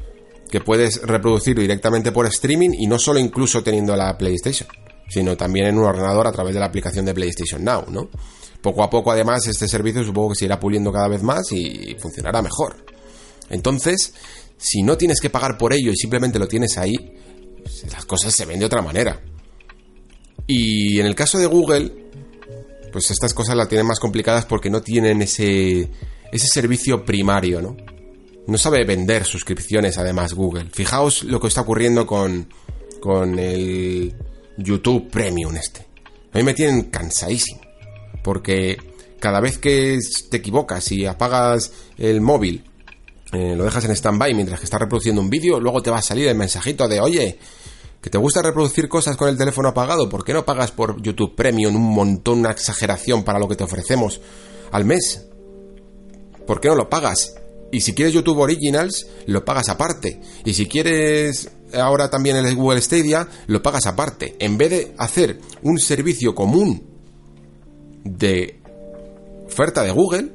que puedes reproducir directamente por streaming y no solo incluso teniendo la PlayStation, sino también en un ordenador a través de la aplicación de PlayStation Now, ¿no? Poco a poco, además, este servicio supongo que se irá puliendo cada vez más y funcionará mejor. Entonces, si no tienes que pagar por ello y simplemente lo tienes ahí, pues las cosas se ven de otra manera. Y en el caso de Google, pues estas cosas las tienen más complicadas porque no tienen ese, ese servicio primario, ¿no? No sabe vender suscripciones además Google. Fijaos lo que está ocurriendo con, con el YouTube Premium este. A mí me tienen cansadísimo. Porque cada vez que te equivocas y apagas el móvil, eh, lo dejas en stand-by mientras que estás reproduciendo un vídeo, luego te va a salir el mensajito de, oye, que te gusta reproducir cosas con el teléfono apagado, ¿por qué no pagas por YouTube Premium un montón, una exageración para lo que te ofrecemos al mes? ¿Por qué no lo pagas? Y si quieres YouTube Originals, lo pagas aparte. Y si quieres ahora también el Google Stadia, lo pagas aparte. En vez de hacer un servicio común de oferta de Google,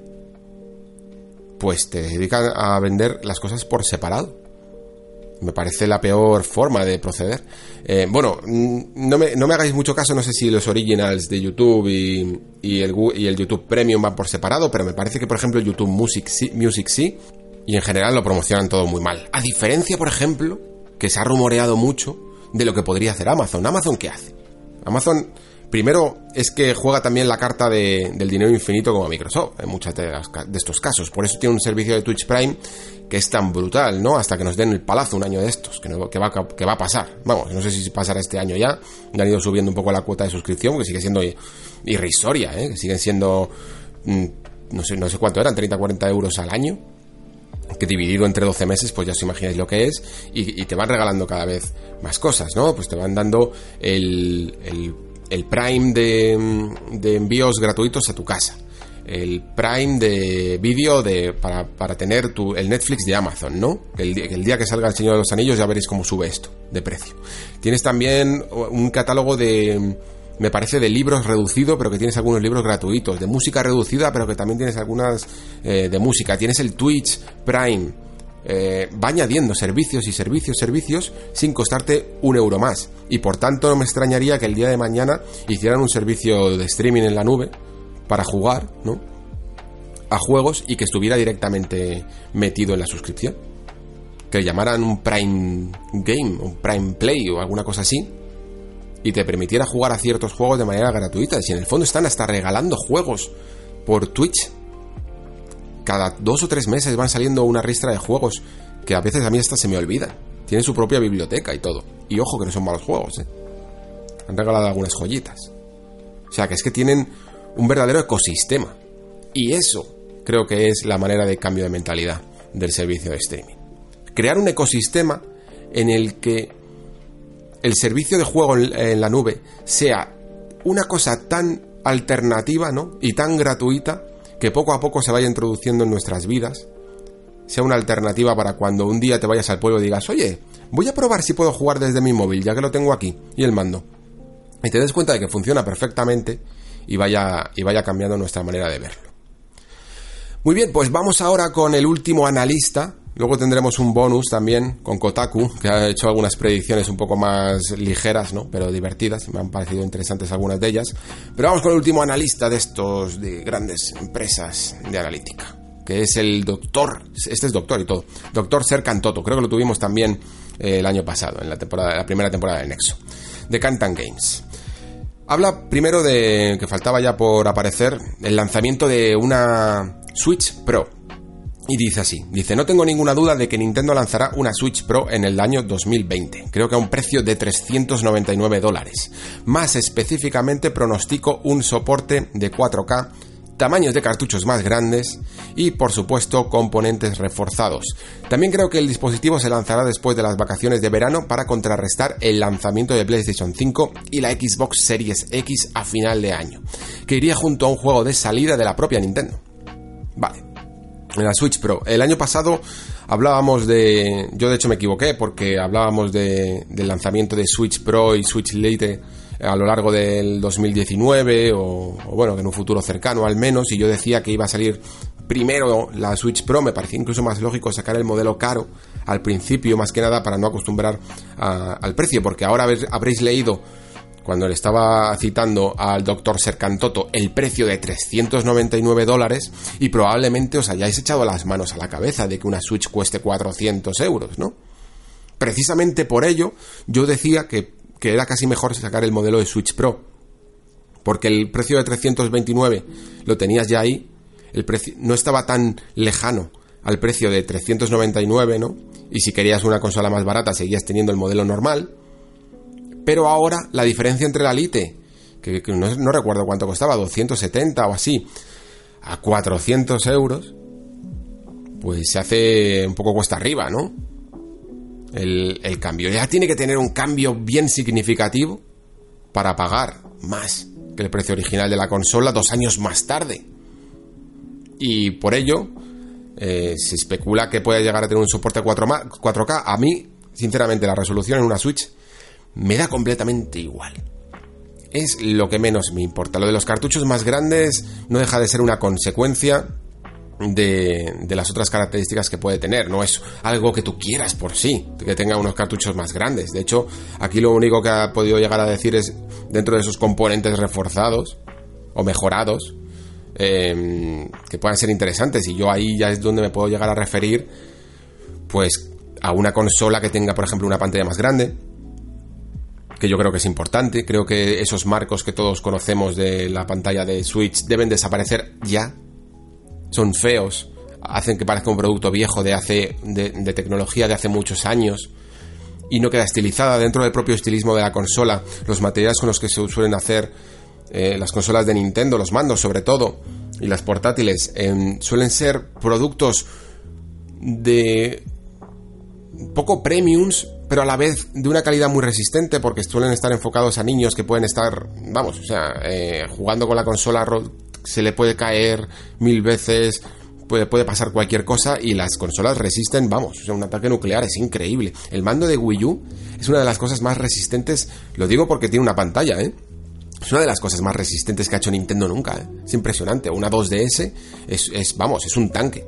pues te dedican a vender las cosas por separado. Me parece la peor forma de proceder. Eh, bueno, no me, no me, hagáis mucho caso, no sé si los originals de YouTube y, y, el, y, el, YouTube Premium van por separado, pero me parece que, por ejemplo, YouTube Music sí, Music y en general lo promocionan todo muy mal. A diferencia, por ejemplo, que se ha rumoreado mucho de lo que podría hacer Amazon. ¿Amazon qué hace? Amazon primero es que juega también la carta del dinero infinito como Microsoft en muchos de, estos casos. Por eso tiene un servicio de Twitch Prime que es tan brutal, ¿no? Hasta que nos den el palazo un año de estos, que, que, va, a pasar. Vamos, no sé si pasará este año ya. Ya han ido subiendo un poco la cuota de suscripción, que sigue siendo irrisoria, ¿eh? Que siguen siendo, mm, no sé, no sé cuánto eran, 30, 40 euros al año que dividido entre 12 meses, pues ya os imagináis lo que es, y, te van regalando cada vez más cosas, ¿no? Pues te van dando el, el, Prime de, envíos gratuitos a tu casa, el Prime de vídeo de, para, para, tener tu, el Netflix de Amazon, ¿no? El, el día que salga El Señor de los Anillos ya veréis cómo sube esto de precio. Tienes también un catálogo de me parece de libros reducido, pero que tienes algunos libros gratuitos, de música reducida, pero que también tienes algunas eh, de música. Tienes el Twitch Prime. Eh, va añadiendo servicios y servicios, servicios sin costarte un euro más. Y por tanto no me extrañaría que el día de mañana hicieran un servicio de streaming en la nube para jugar, ¿no? A juegos y que estuviera directamente metido en la suscripción. Que llamaran un Prime Game, un Prime Play o alguna cosa así y te permitiera jugar a ciertos juegos de manera gratuita. Si en el fondo están hasta regalando juegos por Twitch. Cada dos o tres meses van saliendo una ristra de juegos que a veces a mí hasta se me olvidan. Tienen su propia biblioteca y todo. Y ojo que no son malos juegos, ¿eh? Han regalado algunas joyitas. O sea que es que tienen un verdadero ecosistema. Y eso creo que es la manera de cambio de mentalidad del servicio de streaming. Crear un ecosistema en el que el servicio de juego en la nube sea una cosa tan alternativa, ¿no? Y tan gratuita que poco a poco se vaya introduciendo en nuestras vidas. Sea una alternativa para cuando un día te vayas al pueblo y digas, oye, voy a probar si puedo jugar desde mi móvil, ya que lo tengo aquí, y el mando. Y te des cuenta de que funciona perfectamente y vaya, y vaya cambiando nuestra manera de verlo. Muy bien, pues vamos ahora con el último analista Luego tendremos un bonus también con Kotaku, que ha hecho algunas predicciones un poco más ligeras, ¿no? Pero divertidas. Me han parecido interesantes algunas de ellas. Pero vamos con el último analista de estos de grandes empresas de analítica, que es el doctor. Este es doctor y todo. Doctor Serkan Toto. Creo que lo tuvimos también eh, el año pasado, en la, temporada, la primera temporada de Nexo. De Cantan Games. Habla primero de que faltaba ya por aparecer el lanzamiento de una Switch Pro y dice así, dice, no tengo ninguna duda de que Nintendo lanzará una Switch Pro en el año 2020, creo que a un precio de 399 dólares. Más específicamente pronostico un soporte de 4K, tamaños de cartuchos más grandes y por supuesto componentes reforzados. También creo que el dispositivo se lanzará después de las vacaciones de verano para contrarrestar el lanzamiento de PlayStation 5 y la Xbox Series X a final de año, que iría junto a un juego de salida de la propia Nintendo. Vale, la Switch Pro. El año pasado hablábamos de. Yo de hecho me equivoqué porque hablábamos de, del lanzamiento de Switch Pro y Switch Lite a lo largo del 2019 o, bueno, en un futuro cercano al menos. Y yo decía que iba a salir primero la Switch Pro. Me parecía incluso más lógico sacar el modelo caro al principio, más que nada para no acostumbrar al precio, porque ahora habréis leído cuando le estaba citando al doctor Sercantoto el precio de 399 dólares y probablemente os hayáis echado las manos a la cabeza de que una Switch cueste 400 euros, ¿no? Precisamente por ello yo decía que, que era casi mejor sacar el modelo de Switch Pro, porque el precio de 329 lo tenías ya ahí, el precio no estaba tan lejano al precio de 399, ¿no? Y si querías una consola más barata seguías teniendo el modelo normal, pero ahora la diferencia entre la Lite, que, no, recuerdo cuánto costaba, 270 o así, a 400 euros, pues se hace un poco cuesta arriba, ¿no? El, cambio. Ya tiene que tener un cambio bien significativo para pagar más que el precio original de la consola dos años más tarde. Y por ello, eh, se especula que puede llegar a tener un soporte 4 4K. A mí, sinceramente, la resolución en una Switch me da completamente igual. Es lo que menos me importa. Lo de los cartuchos más grandes no deja de ser una consecuencia de, las otras características que puede tener. No es algo que tú quieras por sí, que tenga unos cartuchos más grandes. De hecho, aquí lo único que ha podido llegar a decir es dentro de esos componentes reforzados o mejorados em, que puedan ser interesantes. Y yo ahí ya es donde me puedo llegar a referir, pues, a una consola que tenga, por ejemplo, una pantalla más grande que yo creo que es importante. Creo que esos marcos que todos conocemos de la pantalla de Switch deben desaparecer ya. Son feos, hacen que parezca un producto viejo de hace de, tecnología de hace muchos años y no queda estilizada dentro del propio estilismo de la consola. Los materiales con los que se suelen hacer eh, las consolas de Nintendo, los mandos sobre todo, y las portátiles, em, suelen ser productos de poco premiums, pero a la vez de una calidad muy resistente, porque suelen estar enfocados a niños que pueden estar, vamos, o sea, eh, jugando con la consola se le puede caer mil veces, puede, puede pasar cualquier cosa y las consolas resisten, vamos, o sea, un ataque nuclear es increíble. El mando de Wii U es una de las cosas más resistentes, lo digo porque tiene una pantalla, ¿eh? Es una de las cosas más resistentes que ha hecho Nintendo nunca, ¿eh? Es impresionante. Una 2DS es, es, vamos, es un tanque.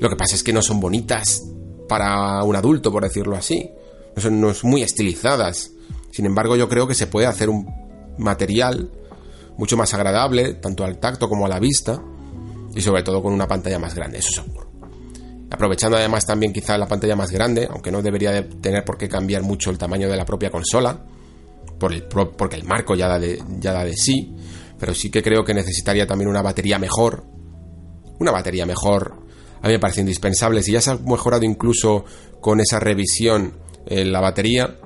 Lo que pasa es que no son bonitas para un adulto, por decirlo así. No son, no son muy estilizadas. Sin embargo, yo creo que se puede hacer un material mucho más agradable, tanto al tacto como a la vista, y sobre todo con una pantalla más grande, eso seguro. Aprovechando además también quizá la pantalla más grande, aunque no debería de tener por qué cambiar mucho el tamaño de la propia consola, porque el marco ya da, de, ya da de sí, pero sí que creo que necesitaría también una batería mejor. Una batería mejor a mí me parece indispensable. Si ya se ha mejorado incluso con esa revisión en la batería,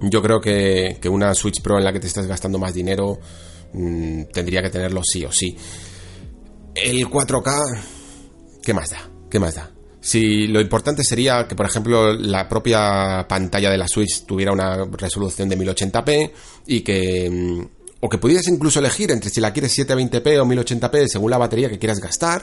yo creo que, que una Switch Pro en la que te estás gastando más dinero mm, tendría que tenerlo sí o sí. El 4K, ¿qué más da? ¿Qué más da? Si lo importante sería que, por ejemplo, la propia pantalla de la Switch tuviera una resolución de 1080p y que. Mm, o que pudieras incluso elegir entre si la quieres 720p o 1080p según la batería que quieras gastar.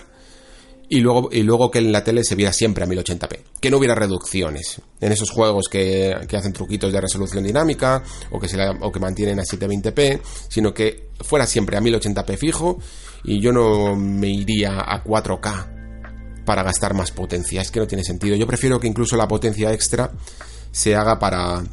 Y luego, y luego que en la tele se viera siempre a 1080p. Que no hubiera reducciones. En esos juegos que, hacen truquitos de resolución dinámica o que, se o que mantienen a 720p. Sino que fuera siempre a 1080p fijo. Y yo no me iría a 4K para gastar más potencia. Es que no tiene sentido. Yo prefiero que incluso la potencia extra se haga para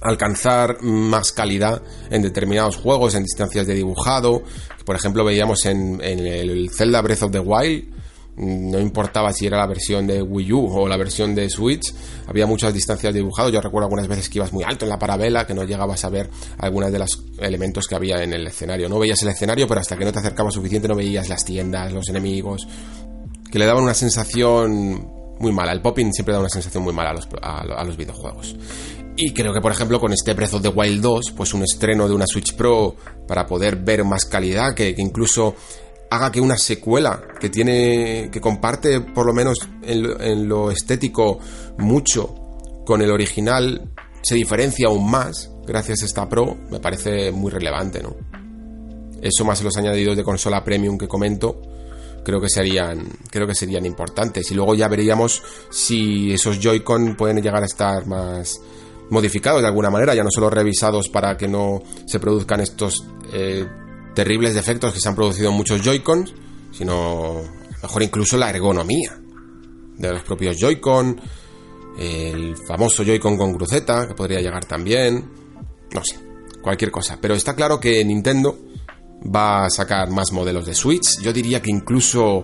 alcanzar más calidad en determinados juegos, en distancias de dibujado. Por ejemplo, veíamos en, el Zelda Breath of the Wild, no importaba si era la versión de Wii U o la versión de Switch, había muchas distancias de dibujado. Yo recuerdo algunas veces que ibas muy alto en la parabela, que no llegabas a ver algunos de los elementos que había en el escenario. No veías el escenario, pero hasta que no te acercabas suficiente no veías las tiendas, los enemigos, que le daban una sensación muy mala. El popping siempre da una sensación muy mala a los, videojuegos. Y creo que, por ejemplo, con este Breath of the Wild 2, pues un estreno de una Switch Pro para poder ver más calidad, que, incluso haga que una secuela que tiene, que comparte por lo menos en lo, estético mucho con el original, se diferencia aún más gracias a esta Pro, me parece muy relevante, ¿no? Eso más los añadidos de consola premium que comento, creo que serían creo que serían importantes y luego ya veríamos si esos Joy-Con pueden llegar a estar más modificados de alguna manera, ya no solo revisados para que no se produzcan estos eh, terribles defectos que se han producido en muchos Joy-Cons, sino mejor incluso la ergonomía de los propios Joy-Con, el famoso Joy-Con con cruceta, que podría llegar también, no sé, cualquier cosa. Pero está claro que Nintendo va a sacar más modelos de Switch. Yo diría que incluso,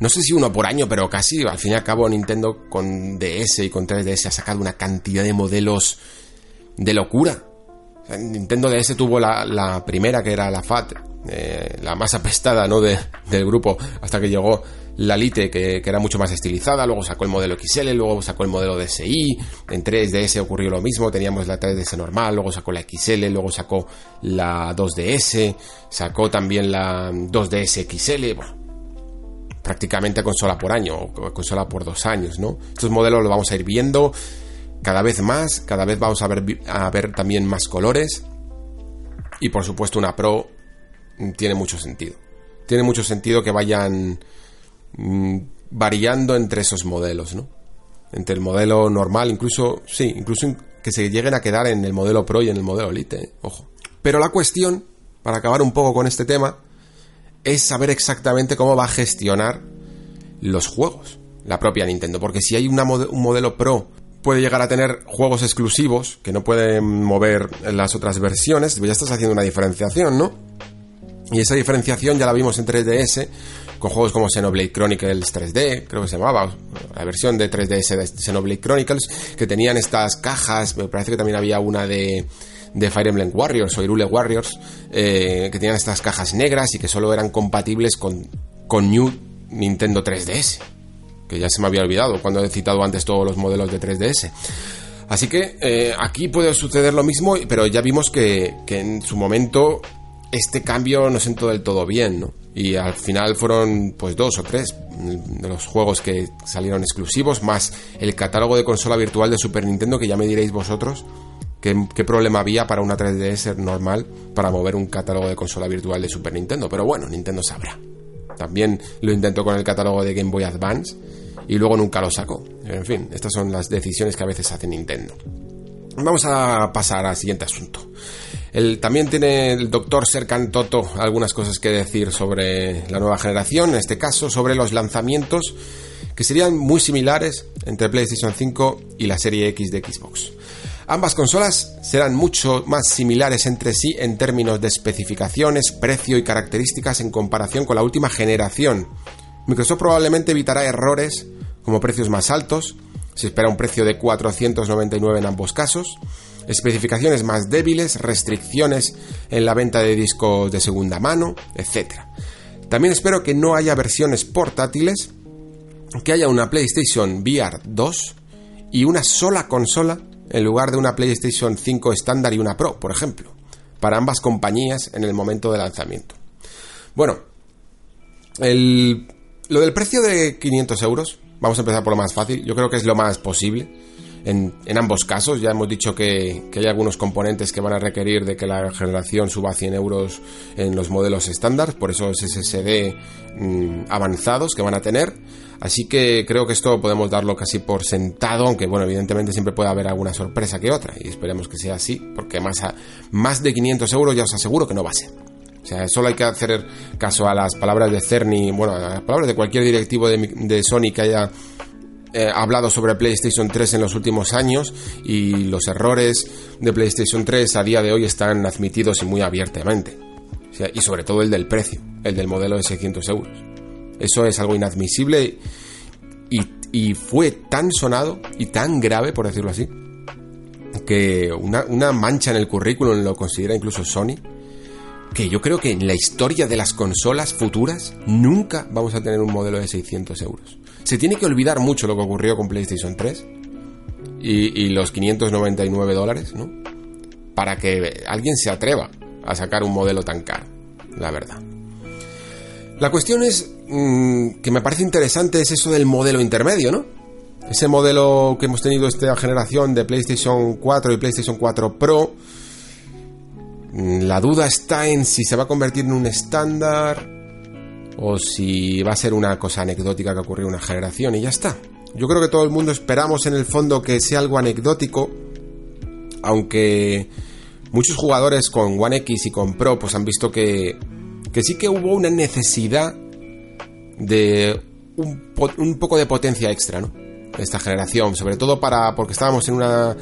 no sé si uno por año, pero casi, al fin y al cabo Nintendo con DS y con 3DS ha sacado una cantidad de modelos de locura. Nintendo DS tuvo la, primera, que era la FAT, eh, la más apestada ¿no? de, del grupo, hasta que llegó la Lite, que, era mucho más estilizada, luego sacó el modelo XL, luego sacó el modelo DSi, en 3DS ocurrió lo mismo, teníamos la 3DS normal, luego sacó la XL, luego sacó la 2DS, sacó también la 2DS XL, bueno, prácticamente consola por año, o consola por dos años, ¿no? Estos modelos los vamos a ir viendo cada vez más, cada vez vamos a ver, a ver también más colores, y por supuesto una Pro tiene mucho sentido. Tiene mucho sentido que vayan Mm, variando entre esos modelos, ¿no? Entre el modelo normal, incluso, sí, incluso que se lleguen a quedar en el modelo Pro y en el modelo Elite, ¿eh? ojo. Pero la cuestión, para acabar un poco con este tema, es saber exactamente cómo va a gestionar los juegos, la propia Nintendo. Porque si hay un modelo Pro, puede llegar a tener juegos exclusivos que no pueden mover las otras versiones, pues ya estás haciendo una diferenciación, ¿no? Y esa diferenciación ya la vimos en 3DS con juegos como Xenoblade Chronicles 3D, creo que se llamaba, la versión de 3DS de Xenoblade Chronicles, que tenían estas cajas, me parece que también había una de, Fire Emblem Warriors o Irule Warriors, eh, que tenían estas cajas negras y que solo eran compatibles con, con New Nintendo 3DS, que ya se me había olvidado cuando he citado antes todos los modelos de 3DS. Así que eh, aquí puede suceder lo mismo, pero ya vimos que, que en su momento este cambio no sentó del todo bien, ¿no? Y al final fueron pues dos o tres de los juegos que salieron exclusivos, más el catálogo de consola virtual de Super Nintendo, que ya me diréis vosotros qué, qué problema había para una 3DS normal para mover un catálogo de consola virtual de Super Nintendo. Pero bueno, Nintendo sabrá. También lo intentó con el catálogo de Game Boy Advance y luego nunca lo sacó. En fin, estas son las decisiones que a veces hace Nintendo. Vamos a pasar al siguiente asunto. El, también tiene el doctor Serkan Toto algunas cosas que decir sobre la nueva generación, en este caso sobre los lanzamientos que serían muy similares entre PlayStation 5 y la serie X de Xbox. Ambas consolas serán mucho más similares entre sí en términos de especificaciones, precio y características en comparación con la última generación. Microsoft probablemente evitará errores como precios más altos, se espera un precio de 499 en ambos casos, especificaciones más débiles, restricciones en la venta de discos de segunda mano, etc. También espero que no haya versiones portátiles, que haya una PlayStation VR 2 y una sola consola en lugar de una PlayStation 5 estándar y una Pro, por ejemplo, para ambas compañías en el momento de lanzamiento. Bueno, lo del precio de 500 euros, vamos a empezar por lo más fácil, yo creo que es lo más posible en, ambos casos. Ya hemos dicho que, hay algunos componentes que van a requerir de que la generación suba a 100 euros en los modelos estándar, por esos SSD mm, avanzados que van a tener. Así que creo que esto podemos darlo casi por sentado, aunque bueno, evidentemente siempre puede haber alguna sorpresa que otra, y esperemos que sea así, porque más, más de 500 euros ya os aseguro que no va a ser. O sea, solo hay que hacer caso a las palabras de Cerny, bueno, a las palabras de cualquier directivo de, de Sony que haya eh, hablado sobre PlayStation 3 en los últimos años y los errores de PlayStation 3 a día de hoy están admitidos y muy abiertamente. y sobre todo el del precio, el del modelo de 600 euros. Eso es algo inadmisible y, fue tan sonado y tan grave, por decirlo así, que una, mancha en el currículum lo considera incluso Sony que yo creo que en la historia de las consolas futuras nunca vamos a tener un modelo de 600 euros. Se tiene que olvidar mucho lo que ocurrió con PlayStation 3 y, los 599 dólares, ¿no? Para que alguien se atreva a sacar un modelo tan caro, la verdad. La cuestión es mm, que me parece interesante es eso del modelo intermedio, ¿no? Ese modelo que hemos tenido esta generación de PlayStation 4 y PlayStation 4 Pro. Mm, la duda está en si se va a convertir en un estándar o si va a ser una cosa anecdótica que ocurrió una generación y ya está. Yo creo que todo el mundo esperamos en el fondo que sea algo anecdótico, aunque muchos jugadores con One X y con Pro pues han visto que, que sí que hubo una necesidad de un, un poco de potencia extra, ¿no? Esta generación, sobre todo para porque estábamos en una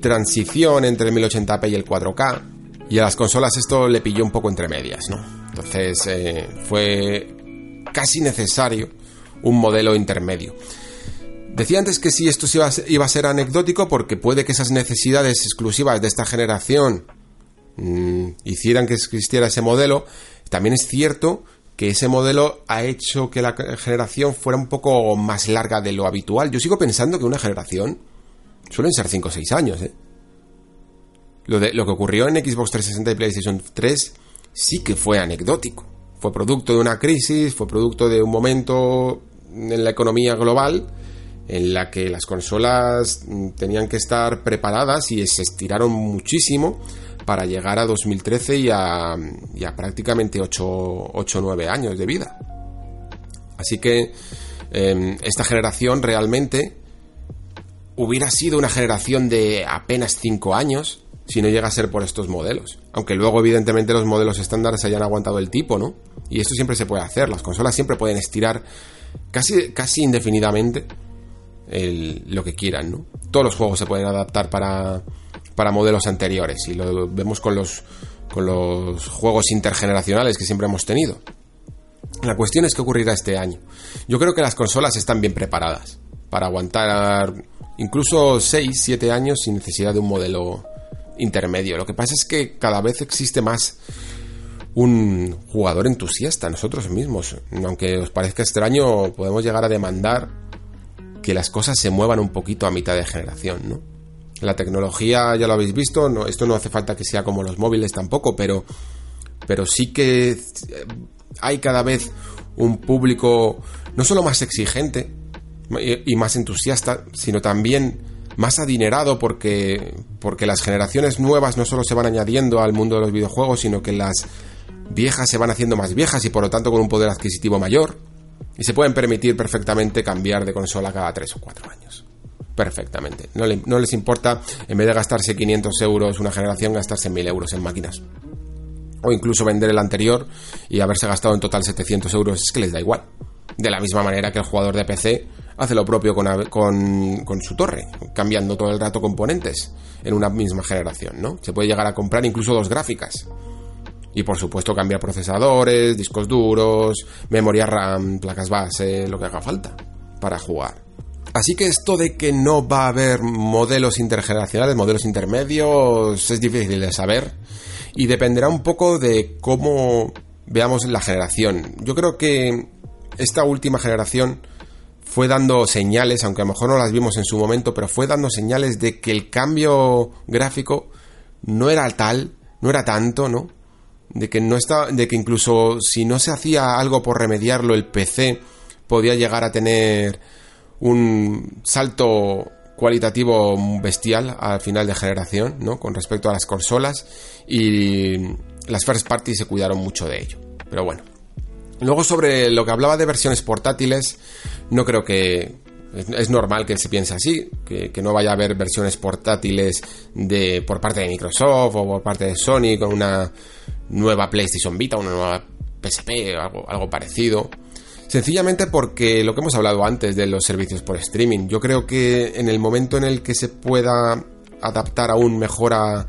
transición entre el 1080p y el 4K y a las consolas esto le pilló un poco entre medias, ¿no? Entonces eh, fue casi necesario un modelo intermedio. Decía antes que si esto iba a ser anecdótico porque puede que esas necesidades exclusivas de esta generación mm, hicieran que existiera ese modelo. También es cierto que ese modelo ha hecho que la generación fuera un poco más larga de lo habitual. Yo sigo pensando que una generación suelen ser 5 o 6 años. ¿eh? Lo, lo que ocurrió en Xbox 360 y PlayStation 3 sí que fue anecdótico. Fue producto de una crisis, fue producto de un momento en la economía global en la que las consolas tenían que estar preparadas y se estiraron muchísimo para llegar a 2013 y a, prácticamente 8 o 9 años de vida. Así que em, esta generación realmente hubiera sido una generación de apenas 5 años si no llega a ser por estos modelos. Aunque luego, evidentemente, los modelos estándares hayan aguantado el tipo, ¿no? Y esto siempre se puede hacer. Las consolas siempre pueden estirar casi, casi indefinidamente lo que quieran, ¿no? Todos los juegos se pueden adaptar para, para modelos anteriores. Y lo vemos con los, con los juegos intergeneracionales que siempre hemos tenido. La cuestión es qué ocurrirá este año. Yo creo que las consolas están bien preparadas para aguantar incluso 6, 7 años sin necesidad de un modelo intermedio. Lo que pasa es que cada vez existe más un jugador entusiasta, nosotros mismos. Aunque os parezca extraño, podemos llegar a demandar que las cosas se muevan un poquito a mitad de generación, ¿no? La tecnología, ya lo habéis visto, esto no hace falta que sea como los móviles tampoco, pero, pero sí que hay cada vez un público no solo más exigente y más entusiasta, sino también más adinerado porque, porque las generaciones nuevas no solo se van añadiendo al mundo de los videojuegos, sino que las viejas se van haciendo más viejas y por lo tanto con un poder adquisitivo mayor. Y se pueden permitir perfectamente cambiar de consola cada 3 o 4 años. Perfectamente. No, no les importa, en vez de gastarse 500 euros una generación, gastarse 1000 euros en máquinas. O incluso vender el anterior y haberse gastado en total 700 euros. Es que les da igual. De la misma manera que el jugador de PC hace lo propio con, su torre, cambiando todo el rato componentes en una misma generación, ¿no? Se puede llegar a comprar incluso dos gráficas. Y por supuesto cambiar procesadores, discos duros, memoria RAM, placas base, lo que haga falta para jugar. Así que esto de que no va a haber modelos intergeneracionales, modelos intermedios, es difícil de saber y dependerá un poco de cómo veamos la generación. Yo creo que esta última generación fue dando señales, aunque a lo mejor no las vimos en su momento, pero fue dando señales de que el cambio gráfico no era tal, no era tanto, ¿no? De que no está, de que incluso si no se hacía algo por remediarlo, el PC podía llegar a tener un salto cualitativo bestial al final de generación, ¿no? Con respecto a las consolas y las first parties se cuidaron mucho de ello. Pero bueno, Luego sobre lo que hablaba de versiones portátiles, no creo que es normal que se piense así, que, no vaya a haber versiones portátiles de por parte de Microsoft o por parte de Sony con una nueva PlayStation Vita, una nueva PSP, algo, algo parecido. Sencillamente porque lo que hemos hablado antes de los servicios por streaming, yo creo que en el momento en el que se pueda adaptar aún mejor a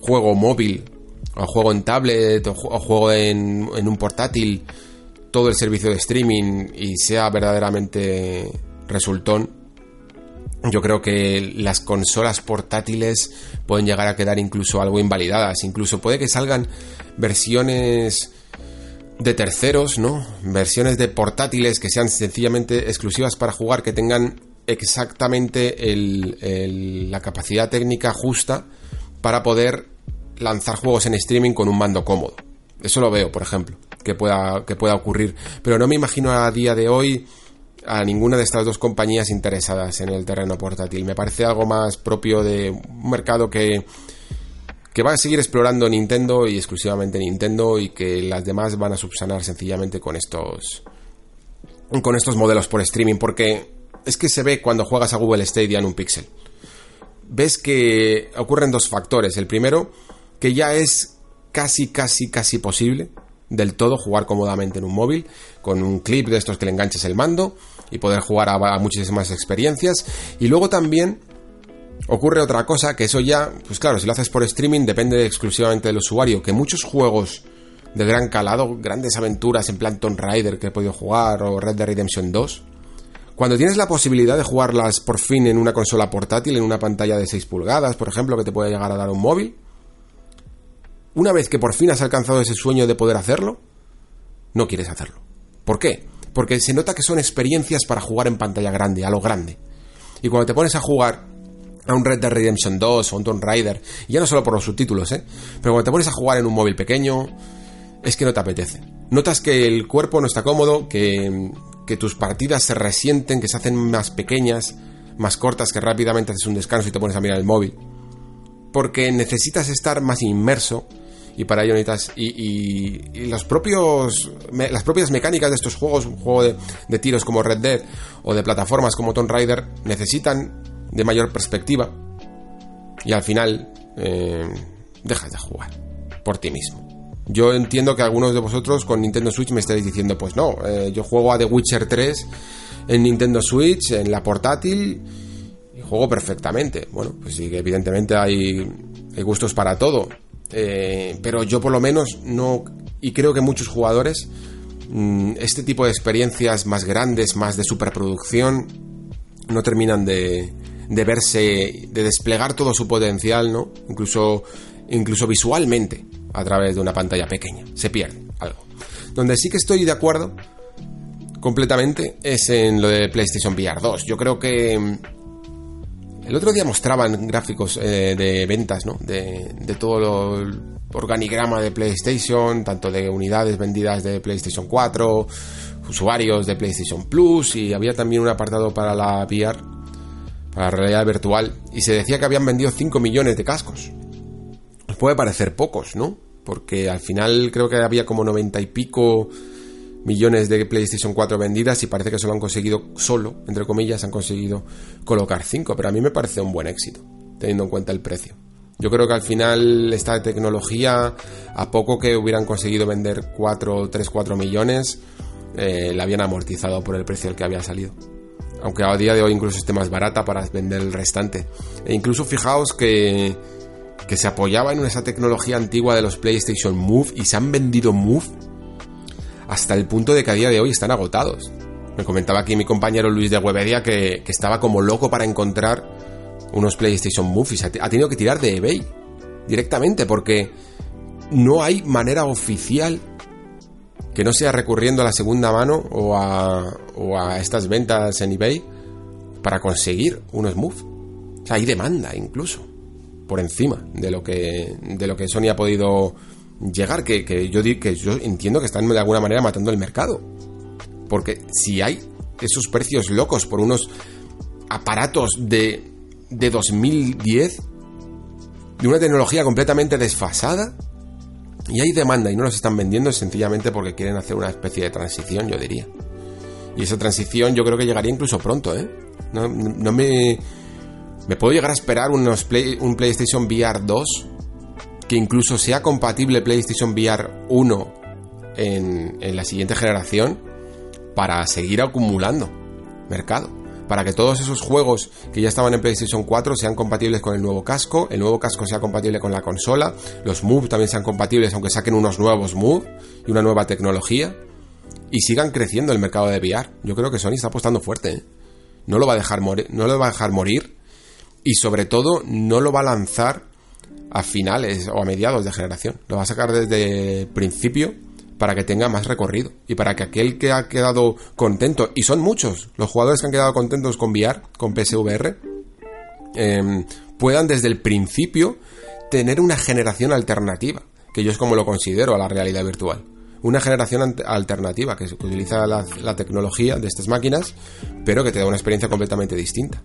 juego móvil, o juego en tablet, o, juego en, en un portátil, todo el servicio de streaming y sea verdaderamente resultón, yo creo que las consolas portátiles pueden llegar a quedar incluso algo invalidadas. Incluso puede que salgan versiones de terceros, ¿no? Versiones de portátiles que sean sencillamente exclusivas para jugar, que tengan exactamente la capacidad técnica justa para poder lanzar juegos en streaming con un mando cómodo. Eso lo veo, por ejemplo que pueda, que pueda ocurrir. Pero no me imagino a día de hoy a ninguna de estas dos compañías interesadas en el terreno portátil. Me parece algo más propio de un mercado que, que va a seguir explorando Nintendo y exclusivamente Nintendo y que las demás van a subsanar sencillamente con estos con estos modelos por streaming porque es que se ve cuando juegas a Google Stadia en un pixel. Ves que ocurren dos factores. El primero, que ya es casi, casi, casi posible del todo jugar cómodamente en un móvil, con un clip de estos que le enganches el mando y poder jugar a, muchísimas experiencias. Y luego también ocurre otra cosa, que eso ya, pues claro, si lo haces por streaming depende exclusivamente del usuario, que muchos juegos de gran calado, grandes aventuras en plan Tomb Raider que he podido jugar o Red Dead Redemption 2, cuando tienes la posibilidad de jugarlas por fin en una consola portátil, en una pantalla de 6 pulgadas, por ejemplo, que te puede llegar a dar un móvil, una vez que por fin has alcanzado ese sueño de poder hacerlo, no quieres hacerlo. ¿Por qué? Porque se nota que son experiencias para jugar en pantalla grande, a lo grande. Y cuando te pones a jugar a un Red Dead Redemption 2 o un Tomb Raider, y ya no solo por los subtítulos, ¿eh? Pero cuando te pones a jugar en un móvil pequeño, es que no te apetece. Notas que el cuerpo no está cómodo, que, que tus partidas se resienten, que se hacen más pequeñas, más cortas, que rápidamente haces un descanso y te pones a mirar el móvil. Porque necesitas estar más inmerso y para ello necesitas y, los propios las propias mecánicas de estos juegos un juego de, tiros como Red Dead o de plataformas como Tomb Raider necesitan de mayor perspectiva y al final eh, dejas de jugar por ti mismo. Yo entiendo que algunos de vosotros con Nintendo Switch me estáis diciendo pues no eh, yo juego a The Witcher 3 en Nintendo Switch en la portátil y juego perfectamente. Bueno pues sí que evidentemente hay, hay gustos para todo. Eh, pero yo por lo menos no, y creo que muchos jugadores, mm, este tipo de experiencias más grandes, más de superproducción, no terminan de, de verse, de desplegar todo su potencial, ¿no? Incluso, incluso visualmente, a través de una pantalla pequeña. Se pierde algo. Donde sí que estoy de acuerdo completamente es en lo de PlayStation VR 2. Yo creo que mm, el otro día mostraban gráficos eh, de ventas, ¿no? De, de todo el organigrama de PlayStation, tanto de unidades vendidas de PlayStation 4, usuarios de PlayStation Plus y había también un apartado para la VR, para la realidad virtual, y se decía que habían vendido 5 millones de cascos. Nos puede parecer pocos, ¿no? Porque al final creo que había como 90 y pico millones de PlayStation 4 vendidas y parece que solo han conseguido, solo, entre comillas, han conseguido colocar 5, pero a mí me parece un buen éxito, teniendo en cuenta el precio. Yo creo que al final esta tecnología, a poco que hubieran conseguido vender 4, 3, 4 millones, eh, la habían amortizado por el precio al que había salido. Aunque a día de hoy incluso esté más barata para vender el restante. E incluso fijaos que, que se apoyaba en esa tecnología antigua de los PlayStation Move y se han vendido Move hasta el punto de que a día de hoy están agotados. Me comentaba aquí mi compañero Luis de Webedia que, que estaba como loco para encontrar unos PlayStation Move y ha tenido que tirar de eBay directamente porque no hay manera oficial que no sea recurriendo a la segunda mano o a, o a estas ventas en eBay para conseguir unos Move. O sea, hay demanda incluso por encima de lo que de lo que Sony ha podido llegar, que, que yo, que yo entiendo que están de alguna manera matando el mercado. Porque si hay esos precios locos por unos aparatos de, de 2010, de una tecnología completamente desfasada, y hay demanda y no los están vendiendo sencillamente porque quieren hacer una especie de transición, yo diría. Y esa transición yo creo que llegaría incluso pronto, ¿eh? No, no me... Me puedo llegar a esperar unos play, un PlayStation VR 2 que incluso sea compatible PlayStation VR 1 en, en la siguiente generación para seguir acumulando mercado. Para que todos esos juegos que ya estaban en PlayStation 4 sean compatibles con el nuevo casco, el nuevo casco sea compatible con la consola, los Move también sean compatibles aunque saquen unos nuevos Move y una nueva tecnología y sigan creciendo el mercado de VR. Yo creo que Sony está apostando fuerte. ¿eh? No lo va a dejar morir, no lo va a dejar morir y sobre todo no lo va a lanzar a finales o a mediados de generación. Lo va a sacar desde principio para que tenga más recorrido y para que aquel que ha quedado contento, y son muchos los jugadores que han quedado contentos con VR, con PSVR, em, puedan desde el principio tener una generación alternativa, que yo es como lo considero a la realidad virtual. Una generación alternativa que, utiliza la tecnología de estas máquinas, pero que te da una experiencia completamente distinta.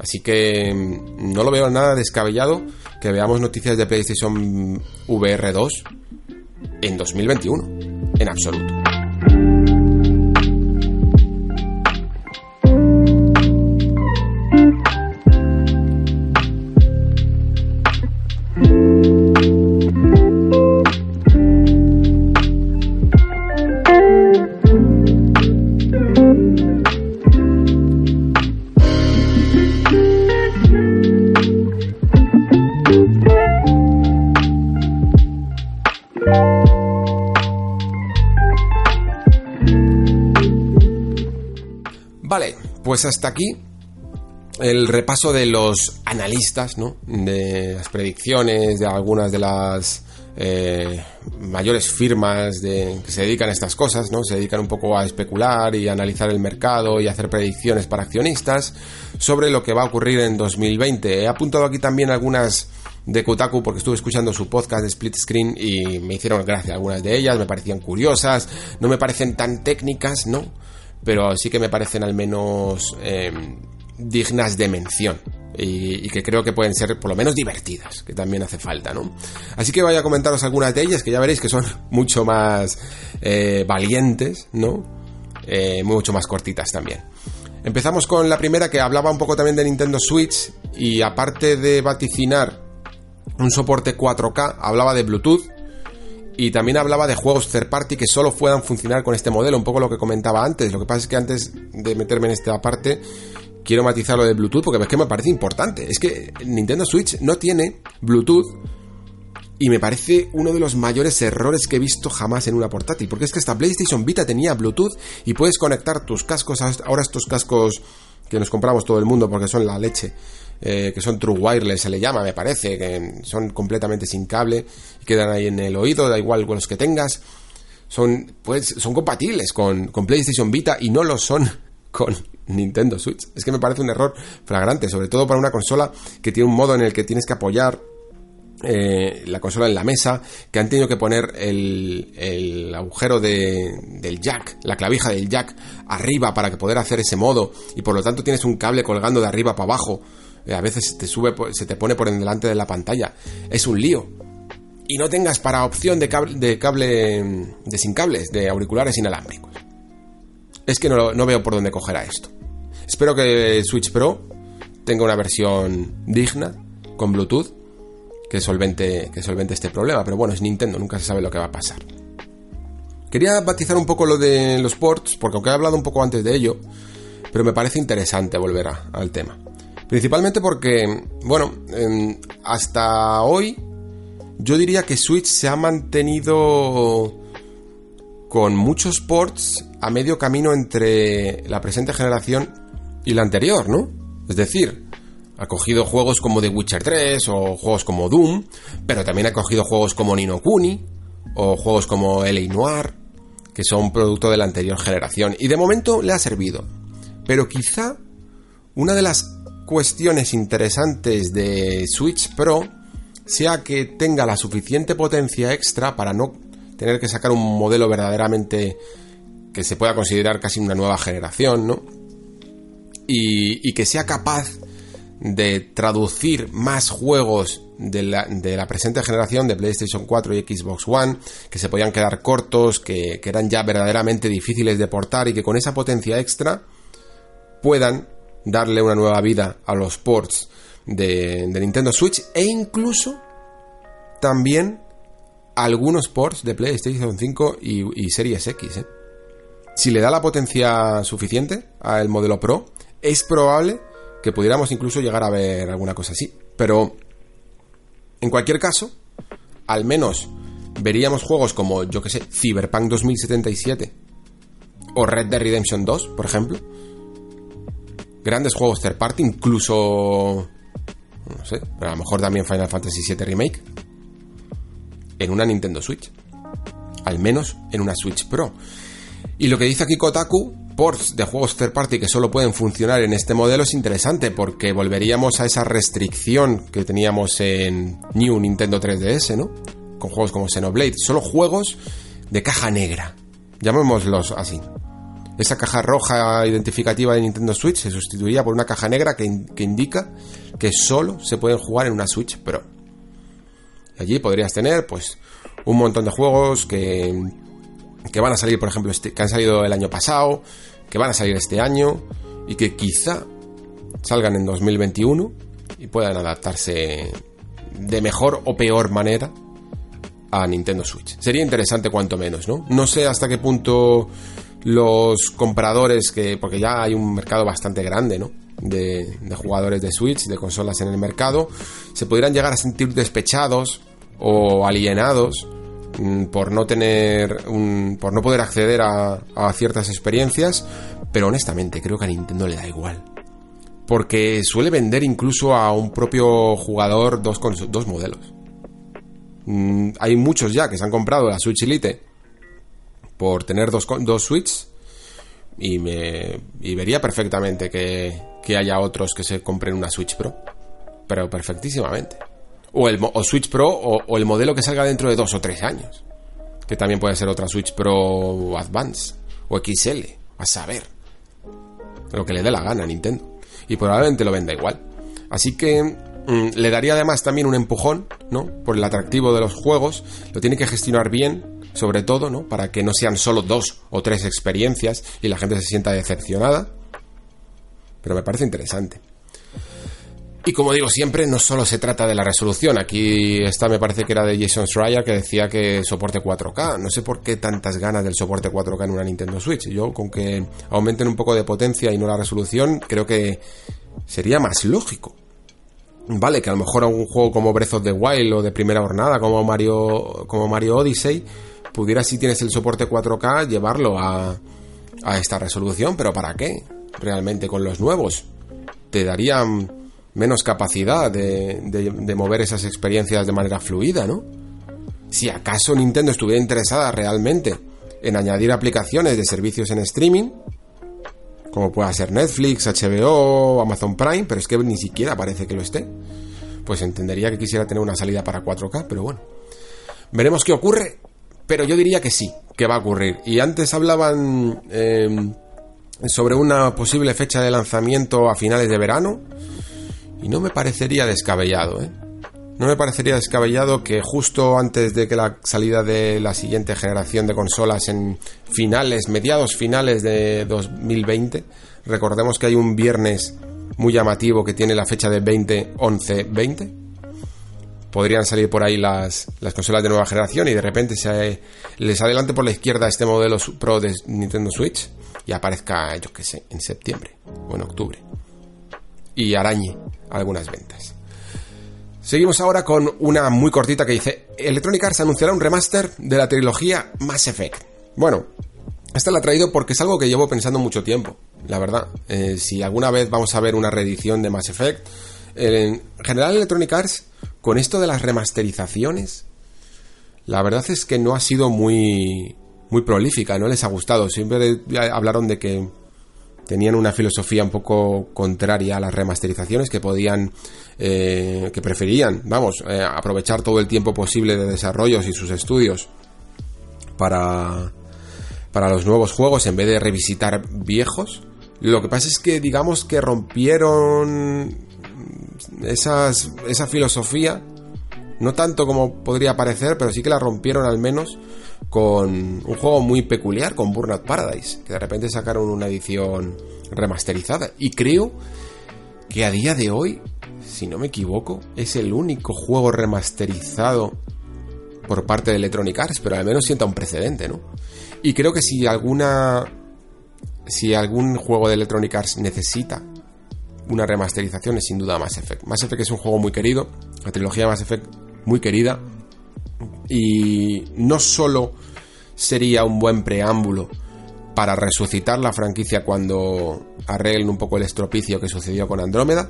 Así que mm, no lo veo nada descabellado que veamos noticias de PlayStation VR 2 en 2021. En absoluto. Pues hasta aquí el repaso de los analistas. De las predicciones de algunas de las eh, mayores firmas de, que se dedican a estas cosas, ¿no? Se dedican un poco a especular y analizar el mercado y a hacer predicciones para accionistas sobre lo que va a ocurrir en 2020. He apuntado aquí también algunas de Kotaku porque estuve escuchando su podcast de Split Screen y me hicieron gracia algunas de ellas, me parecían curiosas, no me parecen tan técnicas, ¿no? Pero sí que me parecen al menos em, dignas de mención. Y, que creo que pueden ser por lo menos divertidas, que también hace falta, ¿no? Así que voy a comentaros algunas de ellas, que ya veréis que son mucho más eh, valientes, ¿no? Eh, mucho más cortitas también. Empezamos con la primera que hablaba un poco también de Nintendo Switch y aparte de vaticinar un soporte 4K, hablaba de Bluetooth y también hablaba de juegos third party que solo puedan funcionar con este modelo, un poco lo que comentaba antes. Lo que pasa es que antes de meterme en esta parte, quiero matizar lo de Bluetooth porque es que me parece importante. Es que Nintendo Switch no tiene Bluetooth y me parece uno de los mayores errores que he visto jamás en una portátil. Porque es que esta PlayStation Vita tenía Bluetooth y puedes conectar tus cascos, ahora estos cascos que nos compramos todo el mundo porque son la leche, eh, que son true wireless, se le llama, me parece, que son completamente sin cable y quedan ahí en el oído, da igual con los que tengas. Son, pues, son compatibles con, con PlayStation Vita y no lo son con Nintendo Switch. Es que me parece un error flagrante, sobre todo para una consola que tiene un modo en el que tienes que apoyar eh, la consola en la mesa, que han tenido que poner el, el agujero de, del jack, la clavija del jack, arriba para que poder hacer ese modo, y por lo tanto tienes un cable colgando de arriba para abajo. Eh, a veces te sube, se te pone por delante de la pantalla. Es un lío. Y no tengas para opción de cable, de cable de sin cables, de auriculares inalámbricos. Es que no, no veo por dónde coger a esto. Espero que Switch Pro tenga una versión digna con Bluetooth que solvente, que solvente este problema. Pero bueno, es Nintendo, nunca se sabe lo que va a pasar. Quería batizar un poco lo de los ports, porque aunque he hablado un poco antes de ello, pero me parece interesante volver al tema. Principalmente porque, bueno, hasta hoy yo diría que Switch se ha mantenido con muchos ports a medio camino entre la presente generación y la anterior, ¿no? Es decir, ha cogido juegos como The Witcher 3 o juegos como Doom, pero también ha cogido juegos como Nino Kuni o juegos como L.A. Noir, que son producto de la anterior generación. Y de momento le ha servido. Pero quizá una de las cuestiones interesantes de Switch Pro sea que tenga la suficiente potencia extra para no tener que sacar un modelo verdaderamente que se pueda considerar casi una nueva generación, ¿no? Y, que sea capaz de traducir más juegos de la, presente generación de PlayStation 4 y Xbox One, que se podían quedar cortos, que, eran ya verdaderamente difíciles de portar y que con esa potencia extra puedan darle una nueva vida a los ports de, Nintendo Switch e incluso también algunos ports de PlayStation 5 y, Series X. ¿eh? Si le da la potencia suficiente al modelo Pro, es probable que pudiéramos incluso llegar a ver alguna cosa así. Pero, en cualquier caso, al menos veríamos juegos como, yo que sé, Cyberpunk 2077 o Red Dead Redemption 2, por ejemplo. Grandes juegos third party, incluso, no sé, a lo mejor también Final Fantasy VII Remake. En una Nintendo Switch. Al menos en una Switch Pro. Y lo que dice aquí Kotaku ports de juegos third party que solo pueden funcionar en este modelo es interesante porque volveríamos a esa restricción que teníamos en New Nintendo 3DS, ¿no? Con juegos como Xenoblade, solo juegos de caja negra, llamémoslos así. Esa caja roja identificativa de Nintendo Switch se sustituiría por una caja negra que, que indica que solo se pueden jugar en una Switch Pro. Allí podrías tener, pues, un montón de juegos que, que van a salir, por ejemplo, este, que han salido el año pasado, que van a salir este año y que quizá salgan en 2021 y puedan adaptarse de mejor o peor manera a Nintendo Switch. Sería interesante cuanto menos, ¿no? No sé hasta qué punto los compradores que porque ya hay un mercado bastante grande, ¿no? De, de jugadores de Switch, de consolas en el mercado, se pudieran llegar a sentir despechados o alienados Mm, por no tener un, por no poder acceder a, ciertas experiencias, pero honestamente creo que a Nintendo le da igual. Porque suele vender incluso a un propio jugador dos, modelos. Mm, hay muchos ya que se han comprado la Switch Elite por tener dos, dos Switch y, me, y vería perfectamente que, que haya otros que se compren una Switch Pro. Pero perfectísimamente. O el Switch Pro o, el modelo que salga dentro de dos o tres años. Que también puede ser otra Switch Pro Advance o XL, a saber. Lo que le dé la gana a Nintendo. Y probablemente lo venda igual. Así que mm, le daría además también un empujón, ¿no? Por el atractivo de los juegos. Lo tiene que gestionar bien, sobre todo, ¿no? Para que no sean solo dos o tres experiencias y la gente se sienta decepcionada. Pero me parece interesante. Y como digo siempre, no solo se trata de la resolución. Aquí esta me parece que era de Jason Schreier que decía que soporte 4K. No sé por qué tantas ganas del soporte 4K en una Nintendo Switch. Yo con que aumenten un poco de potencia y no la resolución, creo que sería más lógico. Vale, que a lo mejor un juego como Breath of the Wild o de primera jornada como Mario, como Mario Odyssey, pudiera si tienes el soporte 4K llevarlo a, a esta resolución, pero ¿para qué? realmente con los nuevos. Te darían menos capacidad de, de, mover esas experiencias de manera fluida, ¿no? Si acaso Nintendo estuviera interesada realmente en añadir aplicaciones de servicios en streaming, como pueda ser Netflix, HBO, Amazon Prime, pero es que ni siquiera parece que lo esté, pues entendería que quisiera tener una salida para 4K, pero bueno. Veremos qué ocurre, pero yo diría que sí, que va a ocurrir. Y antes hablaban em, sobre una posible fecha de lanzamiento a finales de verano, y no me parecería descabellado, ¿eh? No me parecería descabellado que justo antes de que la salida de la siguiente generación de consolas en finales, mediados finales de 2020, recordemos que hay un viernes muy llamativo que tiene la fecha de 20, 11, 20. Podrían salir por ahí las, las consolas de nueva generación y de repente se les adelante por la izquierda este modelo Pro de Nintendo Switch y aparezca, yo qué sé, en septiembre o en octubre. Y arañe algunas ventas. Seguimos ahora con una muy cortita que dice, Electronic Arts anunciará un remaster de la trilogía Mass Effect. Bueno, esta la he traído porque es algo que llevo pensando mucho tiempo, la verdad. Eh, si alguna vez vamos a ver una reedición de Mass Effect, en general Electronic Arts, con esto de las remasterizaciones, la verdad es que no ha sido muy, muy prolífica, no les ha gustado. Siempre hablaron de que tenían una filosofía un poco contraria a las remasterizaciones que podían eh, que preferían vamos eh, aprovechar todo el tiempo posible de desarrollos y sus estudios para para los nuevos juegos en vez de revisitar viejos lo que pasa es que digamos que rompieron esa filosofía no tanto como podría parecer pero sí que la rompieron al menos con un juego muy peculiar, con Burnout Paradise, que de repente sacaron una edición remasterizada. Y creo que a día de hoy, si no me equivoco, es el único juego remasterizado por parte de Electronic Arts, pero al menos sienta un precedente, ¿no? Y creo que si alguna. Si algún juego de Electronic Arts necesita una remasterización, es sin duda Mass Effect. Mass Effect es un juego muy querido, la trilogía Mass Effect muy querida, y no solo sería un buen preámbulo para resucitar la franquicia cuando arreglen un poco el estropicio que sucedió con Andrómeda.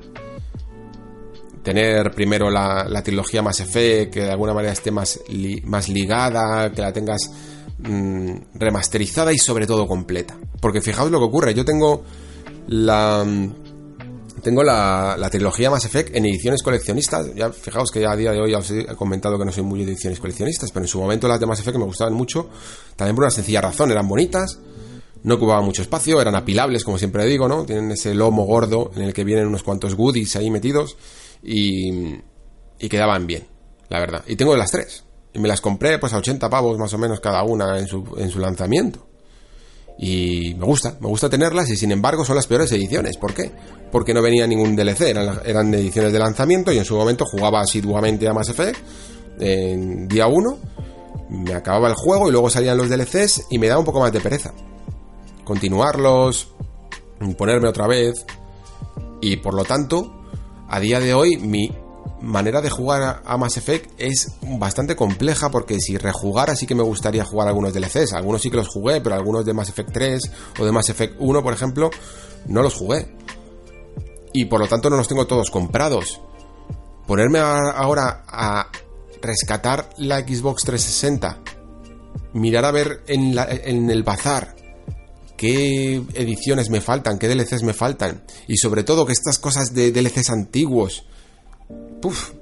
Tener primero la, trilogía más Effect, que de alguna manera esté más, más ligada, que la tengas mm, remasterizada y sobre todo completa. Porque fijaos lo que ocurre, yo tengo la, tengo la, trilogía Mass Effect en ediciones coleccionistas. Ya fijaos que a día de hoy os he comentado que no soy muy de ediciones coleccionistas, pero en su momento las de Mass Effect me gustaban mucho. También por una sencilla razón, eran bonitas, no ocupaban mucho espacio, eran apilables, como siempre digo, ¿no? Tienen ese lomo gordo en el que vienen unos cuantos goodies ahí metidos y, y quedaban bien, la verdad. Y tengo las tres. Y me las compré pues a 80 pavos más o menos cada una en su, en su lanzamiento. Y me gusta, me gusta tenerlas y sin embargo son las peores ediciones. ¿Por qué? Porque no venía ningún DLC, eran, ediciones de lanzamiento y en su momento jugaba asiduamente a Mass Effect en día 1, me acababa el juego y luego salían los DLCs y me daba un poco más de pereza. Continuarlos, ponerme otra vez y por lo tanto, a día de hoy mi manera de jugar a Mass Effect es bastante compleja porque si rejugara sí que me gustaría jugar algunos DLCs. Algunos sí que los jugué, pero algunos de Mass Effect 3 o de Mass Effect 1, por ejemplo, no los jugué. Y por lo tanto no los tengo todos comprados. Ponerme ahora a rescatar la Xbox 360, mirar a ver en, en el bazar qué ediciones me faltan, qué DLCs me faltan. Y sobre todo que estas cosas de DLCs antiguos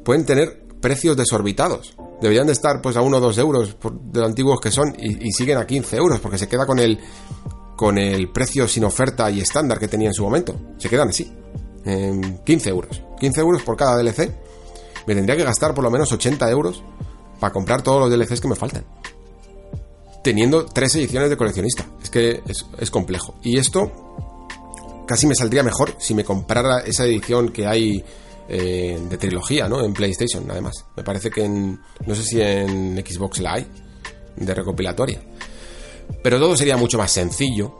pueden tener precios desorbitados. Deberían de estar pues a 1 o 2 euros de lo antiguos que son y, siguen a 15 euros porque se queda con el, con el precio sin oferta y estándar que tenía en su momento. Se quedan así. En 15 euros. 15 euros por cada DLC. Me tendría que gastar por lo menos 80 euros para comprar todos los DLCs que me faltan. Teniendo tres ediciones de coleccionista. Es que es complejo. Y esto casi me saldría mejor si me comprara esa edición que hay eh, de trilogía, ¿no? En PlayStation, además. Me parece que en. No sé si en Xbox la hay. De recopilatoria. Pero todo sería mucho más sencillo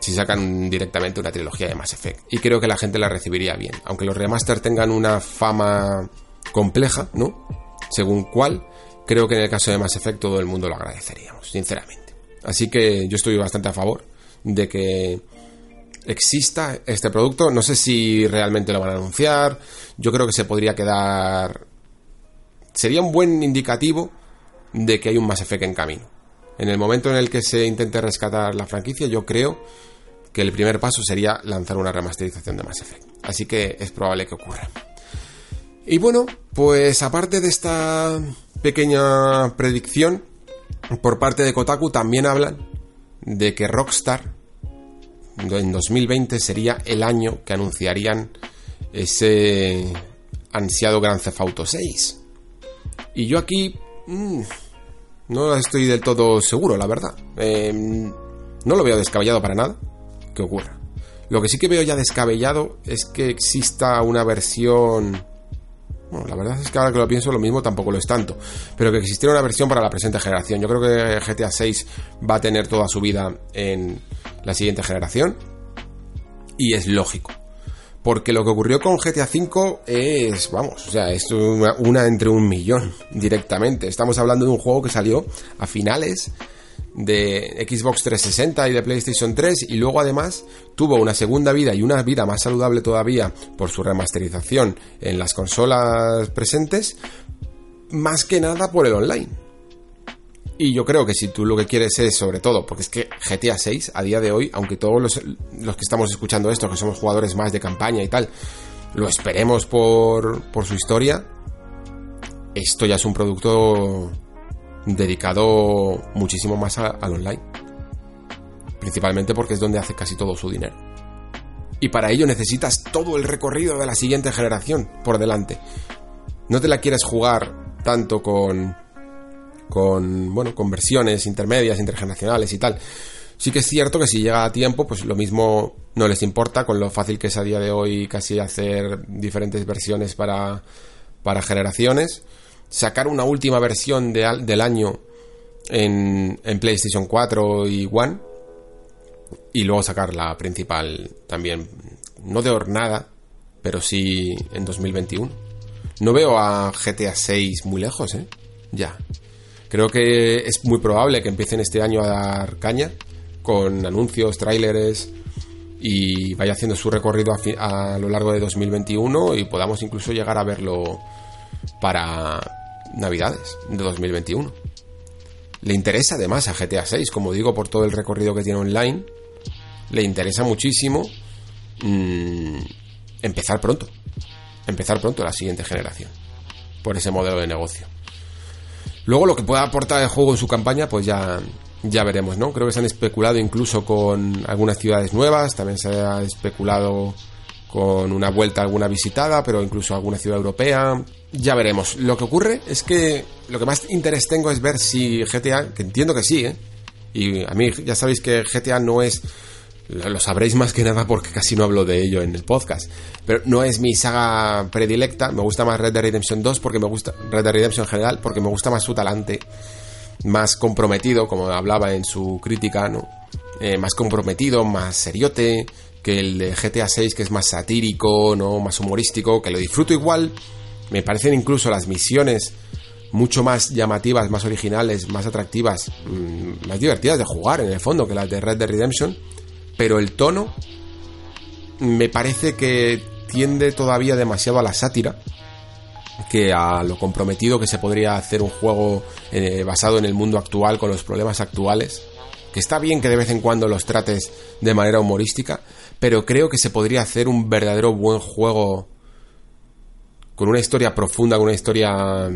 si sacan directamente una trilogía de Mass Effect. Y creo que la gente la recibiría bien. Aunque los remaster tengan una fama compleja, ¿no? Según cuál, creo que en el caso de Mass Effect todo el mundo lo agradeceríamos, sinceramente. Así que yo estoy bastante a favor de que exista este producto. No sé si realmente lo van a anunciar. Yo creo que se podría quedar. Sería un buen indicativo de que hay un Mass Effect en camino. En el momento en el que se intente rescatar la franquicia, yo creo que el primer paso sería lanzar una remasterización de Mass Effect. Así que es probable que ocurra. Y bueno, pues aparte de esta pequeña predicción, por parte de Kotaku también hablan de que Rockstar en 2020 sería el año que anunciarían ese ansiado Gran Theft Auto 6. Y yo aquí mmm, no estoy del todo seguro, la verdad. Eh, no lo veo descabellado para nada que ocurra. Lo que sí que veo ya descabellado es que exista una versión... Bueno, la verdad es que ahora que lo pienso lo mismo tampoco lo es tanto. Pero que existiera una versión para la presente generación. Yo creo que GTA 6 va a tener toda su vida en la siguiente generación. Y es lógico. Porque lo que ocurrió con GTA V es, vamos, o sea, es una, entre un millón directamente. Estamos hablando de un juego que salió a finales de Xbox 360 y de PlayStation 3 y luego además tuvo una segunda vida y una vida más saludable todavía por su remasterización en las consolas presentes, más que nada por el online. Y yo creo que si tú lo que quieres es, sobre todo, porque es que GTA 6 a día de hoy, aunque todos los, que estamos escuchando esto, que somos jugadores más de campaña y tal, lo esperemos por, por su historia, esto ya es un producto dedicado muchísimo más al online. Principalmente porque es donde hace casi todo su dinero. Y para ello necesitas todo el recorrido de la siguiente generación por delante. No te la quieres jugar tanto con con, bueno, con versiones intermedias, intergeneracionales y tal. Sí que es cierto que si llega a tiempo, pues lo mismo no les importa, con lo fácil que es a día de hoy casi hacer diferentes versiones para, para generaciones. Sacar una última versión de, del año en, en PlayStation 4 y One. Y luego sacar la principal también, no de hornada, pero sí en 2021. No veo a GTA 6 muy lejos, ¿eh? Ya. Creo que es muy probable que empiecen este año a dar caña con anuncios, tráileres y vaya haciendo su recorrido a, lo largo de 2021 y podamos incluso llegar a verlo para Navidades de 2021. Le interesa además a GTA 6, como digo, por todo el recorrido que tiene online. Le interesa muchísimo mm, empezar pronto. Empezar pronto la siguiente generación. Por ese modelo de negocio. Luego lo que pueda aportar el juego en su campaña, pues ya, ya veremos, ¿no? Creo que se han especulado incluso con algunas ciudades nuevas, también se ha especulado con una vuelta alguna visitada, pero incluso alguna ciudad europea. Ya veremos. Lo que ocurre es que lo que más interés tengo es ver si GTA, que entiendo que sí, ¿eh? Y a mí ya sabéis que GTA no es lo sabréis más que nada porque casi no hablo de ello en el podcast. Pero no es mi saga predilecta. Me gusta más Red Dead Redemption 2 porque me gusta. Red Dead Redemption en general porque me gusta más su talante. Más comprometido, como hablaba en su crítica, ¿no? Eh, más comprometido, más seriote que el de GTA 6, que es más satírico, ¿no? Más humorístico, que lo disfruto igual. Me parecen incluso las misiones mucho más llamativas, más originales, más atractivas, mm, más divertidas de jugar en el fondo que las de Red Dead Redemption pero el tono me parece que tiende todavía demasiado a la sátira que a lo comprometido que se podría hacer un juego eh, basado en el mundo actual con los problemas actuales. Que está bien que de vez en cuando los trates de manera humorística, pero creo que se podría hacer un verdadero buen juego con una historia profunda, con una historia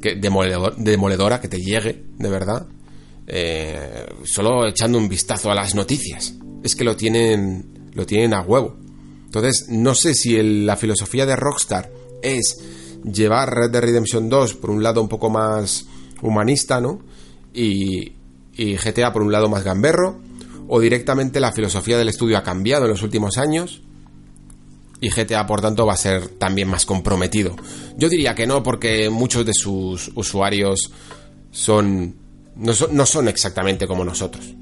que, demoledora, que te llegue, de verdad. Eh, solo echando un vistazo a las noticias es que lo tienen, lo tienen a huevo. Entonces, no sé si la filosofía de Rockstar es llevar Red Dead Redemption 2 por un lado un poco más humanista, ¿no? Y, y GTA por un lado más gamberro, o directamente la filosofía del estudio ha cambiado en los últimos años y GTA por tanto va a ser también más comprometido. Yo diría que no porque muchos de sus usuarios son no son, exactamente como nosotros.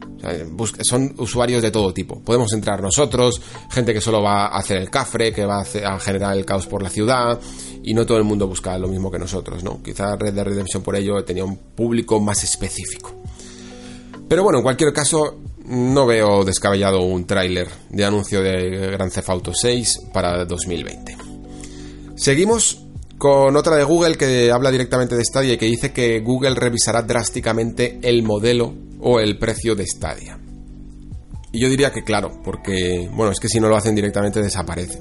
son usuarios de todo tipo. Podemos entrar nosotros, gente que solo va a hacer el cafre, que va a, generar el caos por la ciudad, y no todo el mundo busca lo mismo que nosotros, ¿no? Quizá Red Dead Redemption por ello tenía un público más específico. Pero bueno, en cualquier caso, no veo descabellado un tráiler de anuncio de Grand Theft Auto 6 para 2020. Seguimos con otra de Google que habla directamente de Stadia y que dice que Google revisará drásticamente el modelo o el precio de Stadia. Y yo diría que claro, porque, bueno, es que si no lo hacen directamente desaparece.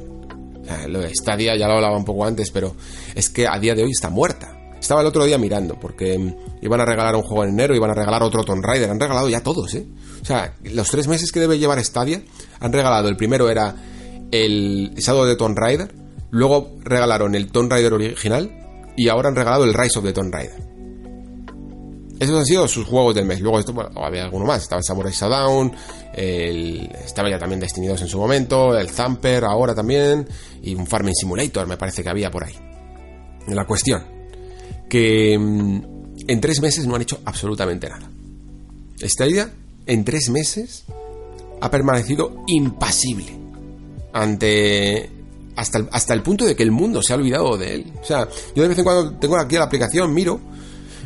lo de Stadia ya lo hablaba un poco antes, pero es que a día de hoy está muerta. Estaba el otro día mirando, porque iban a regalar un juego en enero, iban a regalar otro Tomb Raider, han regalado ya todos, ¿eh? O sea, los tres meses que debe llevar Stadia, han regalado, el primero era el Shadow de Tomb Raider, luego regalaron el Tomb Raider original, y ahora han regalado el Rise of the Tomb Raider. Esos han sido sus juegos del mes. Luego esto, había alguno más. Estaba el Samurai Showdown, estaba ya también Destinidos en su momento, el Zamper ahora también, y un Farming Simulator me parece que había por ahí. La cuestión, que mm, en tres meses no han hecho absolutamente nada. Esta idea, en tres meses, ha permanecido impasible ante hasta el, hasta el punto de que el mundo se ha olvidado de él. O sea, yo de vez en cuando tengo aquí la aplicación, miro,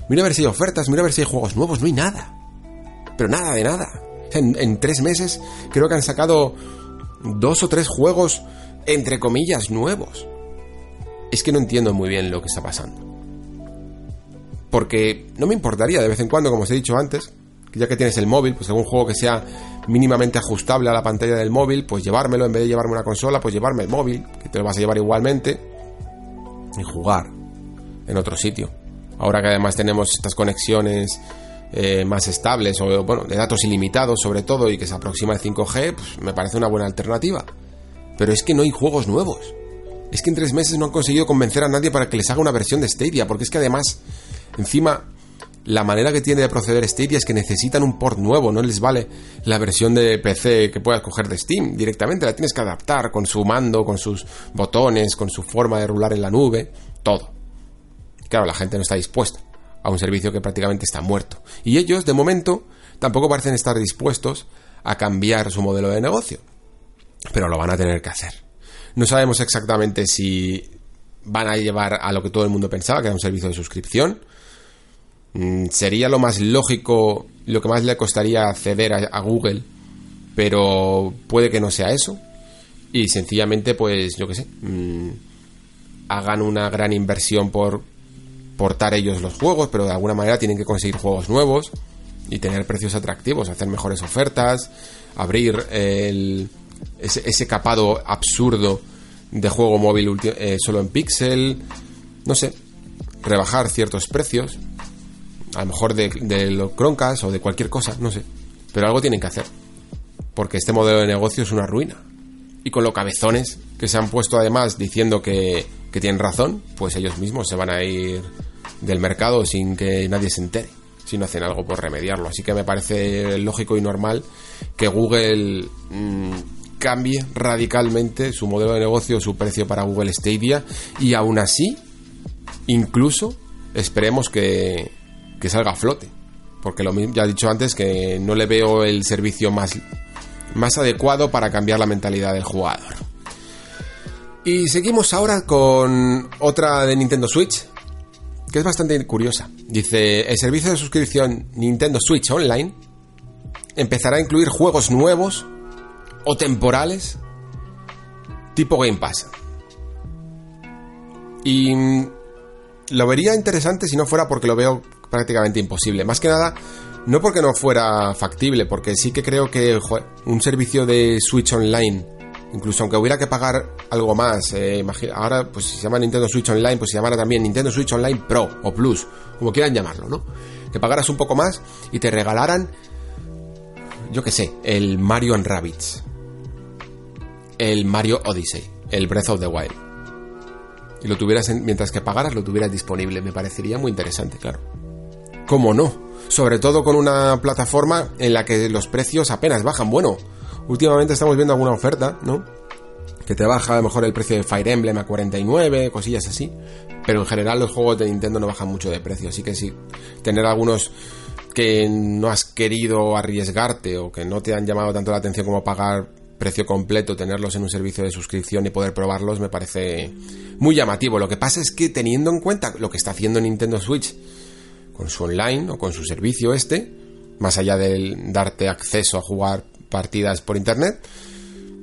miro a ver si hay ofertas, miro a ver si hay juegos nuevos, no hay nada. Pero nada de nada. en, en tres meses creo que han sacado dos o tres juegos, entre comillas, nuevos. Es que no entiendo muy bien lo que está pasando. Porque no me importaría de vez en cuando, como os he dicho antes, ya que tienes el móvil, pues algún juego que sea mínimamente ajustable a la pantalla del móvil, pues llevármelo, en vez de llevarme una consola, pues llevarme el móvil, que te lo vas a llevar igualmente, y jugar en otro sitio. Ahora que además tenemos estas conexiones eh, más estables, o bueno, de datos ilimitados sobre todo, y que se aproxima al 5G, pues me parece una buena alternativa. Pero es que no hay juegos nuevos. Es que en tres meses no han conseguido convencer a nadie para que les haga una versión de Stadia, porque es que además, encima, la manera que tiene de proceder Stadia es que necesitan un port nuevo, no les vale la versión de PC que puedas coger de Steam, directamente la tienes que adaptar con su mando, con sus botones, con su forma de rular en la nube, todo. Claro, la gente no está dispuesta a un servicio que prácticamente está muerto. Y ellos, de momento, tampoco parecen estar dispuestos a cambiar su modelo de negocio. Pero lo van a tener que hacer. No sabemos exactamente si van a llevar a lo que todo el mundo pensaba, que era un servicio de suscripción. Mm, sería lo más lógico, lo que más le costaría acceder a, Google, pero puede que no sea eso. Y sencillamente, pues, yo qué sé, mm, hagan una gran inversión por portar ellos los juegos, pero de alguna manera tienen que conseguir juegos nuevos y tener precios atractivos, hacer mejores ofertas, abrir el, ese, capado absurdo de juego móvil eh, solo en pixel, no sé, rebajar ciertos precios, a lo mejor de, los croncas o de cualquier cosa, no sé, pero algo tienen que hacer, porque este modelo de negocio es una ruina. Y con los cabezones que se han puesto además diciendo que, que tienen razón, pues ellos mismos se van a ir del mercado sin que nadie se entere si no hacen algo por remediarlo. Así que me parece lógico y normal que Google mm, cambie radicalmente su modelo de negocio, su precio para Google Stadia y aún así, incluso esperemos que, que salga a flote. Porque lo ya he dicho antes que no le veo el servicio más, más adecuado para cambiar la mentalidad del jugador. Y seguimos ahora con otra de Nintendo Switch, que es bastante curiosa. Dice, el servicio de suscripción Nintendo Switch Online empezará a incluir juegos nuevos o temporales tipo Game Pass. Y lo vería interesante si no fuera porque lo veo prácticamente imposible. Más que nada, no porque no fuera factible, porque sí que creo que un servicio de Switch Online, incluso aunque hubiera que pagar algo más, eh, ahora pues si se llama Nintendo Switch Online, pues se llamará también Nintendo Switch Online Pro o Plus, como quieran llamarlo, ¿no? Que pagaras un poco más y te regalaran, yo qué sé, el Mario and Rabbids el Mario Odyssey, el Breath of the Wild. Y lo tuvieras, mientras que pagaras, lo tuvieras disponible. Me parecería muy interesante, claro. ¿Cómo no? Sobre todo con una plataforma en la que los precios apenas bajan. Bueno, últimamente estamos viendo alguna oferta, ¿no? Que te baja a lo mejor el precio de Fire Emblem a 49, cosillas así. Pero en general los juegos de Nintendo no bajan mucho de precio. Así que sí, tener algunos que no has querido arriesgarte o que no te han llamado tanto la atención como pagar precio completo, tenerlos en un servicio de suscripción y poder probarlos me parece muy llamativo. Lo que pasa es que teniendo en cuenta lo que está haciendo Nintendo Switch con su online o con su servicio este, más allá de darte acceso a jugar partidas por internet,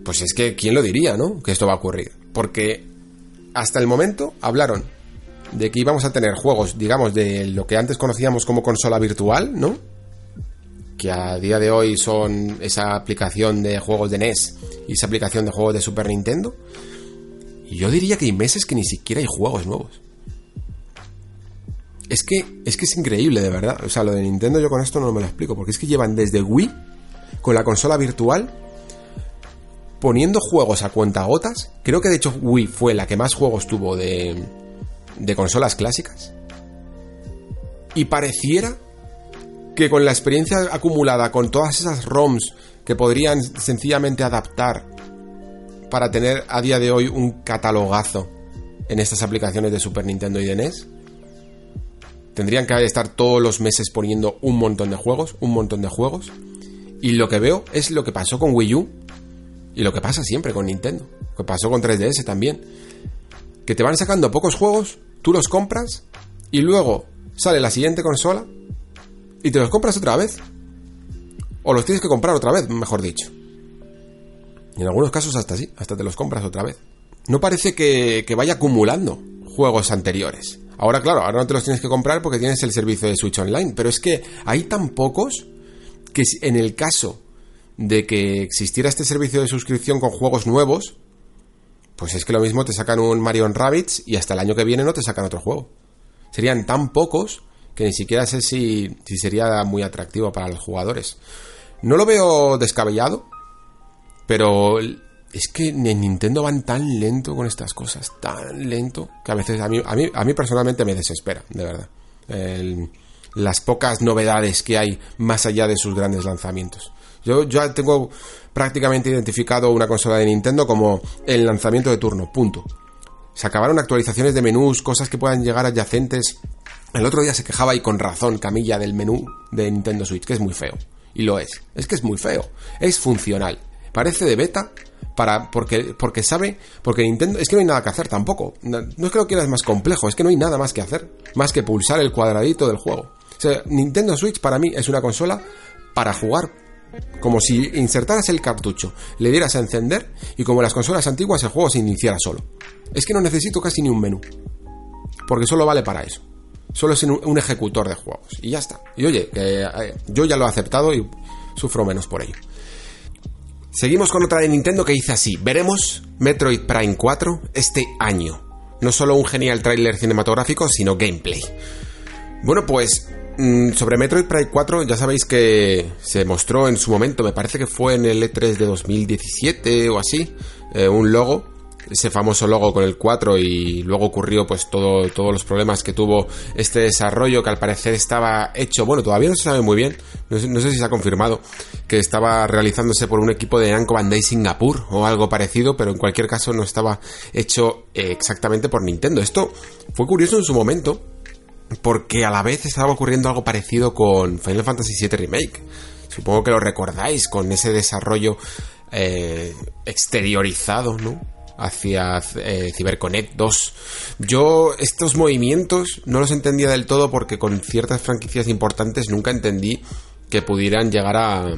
pues es que, ¿quién lo diría, no? Que esto va a ocurrir. Porque hasta el momento hablaron de que íbamos a tener juegos, digamos, de lo que antes conocíamos como consola virtual, ¿no? Que a día de hoy son esa aplicación de juegos de NES y esa aplicación de juegos de Super Nintendo. Y yo diría que hay meses que ni siquiera hay juegos nuevos. Es que, es que es increíble, de verdad. O sea, lo de Nintendo yo con esto no me lo explico, porque es que llevan desde Wii, con la consola virtual, poniendo juegos a cuentagotas. Creo que de hecho Wii fue la que más juegos tuvo de, de consolas clásicas. Y pareciera que con la experiencia acumulada, con todas esas ROMs que podrían sencillamente adaptar para tener a día de hoy un catalogazo en estas aplicaciones de Super Nintendo y de NES, tendrían que estar todos los meses poniendo un montón de juegos, un montón de juegos. Y lo que veo es lo que pasó con Wii U y lo que pasa siempre con Nintendo, lo que pasó con 3DS también que te van sacando pocos juegos, tú los compras y luego sale la siguiente consola y te los compras otra vez. O los tienes que comprar otra vez, mejor dicho. Y en algunos casos hasta así, hasta te los compras otra vez. No parece que vaya acumulando juegos anteriores. Ahora, claro, ahora no te los tienes que comprar porque tienes el servicio de Switch Online, pero es que hay tan pocos que en el caso de que existiera este servicio de suscripción con juegos nuevos, pues es que lo mismo te sacan un Mario Rabbids y hasta el año que viene no te sacan otro juego. Serían tan pocos que ni siquiera sé si, si sería muy atractivo para los jugadores. No lo veo descabellado, pero es que en Nintendo van tan lento con estas cosas, tan lento, que a veces a mí, a mí, a mí personalmente me desespera, de verdad. las pocas novedades que hay más allá de sus grandes lanzamientos. Yo ya tengo prácticamente identificado una consola de Nintendo como el lanzamiento de turno, punto. Se acabaron actualizaciones de menús, cosas que puedan llegar adyacentes. El otro día se quejaba y con razón Camilla del menú de Nintendo Switch, que es muy feo. Y lo es. Es que es muy feo. Es funcional. Parece de beta para porque porque sabe porque Nintendo es que no hay nada que hacer tampoco. No, es que lo quieras más complejo, es que no hay nada más que hacer, más que pulsar el cuadradito del juego. O sea, Nintendo Switch para mí es una consola para jugar como si insertaras el cartucho, le dieras a encender y como las consolas antiguas el juego se iniciara solo. Es que no necesito casi ni un menú. Porque solo vale para eso. Solo es un ejecutor de juegos. Y ya está. Y oye, eh, yo ya lo he aceptado y sufro menos por ello. Seguimos con otra de Nintendo que dice así. Veremos Metroid Prime 4 este año. No solo un genial tráiler cinematográfico, sino gameplay. Bueno, pues Mm, sobre Metroid Prime 4 ya sabéis que se mostró en su momento, me parece que fue en el E3 de 2017 o así, eh, un logo, ese famoso logo con el 4 y luego ocurrió pues todo, todos los problemas que tuvo este desarrollo que al parecer estaba hecho, bueno, todavía no se sabe muy bien, no sé, si se ha confirmado, que estaba realizándose por un equipo de Namco Bandai Singapur o algo parecido, pero en cualquier caso no estaba hecho exactamente por Nintendo. Esto fue curioso en su momento, porque a la vez estaba ocurriendo algo parecido con Final Fantasy VII Remake. Supongo que lo recordáis con ese desarrollo eh, exteriorizado, ¿no? Hacia eh, CyberConnect 2. Yo estos movimientos no los entendía del todo porque con ciertas franquicias importantes nunca entendí que pudieran llegar a,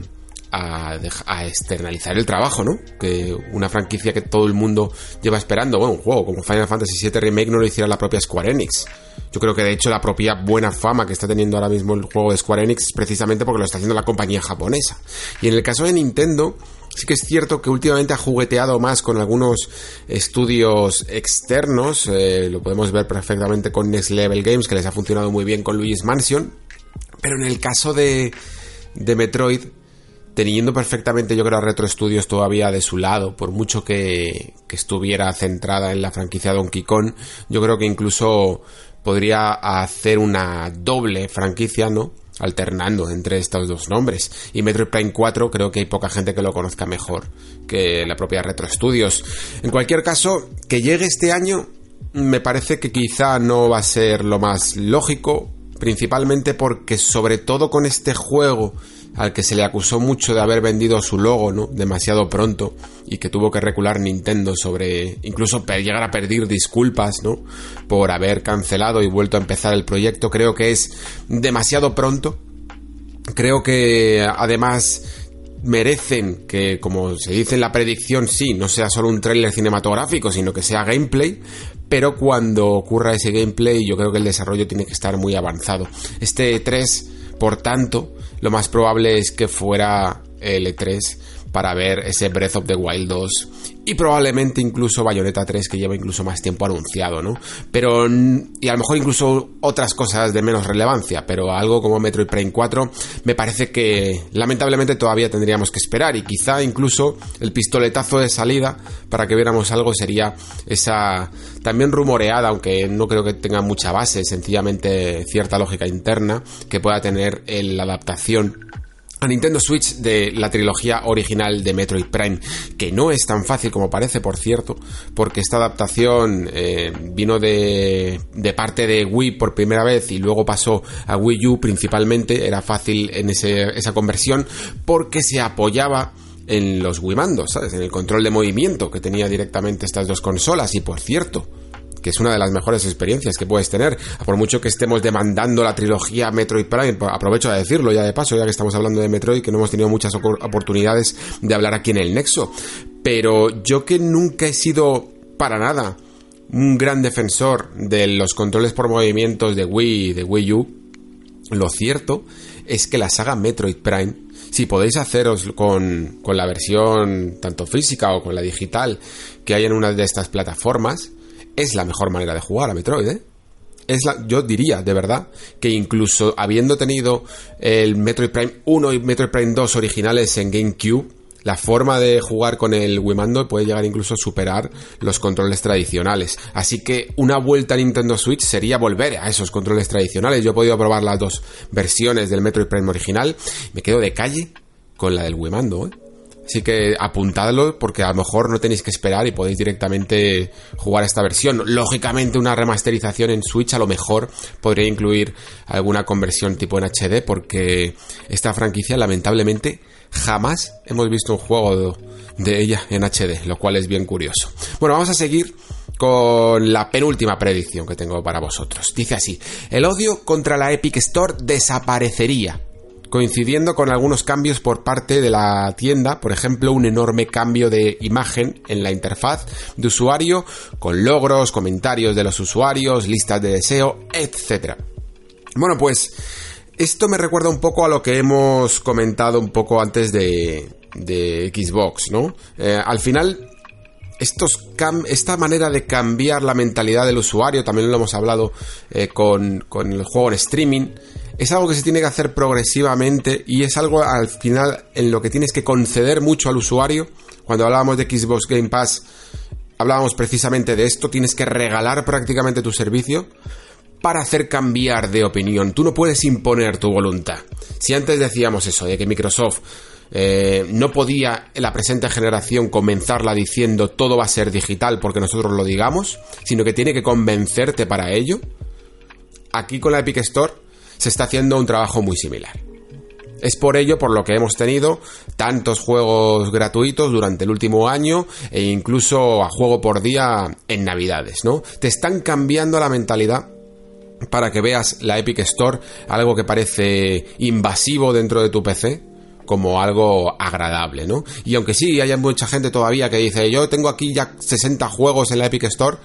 a, externalizar el trabajo, ¿no? Que una franquicia que todo el mundo lleva esperando, bueno, un juego como Final Fantasy VII Remake no lo hiciera la propia Square Enix. Yo creo que de hecho la propia buena fama que está teniendo ahora mismo el juego de Square Enix es precisamente porque lo está haciendo la compañía japonesa. Y en el caso de Nintendo, sí que es cierto que últimamente ha jugueteado más con algunos estudios externos, eh, lo podemos ver perfectamente con Next Level Games, que les ha funcionado muy bien con Luigi's Mansion, pero en el caso de, de Metroid, teniendo perfectamente yo creo a Retro Studios todavía de su lado, por mucho que, que estuviera centrada en la franquicia Donkey Kong, yo creo que incluso podría hacer una doble franquicia, ¿no? Alternando entre estos dos nombres. Y Metroid Prime 4 creo que hay poca gente que lo conozca mejor que la propia Retro Studios. En cualquier caso, que llegue este año me parece que quizá no va a ser lo más lógico, principalmente porque sobre todo con este juego al que se le acusó mucho de haber vendido su logo, ¿no? Demasiado pronto y que tuvo que recular Nintendo sobre incluso llegar a pedir disculpas, ¿no? Por haber cancelado y vuelto a empezar el proyecto, creo que es demasiado pronto Creo que además merecen que, como se dice en la predicción, sí, no sea solo un tráiler cinematográfico, sino que sea gameplay, pero cuando ocurra ese gameplay yo creo que el desarrollo tiene que estar muy avanzado. Este E3, por tanto, lo más probable es que fuera el E3 para ver ese Breath of the Wild 2 y probablemente incluso Bayonetta 3 que lleva incluso más tiempo anunciado, ¿no? Pero y a lo mejor incluso otras cosas de menos relevancia, pero algo como Metroid Prime 4 me parece que lamentablemente todavía tendríamos que esperar y quizá incluso el pistoletazo de salida para que viéramos algo sería esa también rumoreada, aunque no creo que tenga mucha base, sencillamente cierta lógica interna que pueda tener la adaptación a Nintendo Switch de la trilogía original de Metroid Prime, que no es tan fácil como parece, por cierto, porque esta adaptación eh, vino de, parte de Wii por primera vez y luego pasó a Wii U principalmente, era fácil en ese, esa conversión porque se apoyaba en los Wii mandos, ¿sabes? En el control de movimiento que tenía directamente estas dos consolas y por cierto, que es una de las mejores experiencias que puedes tener, por mucho que estemos demandando la trilogía Metroid Prime, aprovecho a decirlo ya de paso, ya que estamos hablando de Metroid, que no hemos tenido muchas oportunidades de hablar aquí en el Nexo, pero yo que nunca he sido para nada un gran defensor de los controles por movimientos de Wii y de Wii U, lo cierto es que la saga Metroid Prime, si podéis haceros con, con la versión tanto física o con la digital que hay en una de estas plataformas, es la mejor manera de jugar a Metroid, ¿eh? Es la, yo diría, de verdad, que incluso habiendo tenido el Metroid Prime 1 y Metroid Prime 2 originales en GameCube, la forma de jugar con el Mando puede llegar incluso a superar los controles tradicionales. Así que una vuelta a Nintendo Switch sería volver a esos controles tradicionales. Yo he podido probar las dos versiones del Metroid Prime original. Me quedo de calle con la del Mando, ¿eh? Así que apuntadlo porque a lo mejor no tenéis que esperar y podéis directamente jugar esta versión. Lógicamente una remasterización en Switch a lo mejor podría incluir alguna conversión tipo en HD porque esta franquicia lamentablemente jamás hemos visto un juego de ella en HD, lo cual es bien curioso. Bueno, vamos a seguir con la penúltima predicción que tengo para vosotros. Dice así, el odio contra la Epic Store desaparecería coincidiendo con algunos cambios por parte de la tienda, por ejemplo, un enorme cambio de imagen en la interfaz de usuario, con logros, comentarios de los usuarios, listas de deseo, etc. Bueno, pues esto me recuerda un poco a lo que hemos comentado un poco antes de, Xbox, ¿no? Eh, al final, esta manera de cambiar la mentalidad del usuario, también lo hemos hablado eh, con, con el juego en streaming, es algo que se tiene que hacer progresivamente y es algo al final en lo que tienes que conceder mucho al usuario. Cuando hablábamos de Xbox Game Pass, hablábamos precisamente de esto, tienes que regalar prácticamente tu servicio para hacer cambiar de opinión. Tú no puedes imponer tu voluntad. Si antes decíamos eso, de que Microsoft eh, no podía en la presente generación comenzarla diciendo todo va a ser digital porque nosotros lo digamos, sino que tiene que convencerte para ello. Aquí con la Epic Store se está haciendo un trabajo muy similar. Es por ello por lo que hemos tenido tantos juegos gratuitos durante el último año e incluso a juego por día en Navidades, ¿no? Te están cambiando la mentalidad para que veas la Epic Store algo que parece invasivo dentro de tu PC como algo agradable, ¿no? Y aunque sí, haya mucha gente todavía que dice, yo tengo aquí ya 60 juegos en la Epic Store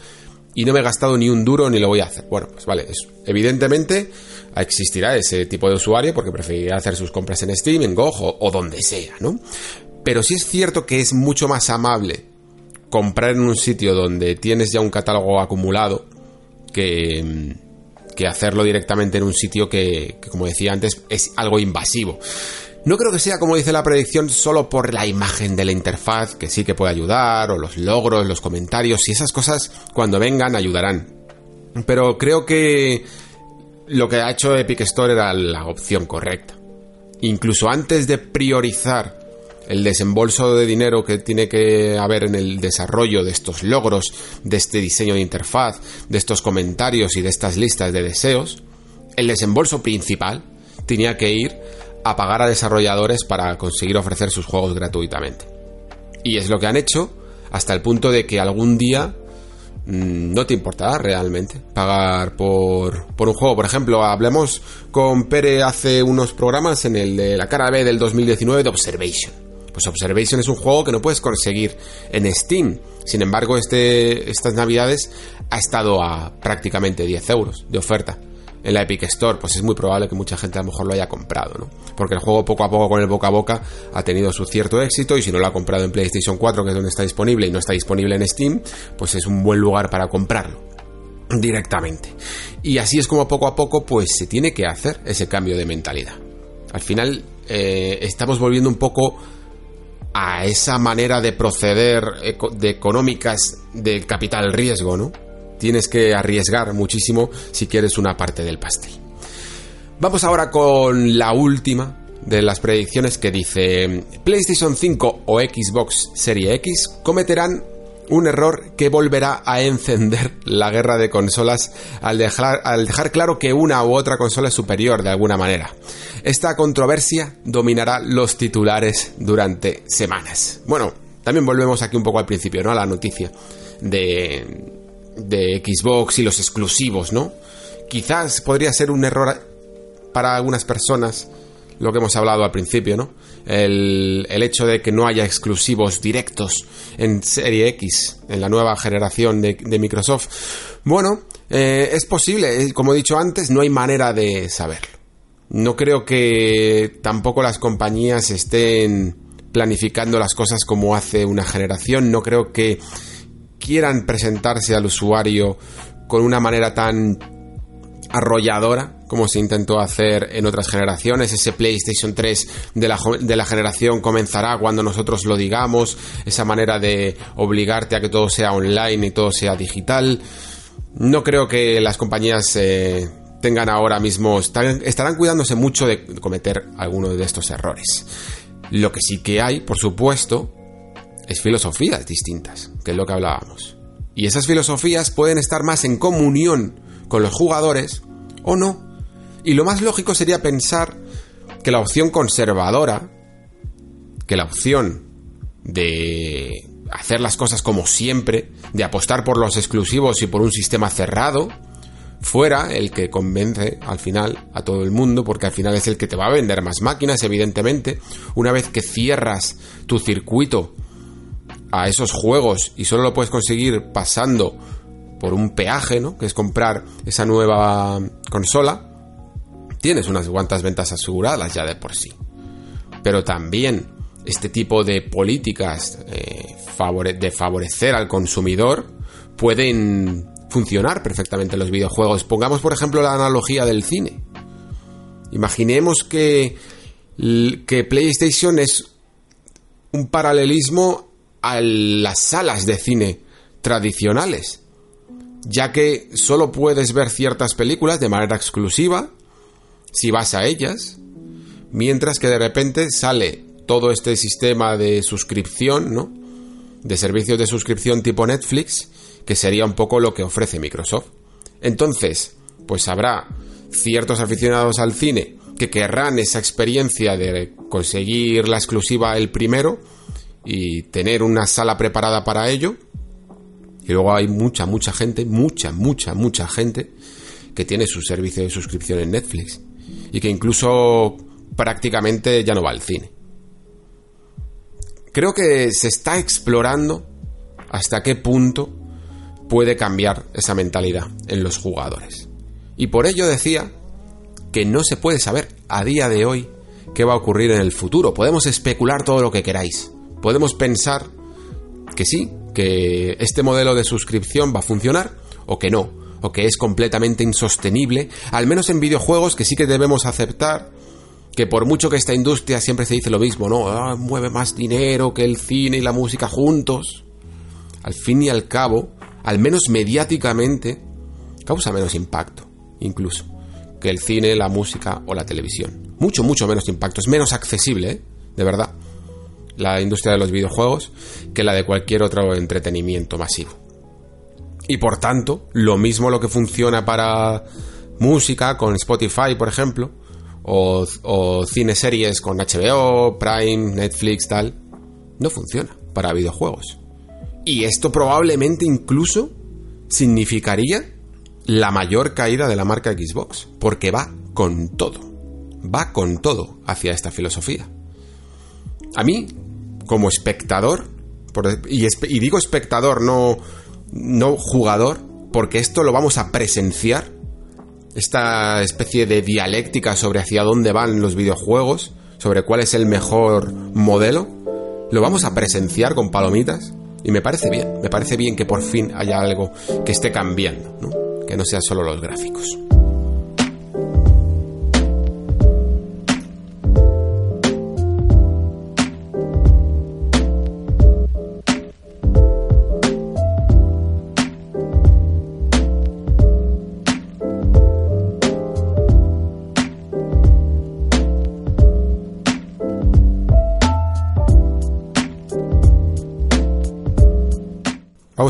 y no me he gastado ni un duro ni lo voy a hacer. Bueno, pues vale, es, evidentemente existirá ese tipo de usuario porque preferirá hacer sus compras en Steam, en GOG o, donde sea, ¿no? Pero sí es cierto que es mucho más amable comprar en un sitio donde tienes ya un catálogo acumulado que, que hacerlo directamente en un sitio que, que, como decía antes, es algo invasivo. No creo que sea, como dice la predicción, solo por la imagen de la interfaz, que sí que puede ayudar, o los logros, los comentarios, y esas cosas cuando vengan ayudarán. Pero creo que lo que ha hecho Epic Store era la opción correcta. Incluso antes de priorizar el desembolso de dinero que tiene que haber en el desarrollo de estos logros, de este diseño de interfaz, de estos comentarios y de estas listas de deseos, el desembolso principal tenía que ir a pagar a desarrolladores para conseguir ofrecer sus juegos gratuitamente. Y es lo que han hecho hasta el punto de que algún día no te importará realmente pagar por, por un juego. Por ejemplo, hablemos con Pere hace unos programas en el de la cara B del 2019 de Observation. Pues Observation es un juego que no puedes conseguir en Steam. Sin embargo, este, estas navidades ha estado a prácticamente 10 euros de oferta en la Epic Store, pues es muy probable que mucha gente a lo mejor lo haya comprado, ¿no? Porque el juego poco a poco con el boca a boca ha tenido su cierto éxito y si no lo ha comprado en PlayStation 4, que es donde está disponible y no está disponible en Steam, pues es un buen lugar para comprarlo directamente. Y así es como poco a poco pues se tiene que hacer ese cambio de mentalidad. Al final eh, estamos volviendo un poco a esa manera de proceder de económicas del capital riesgo, ¿no? Tienes que arriesgar muchísimo si quieres una parte del pastel. Vamos ahora con la última de las predicciones que dice PlayStation 5 o Xbox Serie X cometerán un error que volverá a encender la guerra de consolas al dejar, al dejar, claro que una u otra consola es superior de alguna manera. Esta controversia dominará los titulares durante semanas. Bueno, también volvemos aquí un poco al principio, ¿no? A la noticia de, de Xbox y los exclusivos, ¿no? Quizás podría ser un error para algunas personas lo que hemos hablado al principio, ¿no? El, hecho de que no haya exclusivos directos en Serie X, en la nueva generación de, Microsoft. Bueno, eh, es posible, eh, como he dicho antes, no hay manera de saberlo. No creo que tampoco las compañías estén planificando las cosas como hace una generación. No creo que quieran presentarse al usuario con una manera tan arrolladora como se intentó hacer en otras generaciones. Ese PlayStation 3 de la, de la, generación comenzará cuando nosotros lo digamos. Esa manera de obligarte a que todo sea online y todo sea digital. No creo que las compañías eh, tengan ahora mismo... estarán cuidándose mucho de cometer alguno de estos errores. Lo que sí que hay, por supuesto, es filosofías distintas, que es lo que hablábamos. Y esas filosofías pueden estar más en comunión con los jugadores o no. Y lo más lógico sería pensar que la opción conservadora, que la opción de hacer las cosas como siempre, de apostar por los exclusivos y por un sistema cerrado, fuera el que convence al final a todo el mundo, porque al final es el que te va a vender más máquinas, evidentemente. Una vez que cierras tu circuito a esos juegos y solo lo puedes conseguir pasando por un peaje, ¿no? Que es comprar esa nueva consola, tienes unas cuantas ventas aseguradas ya de por sí. Pero también este tipo de políticas eh, de favorecer al consumidor pueden funcionar perfectamente en los videojuegos. Pongamos, por ejemplo, la analogía del cine. Imaginemos que, que PlayStation es un paralelismo a las salas de cine tradicionales, ya que solo puedes ver ciertas películas de manera exclusiva si vas a ellas, mientras que de repente sale todo este sistema de suscripción, ¿no? De servicios de suscripción tipo Netflix, que sería un poco lo que ofrece Microsoft. Entonces, pues habrá ciertos aficionados al cine que querrán esa experiencia de conseguir la exclusiva el primero y tener una sala preparada para ello. Y luego hay mucha, mucha gente, mucha, mucha, mucha gente que tiene su servicio de suscripción en Netflix y que incluso prácticamente ya no va al cine. Creo que se está explorando hasta qué punto puede cambiar esa mentalidad en los jugadores. Y por ello decía que no se puede saber a día de hoy qué va a ocurrir en el futuro. Podemos especular todo lo que queráis. Podemos pensar que sí, que este modelo de suscripción va a funcionar o que no o que es completamente insostenible, al menos en videojuegos que sí que debemos aceptar que por mucho que esta industria siempre se dice lo mismo, ¿no? Ah, mueve más dinero que el cine y la música juntos. Al fin y al cabo, al menos mediáticamente, causa menos impacto, incluso, que el cine, la música o la televisión. Mucho, mucho menos impacto. Es menos accesible, ¿eh? de verdad, la industria de los videojuegos que la de cualquier otro entretenimiento masivo. Y por tanto, lo mismo lo que funciona para música con Spotify, por ejemplo, o, o cine series con HBO, Prime, Netflix, tal, no funciona para videojuegos. Y esto probablemente incluso significaría la mayor caída de la marca Xbox, porque va con todo, va con todo hacia esta filosofía. A mí, como espectador, y, digo espectador, no, no jugador, porque esto lo vamos a presenciar, esta especie de dialéctica sobre hacia dónde van los videojuegos, sobre cuál es el mejor modelo, lo vamos a presenciar con palomitas y me parece bien, me parece bien que por fin haya algo que esté cambiando, ¿no? que no sean solo los gráficos.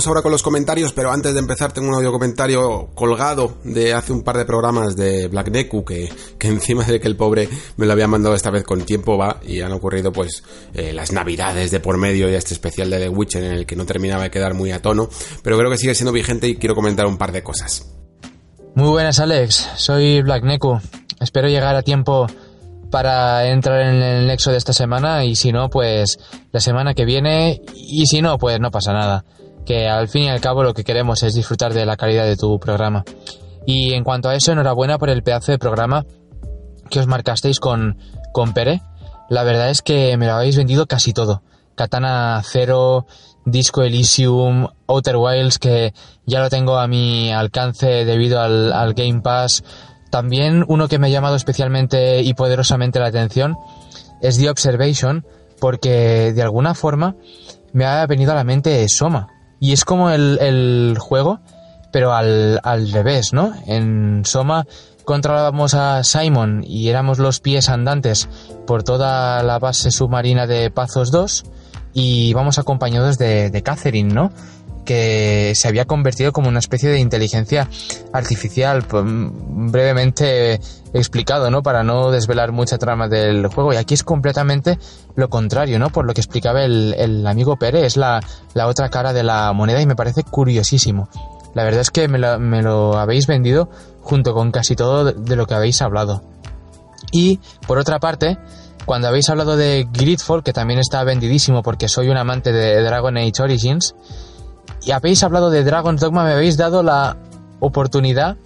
Ahora con los comentarios, pero antes de empezar tengo un audio comentario colgado de hace un par de programas de Black Deku que, que encima de que el pobre me lo había mandado esta vez con tiempo va y han ocurrido pues eh, las navidades de por medio y este especial de The Witcher en el que no terminaba de quedar muy a tono, pero creo que sigue siendo vigente y quiero comentar un par de cosas. Muy buenas Alex, soy Black Neku. Espero llegar a tiempo para entrar en el nexo de esta semana y si no pues la semana que viene y si no pues no pasa nada que al fin y al cabo lo que queremos es disfrutar de la calidad de tu programa. Y en cuanto a eso, enhorabuena por el pedazo de programa que os marcasteis con, con Pere. La verdad es que me lo habéis vendido casi todo. Katana Zero, Disco Elysium, Outer Wilds, que ya lo tengo a mi alcance debido al, al Game Pass. También uno que me ha llamado especialmente y poderosamente la atención es The Observation, porque de alguna forma me ha venido a la mente Soma. Y es como el, juego, pero al, al, revés, ¿no? En Soma controlábamos a Simon y éramos los pies andantes por toda la base submarina de Pazos 2 y vamos acompañados de, de Catherine, ¿no? Que se había convertido como una especie de inteligencia artificial, pues, brevemente explicado, ¿no? Para no desvelar mucha trama del juego. Y aquí es completamente lo contrario, ¿no? Por lo que explicaba el, amigo Pérez, es la, otra cara de la moneda y me parece curiosísimo. La verdad es que me lo, habéis vendido junto con casi todo de, lo que habéis hablado. Y, por otra parte, cuando habéis hablado de Gridfall, que también está vendidísimo porque soy un amante de Dragon Age Origins, y habéis hablado de Dragon's Dogma, me habéis dado la oportunidad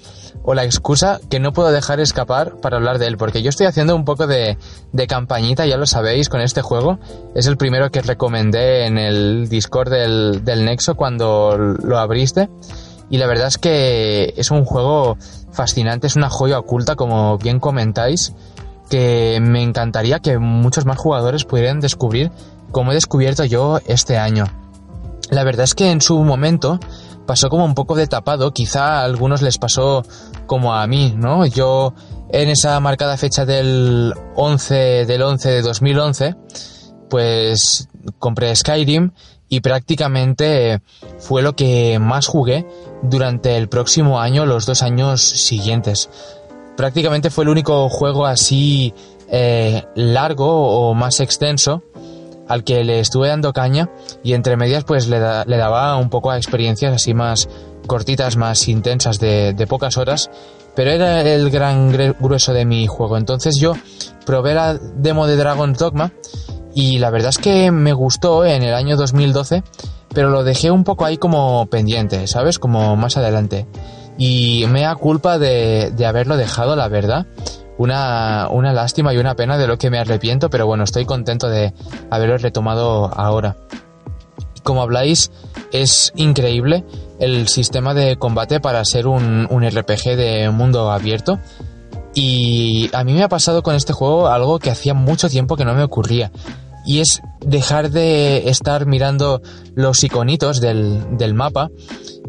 o la excusa que no puedo dejar escapar para hablar de él, porque yo estoy haciendo un poco de, de campañita, ya lo sabéis, con este juego. Es el primero que recomendé en el Discord del, del Nexo cuando lo abriste. Y la verdad es que es un juego fascinante, es una joya oculta, como bien comentáis, que me encantaría que muchos más jugadores pudieran descubrir como he descubierto yo este año. La verdad es que en su momento pasó como un poco de tapado, quizá a algunos les pasó como a mí, ¿no? Yo en esa marcada fecha del 11 del 11 de 2011, pues compré Skyrim y prácticamente fue lo que más jugué durante el próximo año, los dos años siguientes. Prácticamente fue el único juego así eh, largo o más extenso al que le estuve dando caña y entre medias pues le, le daba un poco a experiencias así más cortitas, más intensas de, pocas horas, pero era el gran grueso de mi juego. Entonces yo probé la demo de Dragon Dogma y la verdad es que me gustó en el año 2012, pero lo dejé un poco ahí como pendiente, ¿sabes? Como más adelante. Y me da culpa de, de haberlo dejado, la verdad una, una lástima y una pena de lo que me arrepiento, pero bueno, estoy contento de haberlo retomado ahora. Como habláis, es increíble el sistema de combate para ser un, un RPG de mundo abierto. Y a mí me ha pasado con este juego algo que hacía mucho tiempo que no me ocurría. Y es dejar de estar mirando los iconitos del, del mapa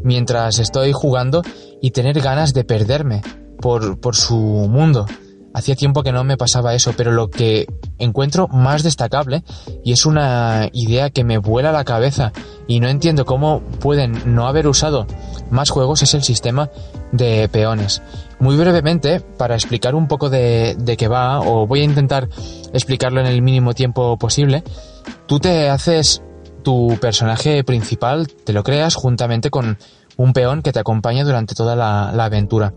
mientras estoy jugando y tener ganas de perderme por, por su mundo. Hacía tiempo que no me pasaba eso, pero lo que encuentro más destacable, y es una idea que me vuela la cabeza y no entiendo cómo pueden no haber usado más juegos, es el sistema de peones. Muy brevemente, para explicar un poco de, de qué va, o voy a intentar explicarlo en el mínimo tiempo posible, tú te haces tu personaje principal, te lo creas juntamente con un peón que te acompaña durante toda la, la aventura.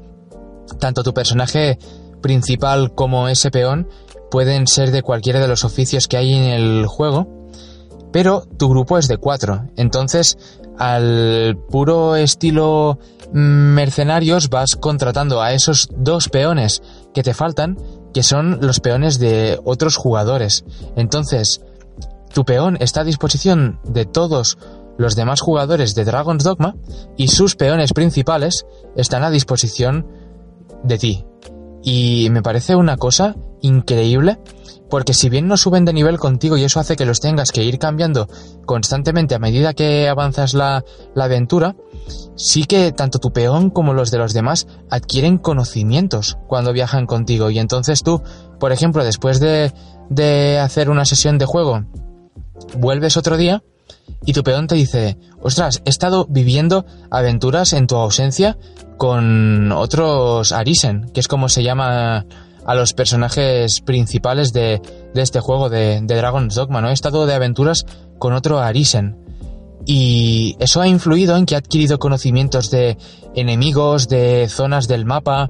Tanto tu personaje principal como ese peón pueden ser de cualquiera de los oficios que hay en el juego, pero tu grupo es de cuatro. Entonces, al puro estilo mercenarios vas contratando a esos dos peones que te faltan, que son los peones de otros jugadores. Entonces, tu peón está a disposición de todos los demás jugadores de Dragon's Dogma y sus peones principales están a disposición de ti. Y me parece una cosa increíble porque si bien no suben de nivel contigo y eso hace que los tengas que ir cambiando constantemente a medida que avanzas la, aventura, sí que tanto tu peón como los de los demás adquieren conocimientos cuando viajan contigo. Y entonces tú, por ejemplo, después de, de hacer una sesión de juego, vuelves otro día y tu peón te dice, ostras, he estado viviendo aventuras en tu ausencia con otros Arisen, que es como se llama a los personajes principales de, de este juego de, de, Dragon's Dogma, ¿no? He estado de aventuras con otro Arisen. Y eso ha influido en que ha adquirido conocimientos de enemigos, de zonas del mapa,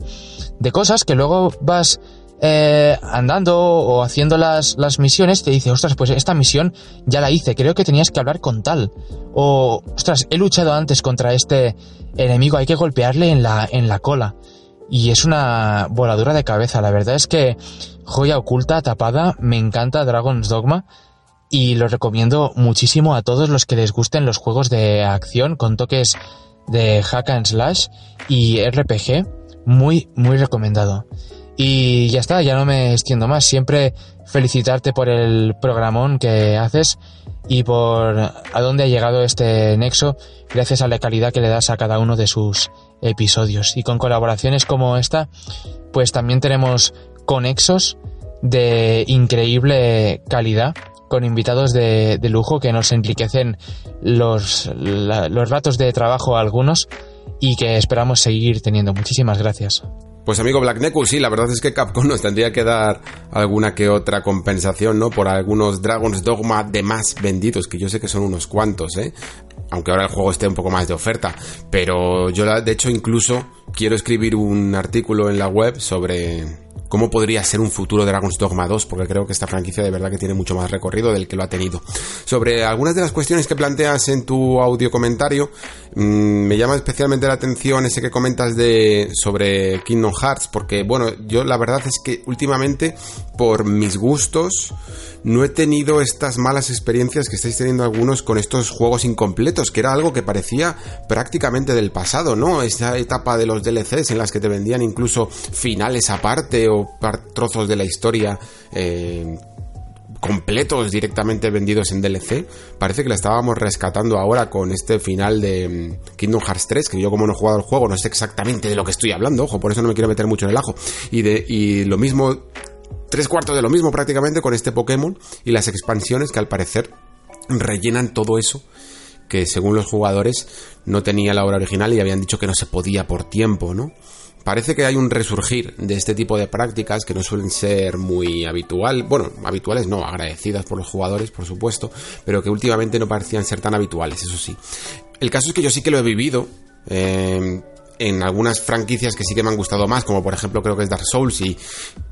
de cosas que luego vas eh, andando o haciendo las, las misiones, te dice, ostras, pues esta misión ya la hice, creo que tenías que hablar con tal. O, ostras, he luchado antes contra este enemigo, hay que golpearle en la, en la cola. Y es una voladura de cabeza, la verdad es que joya oculta, tapada, me encanta Dragon's Dogma y lo recomiendo muchísimo a todos los que les gusten los juegos de acción con toques de hack and slash y RPG, muy, muy recomendado. Y ya está, ya no me extiendo más. Siempre felicitarte por el programón que haces y por a dónde ha llegado este nexo gracias a la calidad que le das a cada uno de sus episodios. Y con colaboraciones como esta, pues también tenemos conexos de increíble calidad con invitados de, lujo que nos enriquecen los, los ratos de trabajo algunos y que esperamos seguir teniendo. Muchísimas gracias. Pues amigo Black Neku, sí, la verdad es que Capcom nos tendría que dar alguna que otra compensación, ¿no? Por algunos Dragon's Dogma de más vendidos, que yo sé que son unos cuantos, ¿eh? Aunque ahora el juego esté un poco más de oferta. Pero yo, de hecho, incluso quiero escribir un artículo en la web sobre cómo podría ser un futuro Dragon's Dogma 2, porque creo que esta franquicia de verdad que tiene mucho más recorrido del que lo ha tenido. Sobre algunas de las cuestiones que planteas en tu audio comentario, mm, me llama especialmente la atención ese que comentas de sobre Kingdom Hearts, porque bueno, yo la verdad es que últimamente, por mis gustos, no he tenido estas malas experiencias que estáis teniendo algunos con estos juegos incompletos, que era algo que parecía prácticamente del pasado, ¿no? Esa etapa de los DLCs en las que te vendían incluso finales aparte o trozos de la historia. Eh, completos directamente vendidos en DLC. Parece que la estábamos rescatando ahora con este final de mm, Kingdom Hearts 3, que yo como no he jugado el juego no sé exactamente de lo que estoy hablando, ojo, por eso no me quiero meter mucho en el ajo. Y, de, y lo mismo tres cuartos de lo mismo prácticamente con este Pokémon y las expansiones que al parecer rellenan todo eso que según los jugadores no tenía la obra original y habían dicho que no se podía por tiempo, ¿no? Parece que hay un resurgir de este tipo de prácticas que no suelen ser muy habitual, bueno, habituales no, agradecidas por los jugadores, por supuesto, pero que últimamente no parecían ser tan habituales, eso sí. El caso es que yo sí que lo he vivido, eh, en algunas franquicias que sí que me han gustado más, como por ejemplo creo que es Dark Souls y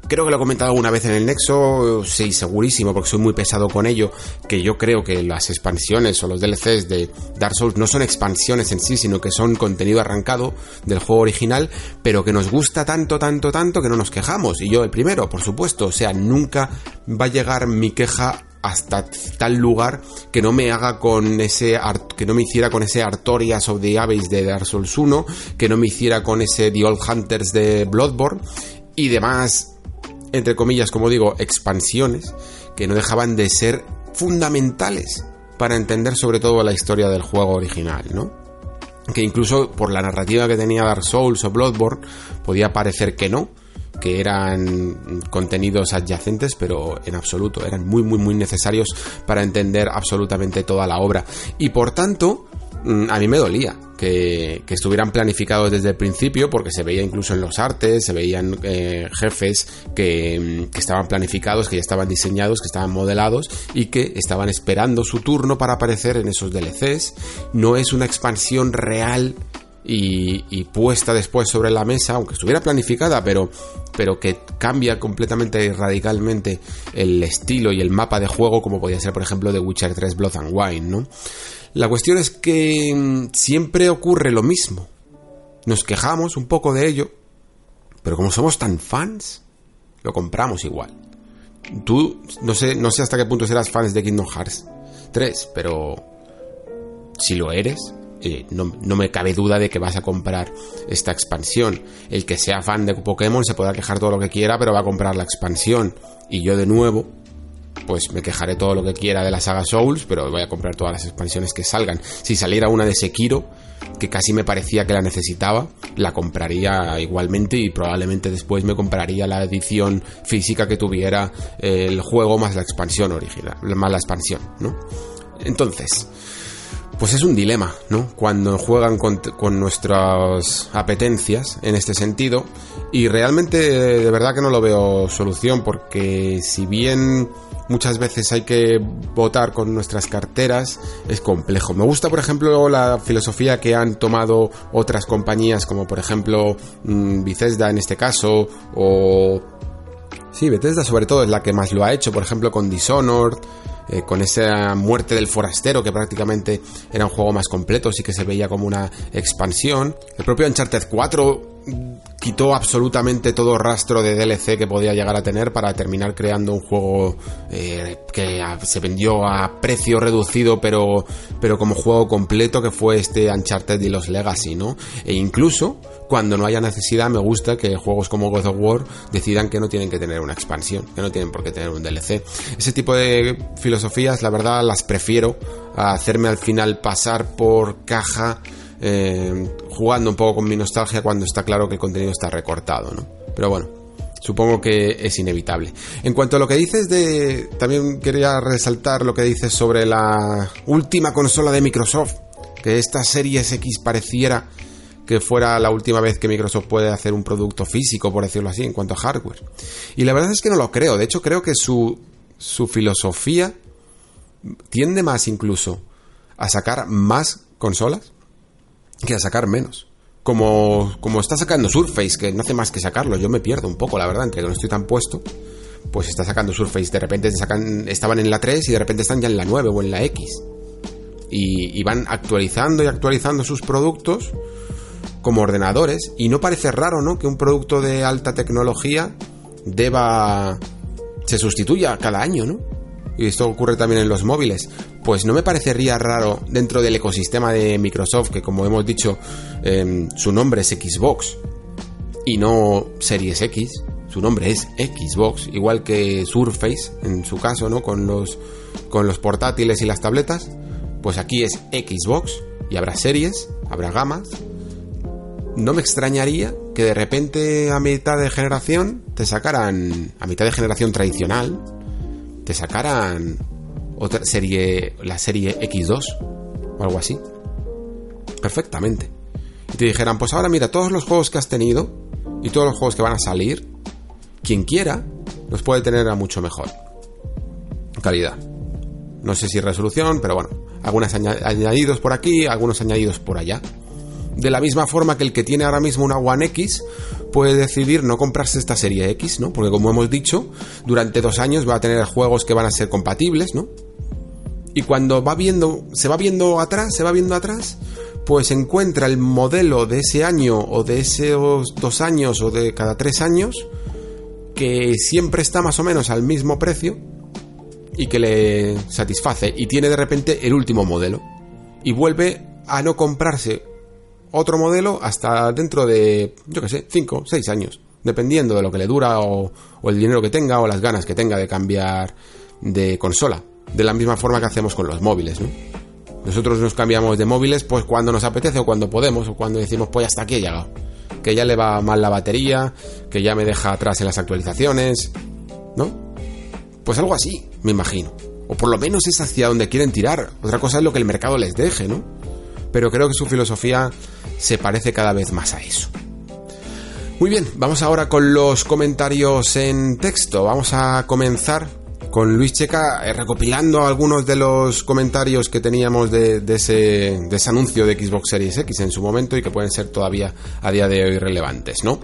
creo que lo he comentado alguna vez en el Nexo, sí, segurísimo, porque soy muy pesado con ello, que yo creo que las expansiones o los DLCs de Dark Souls no son expansiones en sí, sino que son contenido arrancado del juego original, pero que nos gusta tanto, tanto, tanto que no nos quejamos. Y yo el primero, por supuesto, o sea, nunca va a llegar mi queja hasta tal lugar que no me haga con ese que no me hiciera con ese Artorias of the Abyss de Dark Souls 1, que no me hiciera con ese The Old Hunters de Bloodborne y demás entre comillas, como digo, expansiones que no dejaban de ser fundamentales para entender sobre todo la historia del juego original, ¿no? Que incluso por la narrativa que tenía Dark Souls o Bloodborne podía parecer que no, que eran contenidos adyacentes, pero en absoluto eran muy, muy, muy necesarios para entender absolutamente toda la obra. Y por tanto, mm, a mí me dolía que, estuvieran planificados desde el principio, porque se veía incluso en los artes, se veían eh, jefes que, que, estaban planificados, que ya estaban diseñados, que estaban modelados y que estaban esperando su turno para aparecer en esos DLCs. No es una expansión real y, puesta después sobre la mesa, aunque estuviera planificada, pero, pero que cambia completamente y radicalmente el estilo y el mapa de juego, como podía ser, por ejemplo, The Witcher 3 Blood and Wine, ¿no? La cuestión es que mm, siempre ocurre lo mismo. Nos quejamos un poco de ello, pero como somos tan fans, lo compramos igual. Tú, no sé, no sé hasta qué punto serás fans de Kingdom Hearts 3, pero si lo eres, eh, no, no, me cabe duda de que vas a comprar esta expansión. El que sea fan de Pokémon se podrá quejar todo lo que quiera, pero va a comprar la expansión. Y yo de nuevo, pues me quejaré todo lo que quiera de la saga Souls, pero voy a comprar todas las expansiones que salgan. Si saliera una de Sekiro, que casi me parecía que la necesitaba, la compraría igualmente y probablemente después me compraría la edición física que tuviera el juego más la expansión original, más la expansión, ¿no? Entonces, pues es un dilema, ¿no? Cuando juegan con, nuestras apetencias en este sentido. Y realmente de verdad que no lo veo solución porque si bien muchas veces hay que votar con nuestras carteras, es complejo. Me gusta, por ejemplo, la filosofía que han tomado otras compañías como por ejemplo mm, Bethesda en este caso o... Sí, Bethesda sobre todo es la que más lo ha hecho, por ejemplo con Dishonored eh, con esa muerte del forastero que prácticamente era un juego más completo, sí que se veía como una expansión. El propio Uncharted 4 quitó absolutamente todo rastro de DLC que podía llegar a tener para terminar creando un juego eh, que se vendió a precio reducido pero, pero como juego completo que fue este Uncharted y los Legacy, ¿no? E incluso cuando no haya necesidad me gusta que juegos como God of War decidan que no tienen que tener una expansión, que no tienen por qué tener un DLC. Ese tipo de filosofías la verdad las prefiero a hacerme al final pasar por caja eh, jugando un poco con mi nostalgia cuando está claro que el contenido está recortado, ¿no? Pero bueno, supongo que es inevitable. En cuanto a lo que dices de... También quería resaltar lo que dices sobre la última consola de Microsoft, que esta Series X pareciera que fuera la última vez que Microsoft puede hacer un producto físico, por decirlo así, en cuanto a hardware. Y la verdad es que no lo creo. De hecho, creo que su, su filosofía tiende más incluso a sacar más consolas que a sacar menos. Como, como está sacando Surface, que no hace más que sacarlo, yo me pierdo un poco, la verdad, entre que no estoy tan puesto, pues está sacando Surface, de repente sacan, estaban en la 3 y de repente están ya en la 9 o en la X. Y, y van actualizando y actualizando sus productos como ordenadores, y no parece raro, ¿no? Que un producto de alta tecnología deba... se sustituya cada año, ¿no? Y esto ocurre también en los móviles, pues no me parecería raro dentro del ecosistema de Microsoft, que como hemos dicho, em, su nombre es Xbox y no Series X, su nombre es Xbox, igual que Surface en su caso, ¿no? Con los, con los portátiles y las tabletas, pues aquí es Xbox y habrá series, habrá gamas. No me extrañaría que de repente a mitad de generación te sacaran, a mitad de generación tradicional, te sacaran otra serie, la serie X2 o algo así. Perfectamente. Y te dijeran, pues ahora mira, todos los juegos que has tenido y todos los juegos que van a salir, quien quiera, los puede tener a mucho mejor calidad. No sé si resolución, pero bueno, algunos añadidos por aquí, algunos añadidos por allá. De la misma forma que el que tiene ahora mismo una One X puede decidir no comprarse esta serie X, ¿no? Porque como hemos dicho, durante dos años va a tener juegos que van a ser compatibles, ¿no? Y cuando va viendo, se va viendo atrás, se va viendo atrás, pues encuentra el modelo de ese año o de esos dos años o de cada tres años que siempre está más o menos al mismo precio y que le satisface y tiene de repente el último modelo y vuelve a no comprarse otro modelo hasta dentro de, yo qué sé, 5, 6 años, dependiendo de lo que le dura o, el dinero que tenga o las ganas que tenga de cambiar de consola. De la misma forma que hacemos con los móviles, ¿no? Nosotros nos cambiamos de móviles pues cuando nos apetece o cuando podemos o cuando decimos pues hasta aquí he llegado. Que ya le va mal la batería, que ya me deja atrás en las actualizaciones, ¿no? Pues algo así, me imagino. O por lo menos es hacia donde quieren tirar. Otra cosa es lo que el mercado les deje, ¿no? Pero creo que su filosofía se parece cada vez más a eso. Muy bien, vamos ahora con los comentarios en texto. Vamos a comenzar con Luis Checa eh, recopilando algunos de los comentarios que teníamos de, ese, de ese anuncio de Xbox Series X en su momento y que pueden ser todavía a día de hoy relevantes, ¿no?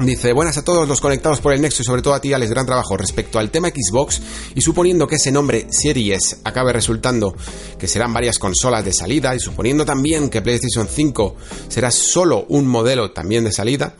Dice, buenas a todos los conectados por el Nexo y sobre todo a ti, Alex, gran trabajo. Respecto al tema Xbox, y suponiendo que ese nombre Series acabe resultando que serán varias consolas de salida, y suponiendo también que PlayStation 5 será solo un modelo también de salida,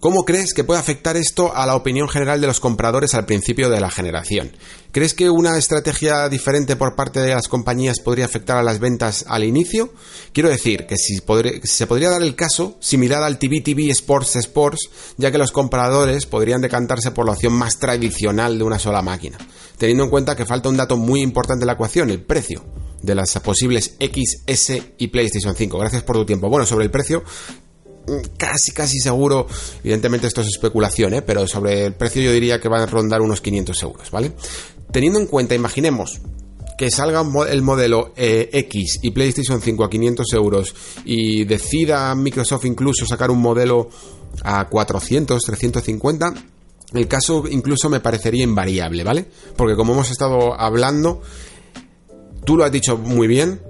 ¿Cómo crees que puede afectar esto a la opinión general de los compradores al principio de la generación? ¿Crees que una estrategia diferente por parte de las compañías podría afectar a las ventas al inicio? Quiero decir que si se podría dar el caso similar al TV TV Sports Sports, ya que los compradores podrían decantarse por la opción más tradicional de una sola máquina, teniendo en cuenta que falta un dato muy importante en la ecuación, el precio de las posibles X, S y PlayStation 5. Gracias por tu tiempo. Bueno, sobre el precio, casi, casi seguro, evidentemente esto es especulación, ¿eh? pero sobre el precio yo diría que va a rondar unos 500 euros, ¿vale? Teniendo en cuenta, imaginemos que salga el modelo eh, X y PlayStation 5 a 500 euros y decida Microsoft incluso sacar un modelo a 400, 350, el caso incluso me parecería invariable, ¿vale? Porque como hemos estado hablando, tú lo has dicho muy bien,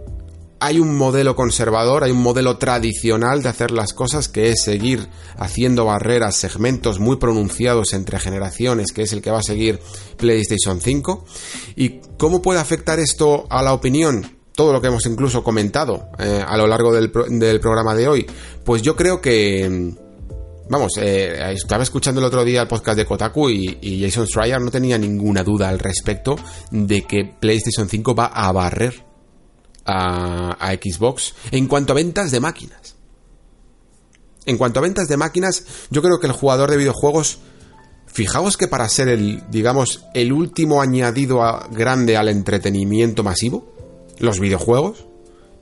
hay un modelo conservador, hay un modelo tradicional de hacer las cosas que es seguir haciendo barreras, segmentos muy pronunciados entre generaciones, que es el que va a seguir PlayStation 5. ¿Y cómo puede afectar esto a la opinión? Todo lo que hemos incluso comentado eh, a lo largo del, programa de hoy. Pues yo creo que... Vamos, eh, estaba escuchando el otro día el podcast de Kotaku y, y Jason Schreier no tenía ninguna duda al respecto de que PlayStation 5 va a barrer a, Xbox en cuanto a ventas de máquinas. En cuanto a ventas de máquinas, yo creo que el jugador de videojuegos, fijaos que para ser el, digamos, el último añadido grande al entretenimiento masivo, los videojuegos,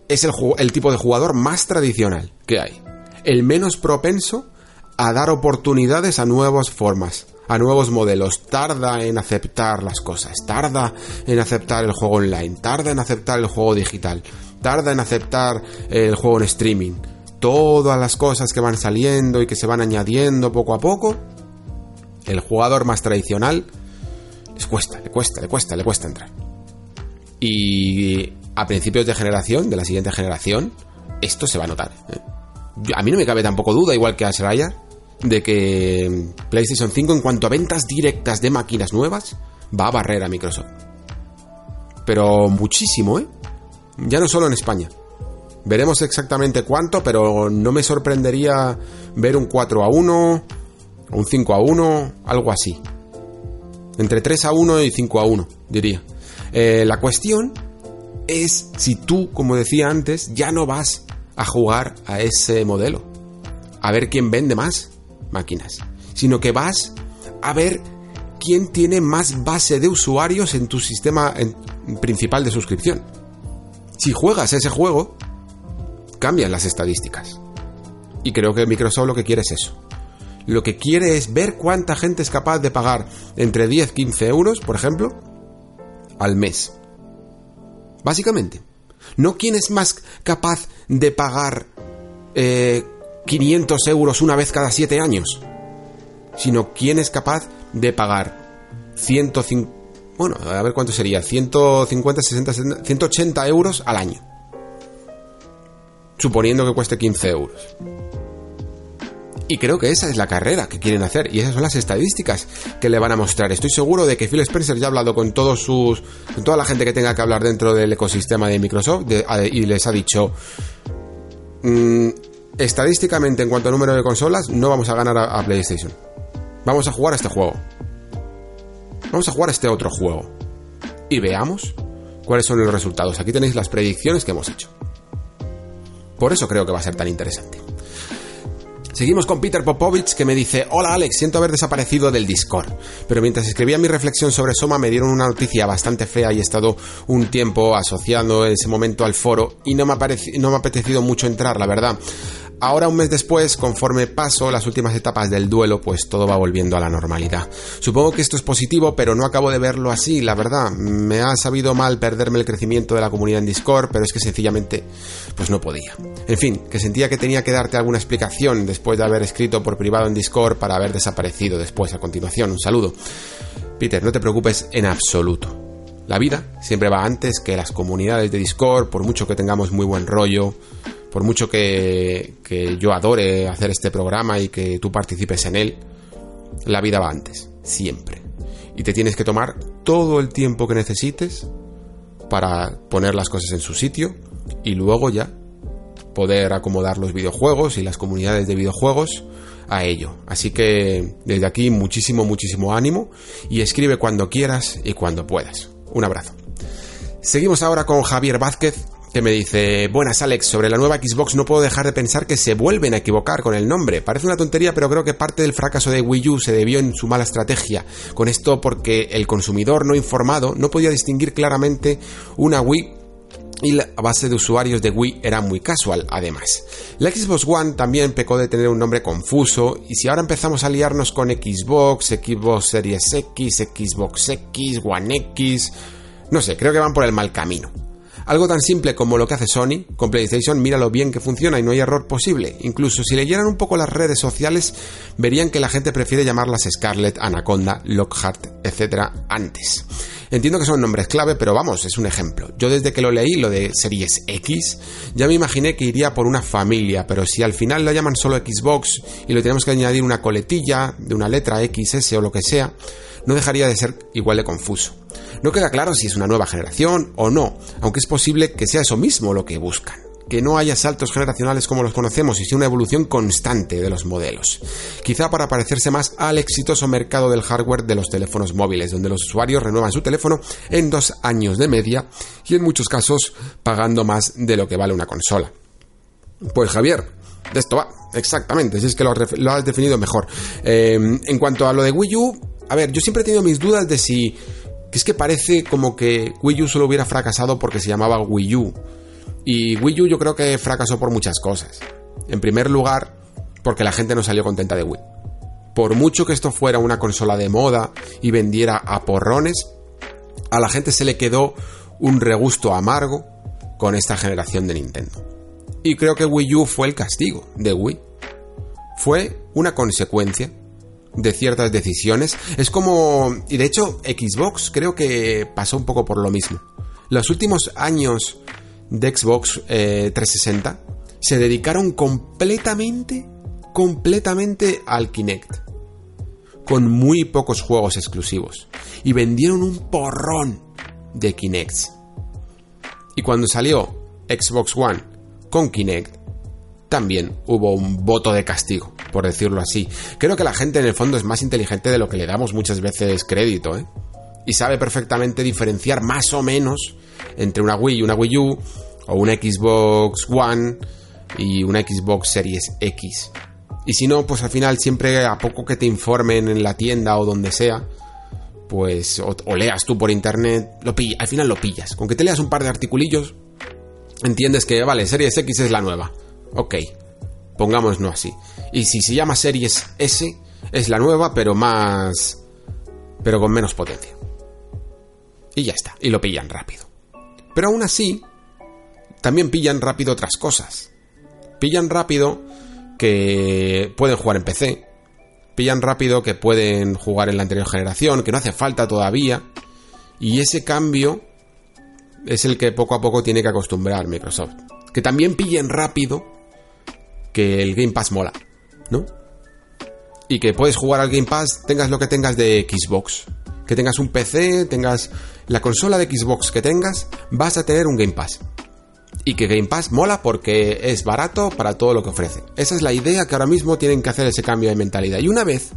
es el, el tipo de jugador más tradicional que hay. El menos propenso a dar oportunidades a nuevas formas, a nuevos modelos, tarda en aceptar las cosas, tarda en aceptar el juego online, tarda en aceptar el juego digital, tarda en aceptar el juego en streaming. Todas las cosas que van saliendo y que se van añadiendo poco a poco, el jugador más tradicional les cuesta, le cuesta, le cuesta, le cuesta entrar. Y a principios de generación, de la siguiente generación, esto se va a notar. ¿eh? A mí no me cabe tampoco duda, igual que a Seraya, de que PlayStation 5 en cuanto a ventas directas de máquinas nuevas va a barrer a Microsoft. Pero muchísimo, ¿eh? Ya no solo en España. Veremos exactamente cuánto, pero no me sorprendería ver un 4 a 1, un 5 a 1, algo así. Entre 3 a 1 y 5 a 1, diría. Eh, la cuestión es si tú, como decía antes, ya no vas a jugar a ese modelo. A ver quién vende más máquinas, sino que vas a ver quién tiene más base de usuarios en tu sistema principal de suscripción. Si juegas ese juego, cambian las estadísticas. Y creo que Microsoft lo que quiere es eso. Lo que quiere es ver cuánta gente es capaz de pagar entre 10 15 euros, por ejemplo, al mes. Básicamente. No quién es más capaz de pagar eh, 500 euros una vez cada 7 años, sino quién es capaz de pagar 150, bueno, a ver cuánto sería, 150, 60, 180 euros al año. Suponiendo que cueste 15 euros. Y creo que esa es la carrera que quieren hacer y esas son las estadísticas que le van a mostrar. Estoy seguro de que Phil Spencer ya ha hablado con todos sus con toda la gente que tenga que hablar dentro del ecosistema de Microsoft y les ha dicho mm, estadísticamente en cuanto a número de consolas, no vamos a ganar a, PlayStation. Vamos a jugar a este juego. Vamos a jugar a este otro juego. Y veamos cuáles son los resultados. Aquí tenéis las predicciones que hemos hecho. Por eso creo que va a ser tan interesante. Seguimos con Peter Popovich que me dice, hola Alex, siento haber desaparecido del Discord, pero mientras escribía mi reflexión sobre Soma me dieron una noticia bastante fea y he estado un tiempo asociando ese momento al foro y no me, ha no me ha apetecido mucho entrar, la verdad. Ahora, un mes después, conforme paso las últimas etapas del duelo, pues todo va volviendo a la normalidad. Supongo que esto es positivo, pero no acabo de verlo así, la verdad. Me ha sabido mal perderme el crecimiento de la comunidad en Discord, pero es que sencillamente, pues no podía. En fin, que sentía que tenía que darte alguna explicación después de haber escrito por privado en Discord para haber desaparecido después a continuación. Un saludo. Peter, no te preocupes en absoluto. La vida siempre va antes que las comunidades de Discord, por mucho que tengamos muy buen rollo, por mucho que, yo adore hacer este programa y que tú participes en él, la vida va antes, siempre. Y te tienes que tomar todo el tiempo que necesites para poner las cosas en su sitio y luego ya poder acomodar los videojuegos y las comunidades de videojuegos a ello. Así que desde aquí muchísimo, muchísimo ánimo y escribe cuando quieras y cuando puedas. Un abrazo. Seguimos ahora con Javier Vázquez, que me dice, buenas Alex, sobre la nueva Xbox no puedo dejar de pensar que se vuelven a equivocar con el nombre. Parece una tontería, pero creo que parte del fracaso de Wii U se debió en su mala estrategia. Con esto porque el consumidor no informado no podía distinguir claramente una Wii y la base de usuarios de Wii era muy casual, además. La Xbox One también pecó de tener un nombre confuso, y si ahora empezamos a liarnos con Xbox, Xbox Series X, Xbox X, One X, no sé, creo que van por el mal camino. Algo tan simple como lo que hace Sony con PlayStation, mira lo bien que funciona y no hay error posible. Incluso si leyeran un poco las redes sociales, verían que la gente prefiere llamarlas Scarlett, Anaconda, Lockhart, etc. antes. Entiendo que son nombres clave, pero vamos, es un ejemplo. Yo desde que lo leí, lo de Series X, ya me imaginé que iría por una familia, pero si al final lo llaman solo Xbox y lo tenemos que añadir una coletilla de una letra XS o lo que sea, no dejaría de ser igual de confuso. No queda claro si es una nueva generación o no, aunque es posible que sea eso mismo lo que buscan que no haya saltos generacionales como los conocemos y sea una evolución constante de los modelos. Quizá para parecerse más al exitoso mercado del hardware de los teléfonos móviles, donde los usuarios renuevan su teléfono en dos años de media y en muchos casos pagando más de lo que vale una consola. Pues Javier, de esto va, exactamente, si es que lo, has definido mejor. Em, en cuanto a lo de Wii U, a ver, yo siempre he tenido mis dudas de si que es que parece como que Wii U solo hubiera fracasado porque se llamaba Wii U. Y Wii U yo creo que fracasó por muchas cosas. En primer lugar, porque la gente no salió contenta de Wii. Por mucho que esto fuera una consola de moda y vendiera a porrones, a la gente se le quedó un regusto amargo con esta generación de Nintendo. Y creo que Wii U fue el castigo de Wii. Fue una consecuencia de ciertas decisiones. Es como... Y de hecho, Xbox creo que pasó un poco por lo mismo. Los últimos años de Xbox 360 eh, se dedicaron completamente, completamente al Kinect. Con muy pocos juegos exclusivos. Y vendieron un porrón de Kinects. Y cuando salió Xbox One con Kinect, también hubo un voto de castigo, por decirlo así. Creo que la gente en el fondo es más inteligente de lo que le damos muchas veces crédito, ¿eh? Y sabe perfectamente diferenciar más o menos entre una Wii y una Wii U, o una Xbox One y una Xbox Series X. Y si no, pues al final siempre a poco que te informen en la tienda o donde sea, pues o, leas tú por internet, lo al final lo pillas. Con que te leas un par de articulillos, entiendes que, vale, Series X es la nueva. Ok, pongámoslo así. Y si se llama Series S, es la nueva, pero más... pero con menos potencia. Y ya está, y lo pillan rápido. Pero aún así, también pillan rápido otras cosas. Pillan rápido que pueden jugar en PC. Pillan rápido que pueden jugar en la anterior generación, que no hace falta todavía. Y ese cambio es el que poco a poco tiene que acostumbrar Microsoft. Que también pillen rápido que el Game Pass mola, ¿no? Y que puedes jugar al Game Pass, tengas lo que tengas de Xbox. Que tengas un PC, tengas la consola de Xbox que tengas, vas a tener un Game Pass. Y que Game Pass mola porque es barato para todo lo que ofrece. Esa es la idea que ahora mismo tienen que hacer ese cambio de mentalidad. Y una vez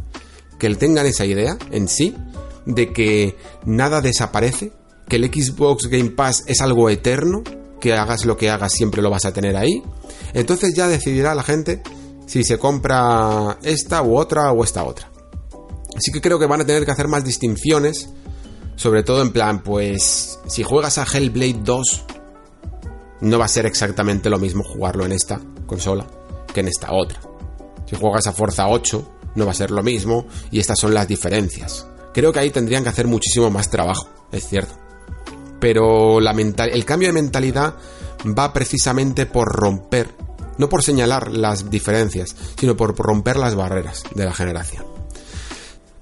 que tengan esa idea en sí, de que nada desaparece, que el Xbox Game Pass es algo eterno, que hagas lo que hagas siempre lo vas a tener ahí, entonces ya decidirá la gente si se compra esta u otra o esta otra. Así que creo que van a tener que hacer más distinciones, sobre todo en plan, pues si juegas a Hellblade 2, no va a ser exactamente lo mismo jugarlo en esta consola que en esta otra. Si juegas a Forza 8, no va a ser lo mismo y estas son las diferencias. Creo que ahí tendrían que hacer muchísimo más trabajo, es cierto. Pero la el cambio de mentalidad va precisamente por romper, no por señalar las diferencias, sino por romper las barreras de la generación.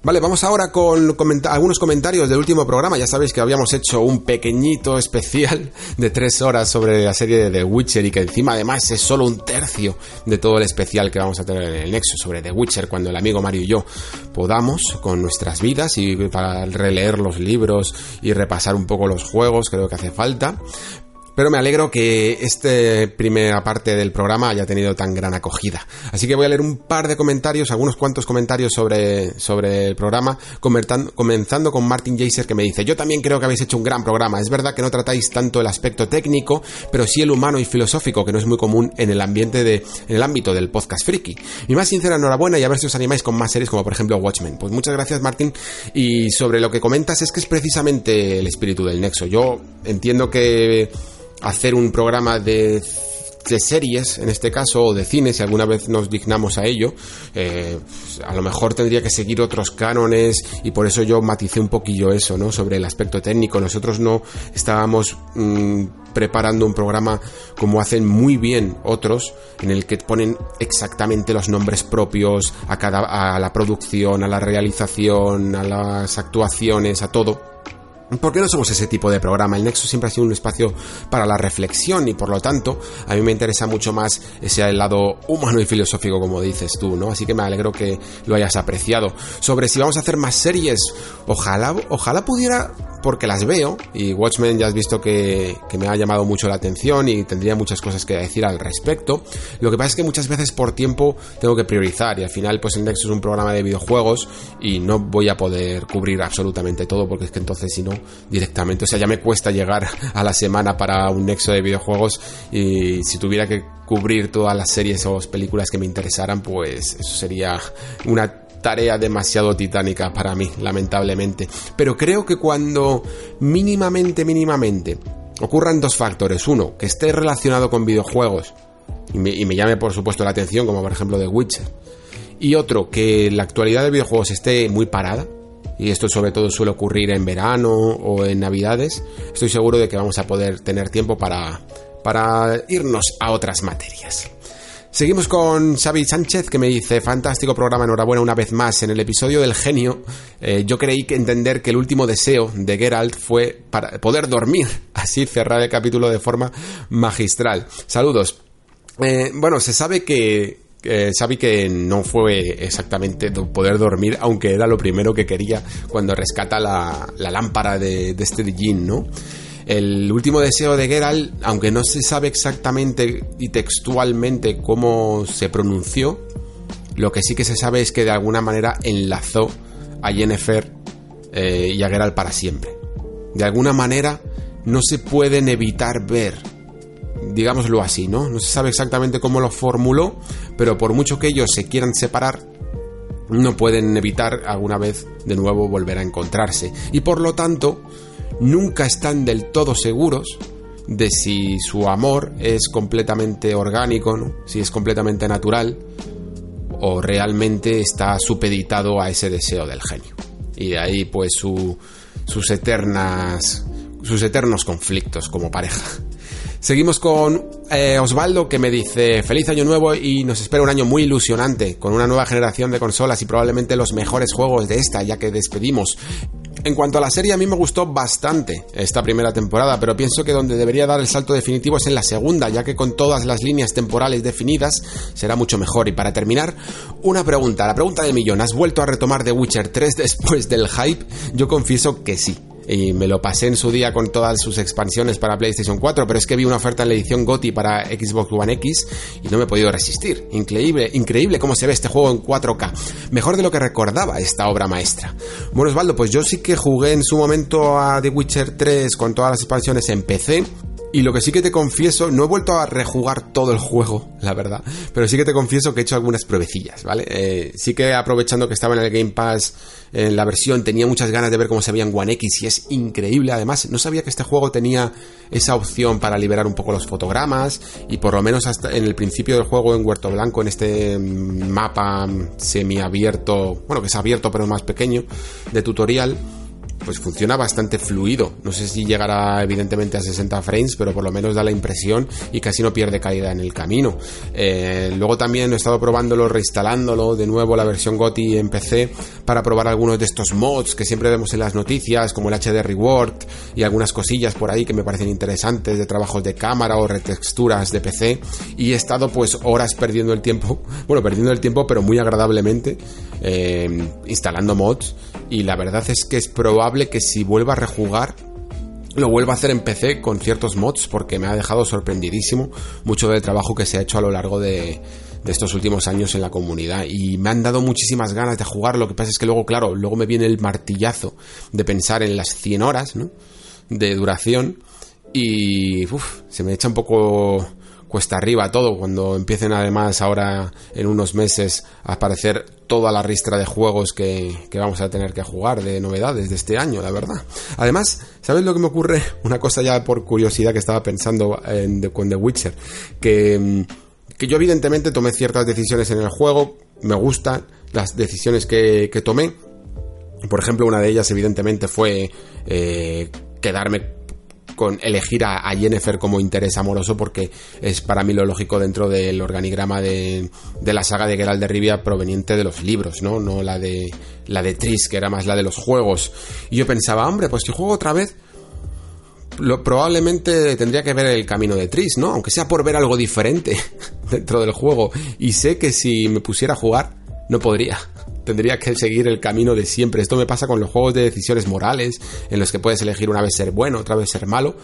Vale, vamos ahora con algunos comentarios del último programa. Ya sabéis que habíamos hecho un pequeñito especial de tres horas sobre la serie de The Witcher y que encima además es solo un tercio de todo el especial que vamos a tener en el Nexo sobre The Witcher cuando el amigo Mario y yo podamos con nuestras vidas y para releer los libros y repasar un poco los juegos, creo que hace falta. Pero me alegro que esta primera parte del programa haya tenido tan gran acogida. Así que voy a leer un par de comentarios, algunos cuantos comentarios sobre, sobre el programa, comenzando con Martin Jaser que me dice, yo también creo que habéis hecho un gran programa. Es verdad que no tratáis tanto el aspecto técnico, pero sí el humano y filosófico, que no es muy común en el ambiente de, en el ámbito del podcast friki. Mi más sincera enhorabuena y a ver si os animáis con más series como por ejemplo Watchmen. Pues muchas gracias Martin. Y sobre lo que comentas es que es precisamente el espíritu del Nexo. Yo entiendo que hacer un programa de, de series, en este caso, o de cine, si alguna vez nos dignamos a ello, eh, a lo mejor tendría que seguir otros cánones y por eso yo maticé un poquillo eso, ¿no? Sobre el aspecto técnico. Nosotros no estábamos mm, preparando un programa como hacen muy bien otros, en el que ponen exactamente los nombres propios a cada, a la producción, a la realización, a las actuaciones, a todo ¿Por qué no somos ese tipo de programa? El Nexo siempre ha sido un espacio para la reflexión y por lo tanto a mí me interesa mucho más ese lado humano y filosófico como dices tú, ¿no? Así que me alegro que lo hayas apreciado. Sobre si vamos a hacer más series, ojalá, ojalá pudiera porque las veo y Watchmen ya has visto que, me ha llamado mucho la atención y tendría muchas cosas que decir al respecto. Lo que pasa es que muchas veces por tiempo tengo que priorizar y al final pues el Nexo es un programa de videojuegos y no voy a poder cubrir absolutamente todo porque es que entonces si no directamente, o sea ya me cuesta llegar a la semana para un Nexo de videojuegos y si tuviera que cubrir todas las series o películas que me interesaran pues eso sería una tarea demasiado titánica para mí, lamentablemente. Pero creo que cuando mínimamente, mínimamente ocurran dos factores. Uno, que esté relacionado con videojuegos y me, llame por supuesto la atención, como por ejemplo The Witcher. Y otro, que la actualidad de videojuegos esté muy parada, y esto sobre todo suele ocurrir en verano o en navidades, estoy seguro de que vamos a poder tener tiempo para, para irnos a otras materias. Seguimos con Xavi Sánchez que me dice, fantástico programa, enhorabuena una vez más. En el episodio del genio, eh, yo creí que entender que el último deseo de Geralt fue para poder dormir, así cerrar el capítulo de forma magistral. Saludos. Eh, bueno, se sabe que eh, que no fue exactamente poder dormir, aunque era lo primero que quería cuando rescata la, lámpara de, de este ¿no? El último deseo de Geralt, aunque no se sabe exactamente y textualmente cómo se pronunció, lo que sí que se sabe es que de alguna manera enlazó a Jennifer eh, y a Geralt para siempre. De alguna manera no se pueden evitar ver, digámoslo así, ¿no? No se sabe exactamente cómo lo formuló, pero por mucho que ellos se quieran separar, no pueden evitar alguna vez de nuevo volver a encontrarse. Y por lo tanto, nunca están del todo seguros de si su amor es completamente orgánico, si es completamente natural o realmente está supeditado a ese deseo del genio. Y de ahí pues sus eternas sus eternos conflictos como pareja. Seguimos con eh, Osvaldo que me dice feliz año nuevo y nos espera un año muy ilusionante con una nueva generación de consolas y probablemente los mejores juegos de esta ya que despedimos en cuanto a la serie, a mí me gustó bastante esta primera temporada, pero pienso que donde debería dar el salto definitivo es en la segunda, ya que con todas las líneas temporales definidas será mucho mejor. Y para terminar, una pregunta, la pregunta del millón, ¿has vuelto a retomar The Witcher 3 después del hype? Yo confieso que sí y me lo pasé en su día con todas sus expansiones para PlayStation 4, pero es que vi una oferta en la edición GOTI para Xbox One X y no me he podido resistir. Increíble, increíble cómo se ve este juego en 4K. Mejor de lo que recordaba esta obra maestra. Bueno, Osvaldo, pues yo sí que jugué en su momento a The Witcher 3 con todas las expansiones en PC y lo que sí que te confieso, no he vuelto a rejugar todo el juego, la verdad, pero sí que te confieso que he hecho algunas pruebecillas, ¿vale? Eh, sí que aprovechando que estaba en el Game Pass en la versión, tenía muchas ganas de ver cómo se veía en One X y es increíble. Además, no sabía que este juego tenía esa opción para liberar un poco los fotogramas y por lo menos hasta en el principio del juego en Huerto Blanco, en este mapa semiabierto, bueno, que es abierto pero más pequeño, de tutorial pues funciona bastante fluido. No sé si llegará evidentemente a 60 frames, pero por lo menos da la impresión y casi no pierde calidad en el camino. Eh, luego también he estado probándolo, reinstalándolo de nuevo la versión GOTI en PC para probar algunos de estos mods que siempre vemos en las noticias, como el HD Reward y algunas cosillas por ahí que me parecen interesantes de trabajos de cámara o retexturas de PC. Y he estado pues horas perdiendo el tiempo, bueno, perdiendo el tiempo, pero muy agradablemente, eh, instalando mods. Y la verdad es que es probable que si vuelva a rejugar lo vuelvo a hacer en PC con ciertos mods porque me ha dejado sorprendidísimo mucho del trabajo que se ha hecho a lo largo de, estos últimos años en la comunidad. Y me han dado muchísimas ganas de jugar. Lo que pasa es que luego claro luego me viene el martillazo de pensar en las 100 horas de duración. Y se me echa un poco cuesta arriba todo cuando empiecen además ahora en unos meses a aparecer toda la ristra de juegos que, vamos a tener que jugar de novedades de este año, la verdad. Además, ¿sabes lo que me ocurre? Una cosa ya por curiosidad que estaba pensando en, con The Witcher, que, mm, que yo evidentemente tomé ciertas decisiones en el juego, me gustan las decisiones que, que tomé. Por ejemplo, una de ellas evidentemente fue eh, quedarme con elegir a, Jennifer como interés amoroso porque es para mí lo lógico dentro del organigrama de, la saga de Geralt de Rivia proveniente de los libros, ¿no? No la de la de Tris, que era más la de los juegos. Y yo pensaba, hombre, pues si juego otra vez, lo, probablemente tendría que ver el camino de Tris, ¿no? Aunque sea por ver algo diferente dentro del juego. Y sé que si me pusiera a jugar, no podría tendría que seguir el camino de siempre. Esto me pasa con los juegos de decisiones morales, en los que puedes elegir una vez ser bueno, otra vez ser malo,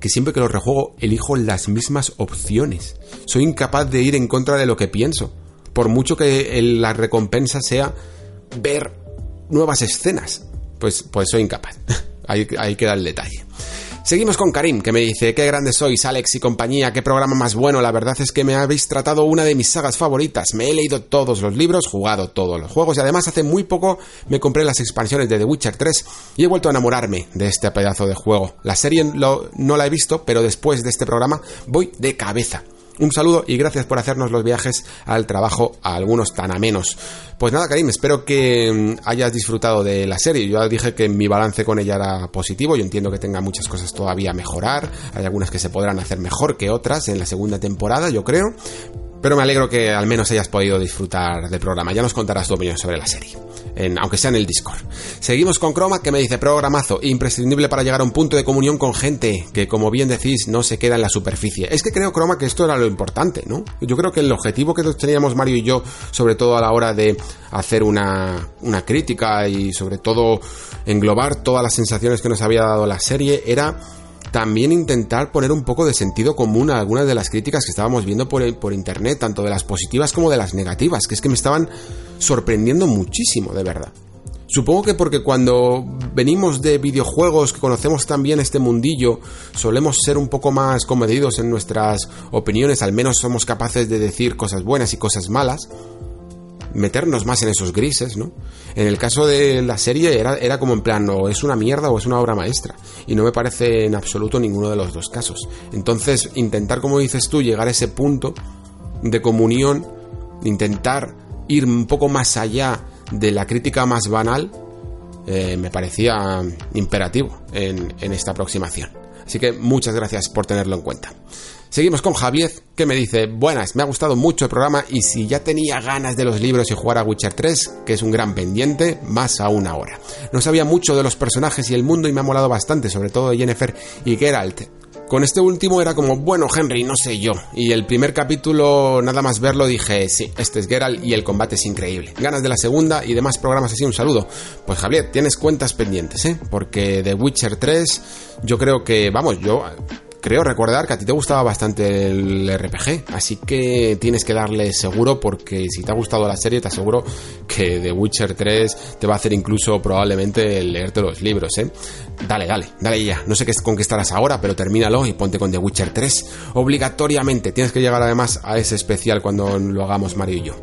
que siempre que los rejuego elijo las mismas opciones. Soy incapaz de ir en contra de lo que pienso, por mucho que la recompensa sea ver nuevas escenas. Pues, pues soy incapaz. ahí, ahí queda el detalle. Seguimos con Karim, que me dice, qué grandes sois, Alex y compañía, qué programa más bueno, la verdad es que me habéis tratado una de mis sagas favoritas, me he leído todos los libros, jugado todos los juegos y además hace muy poco me compré las expansiones de The Witcher 3 y he vuelto a enamorarme de este pedazo de juego. La serie no la he visto, pero después de este programa voy de cabeza. Un saludo y gracias por hacernos los viajes al trabajo a algunos tan amenos. Pues nada, Karim, espero que mm, hayas disfrutado de la serie. Yo ya dije que mi balance con ella era positivo. Yo entiendo que tenga muchas cosas todavía a mejorar. Hay algunas que se podrán hacer mejor que otras en la segunda temporada, yo creo. Pero me alegro que al menos hayas podido disfrutar del programa. Ya nos contarás tu opinión sobre la serie, aunque sea en el Discord. Seguimos con Chroma que me dice programazo, imprescindible para llegar a un punto de comunión con gente que, como bien decís, no se queda en la superficie. Es que creo, Chroma, que esto era lo importante, ¿no? Yo creo que el objetivo que teníamos Mario y yo, sobre todo a la hora de hacer una, una crítica y sobre todo englobar todas las sensaciones que nos había dado la serie, era también intentar poner un poco de sentido común a algunas de las críticas que estábamos viendo por, por internet, tanto de las positivas como de las negativas, que es que me estaban sorprendiendo muchísimo, de verdad. Supongo que porque cuando venimos de videojuegos, que conocemos también este mundillo, solemos ser un poco más comedidos en nuestras opiniones, al menos somos capaces de decir cosas buenas y cosas malas, meternos más en esos grises, ¿no? En el caso de la serie era, era como en plan, o es una mierda o es una obra maestra. Y no me parece en absoluto ninguno de los dos casos. Entonces, intentar, como dices tú, llegar a ese punto de comunión, intentar ir un poco más allá de la crítica más banal, eh, me parecía imperativo en, en esta aproximación. Así que muchas gracias por tenerlo en cuenta. Seguimos con Javier, que me dice, buenas, me ha gustado mucho el programa y si ya tenía ganas de los libros y jugar a Witcher 3, que es un gran pendiente, más aún ahora. No sabía mucho de los personajes y el mundo y me ha molado bastante, sobre todo de Jennifer y Geralt. Con este último era como, bueno, Henry, no sé yo. Y el primer capítulo, nada más verlo, dije, sí, este es Geralt y el combate es increíble. Ganas de la segunda y demás programas así, un saludo. Pues Javier, tienes cuentas pendientes, ¿eh? Porque de Witcher 3, yo creo que, vamos, yo creo recordar que a ti te gustaba bastante el RPG, así que tienes que darle seguro porque si te ha gustado la serie te aseguro que The Witcher 3 te va a hacer incluso probablemente leerte los libros, ¿eh? Dale, dale, dale ya. No sé qué, con qué estarás ahora, pero termínalo y ponte con The Witcher 3. Obligatoriamente. Tienes que llegar además a ese especial cuando lo hagamos Mario y yo.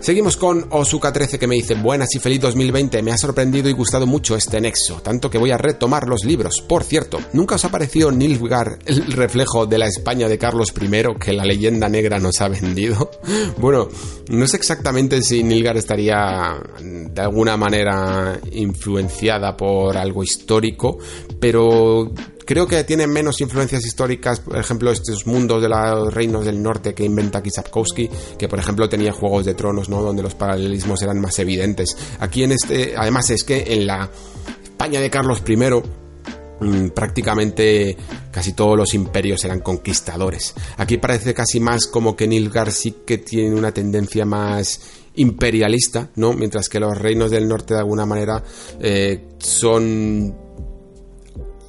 Seguimos con Osuka13 que me dice, buenas y feliz 2020, me ha sorprendido y gustado mucho este nexo, tanto que voy a retomar los libros. Por cierto, ¿nunca os ha parecido Nilfgaard el reflejo de la España de Carlos I que la leyenda negra nos ha vendido? Bueno, no sé exactamente si Nilfgaard estaría de alguna manera influenciada por algo histórico, pero Creo que tiene menos influencias históricas, por ejemplo, estos mundos de los reinos del norte que inventa Kisapkowski, que por ejemplo tenía Juegos de Tronos, ¿no? Donde los paralelismos eran más evidentes. Aquí en este, además es que en la España de Carlos I, mm, prácticamente casi todos los imperios eran conquistadores. Aquí parece casi más como que Nilgar sí que tiene una tendencia más imperialista, ¿no? Mientras que los reinos del norte de alguna manera eh, son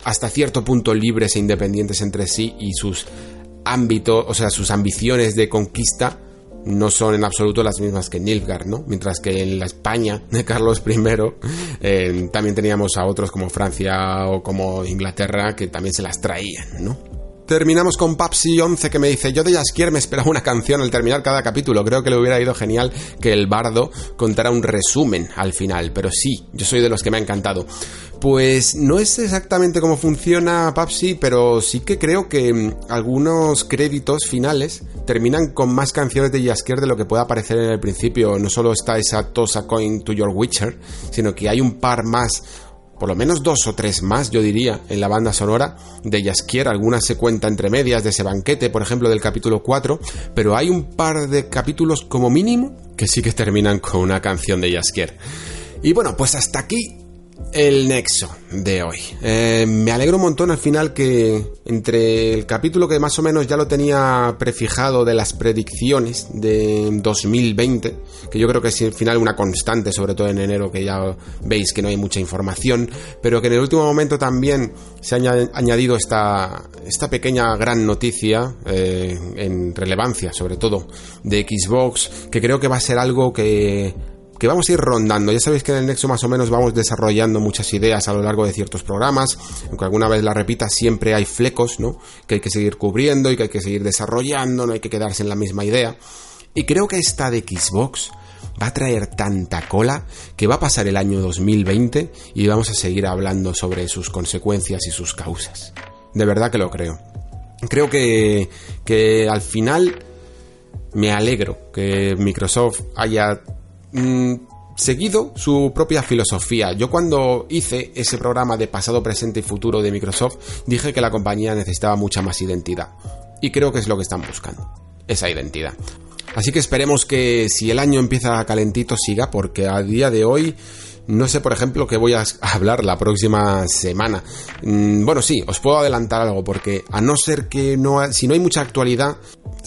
hasta cierto punto libres e independientes entre sí y sus ámbitos, o sea, sus ambiciones de conquista no son en absoluto las mismas que Nilfgaard, ¿no? Mientras que en la España de Carlos I eh, también teníamos a otros como Francia o como Inglaterra que también se las traían, ¿no? Terminamos con Papsi11 que me dice, yo de Jaskier me esperaba una canción al terminar cada capítulo, creo que le hubiera ido genial que el bardo contara un resumen al final, pero sí, yo soy de los que me ha encantado. Pues no es exactamente cómo funciona Papsi, pero sí que creo que mm, algunos créditos finales terminan con más canciones de Jaskier de lo que pueda aparecer en el principio. No solo está esa Tosa Coin to Your Witcher, sino que hay un par más por lo menos dos o tres más, yo diría, en la banda sonora de Jaskier. Algunas se cuenta entre medias de ese banquete, por ejemplo, del capítulo 4, pero hay un par de capítulos como mínimo que sí que terminan con una canción de Jaskier. Y bueno, pues hasta aquí el nexo de hoy. Eh, me alegro un montón al final que entre el capítulo que más o menos ya lo tenía prefijado de las predicciones de 2020, que yo creo que es al final una constante, sobre todo en enero, que ya veis que no hay mucha información, pero que en el último momento también se ha añadido esta, esta pequeña gran noticia eh, en relevancia, sobre todo de Xbox, que creo que va a ser algo que que vamos a ir rondando. Ya sabéis que en el Nexo más o menos vamos desarrollando muchas ideas a lo largo de ciertos programas, aunque alguna vez la repita, siempre hay flecos, ¿no? Que hay que seguir cubriendo y que hay que seguir desarrollando, no hay que quedarse en la misma idea. Y creo que esta de Xbox va a traer tanta cola que va a pasar el año 2020 y vamos a seguir hablando sobre sus consecuencias y sus causas. De verdad que lo creo. Creo que, que al final me alegro que Microsoft haya Mm, seguido su propia filosofía. Yo cuando hice ese programa de pasado, presente y futuro de Microsoft, dije que la compañía necesitaba mucha más identidad. Y creo que es lo que están buscando, esa identidad. Así que esperemos que si el año empieza calentito siga, porque a día de hoy no sé, por ejemplo, qué voy a hablar la próxima semana. Mm, bueno, sí, os puedo adelantar algo, porque a no ser que no, si no hay mucha actualidad,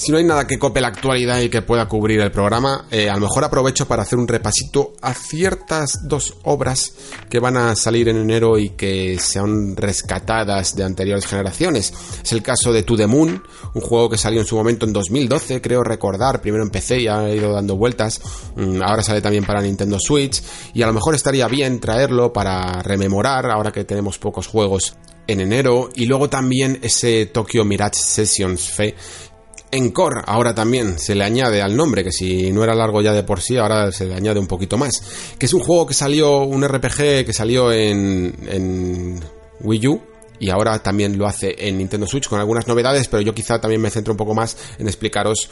si no hay nada que cope la actualidad y que pueda cubrir el programa, eh, a lo mejor aprovecho para hacer un repasito a ciertas dos obras que van a salir en enero y que sean rescatadas de anteriores generaciones. Es el caso de To The Moon, un juego que salió en su momento en 2012, creo recordar, primero en PC y ha ido dando vueltas, mm, ahora sale también para Nintendo Switch y a lo mejor estaría bien traerlo para rememorar, ahora que tenemos pocos juegos en enero. Y luego también ese Tokyo Mirage Sessions Fe Encore ahora también se le añade al nombre, que si no era largo ya de por sí, ahora se le añade un poquito más. Que es un juego que salió, un RPG que salió en, en Wii U, y ahora también lo hace en Nintendo Switch con algunas novedades, pero yo quizá también me centro un poco más en explicaros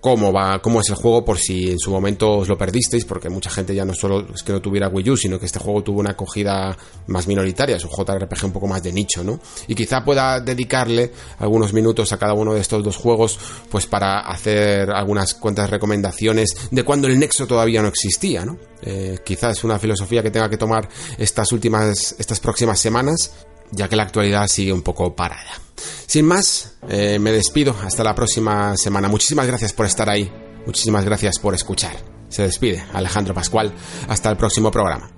cómo va, cómo es el juego por si en su momento os lo perdisteis, porque mucha gente ya no solo es que no tuviera Wii U, sino que este juego tuvo una acogida más minoritaria, es un JRPG un poco más de nicho, ¿no? Y quizá pueda dedicarle algunos minutos a cada uno de estos dos juegos, pues para hacer algunas cuantas recomendaciones de cuando el Nexo todavía no existía, ¿no? Eh, quizás es una filosofía que tenga que tomar estas últimas, estas próximas semanas, ya que la actualidad sigue un poco parada. Sin más, eh, me despido. Hasta la próxima semana. Muchísimas gracias por estar ahí. Muchísimas gracias por escuchar. Se despide Alejandro Pascual. Hasta el próximo programa.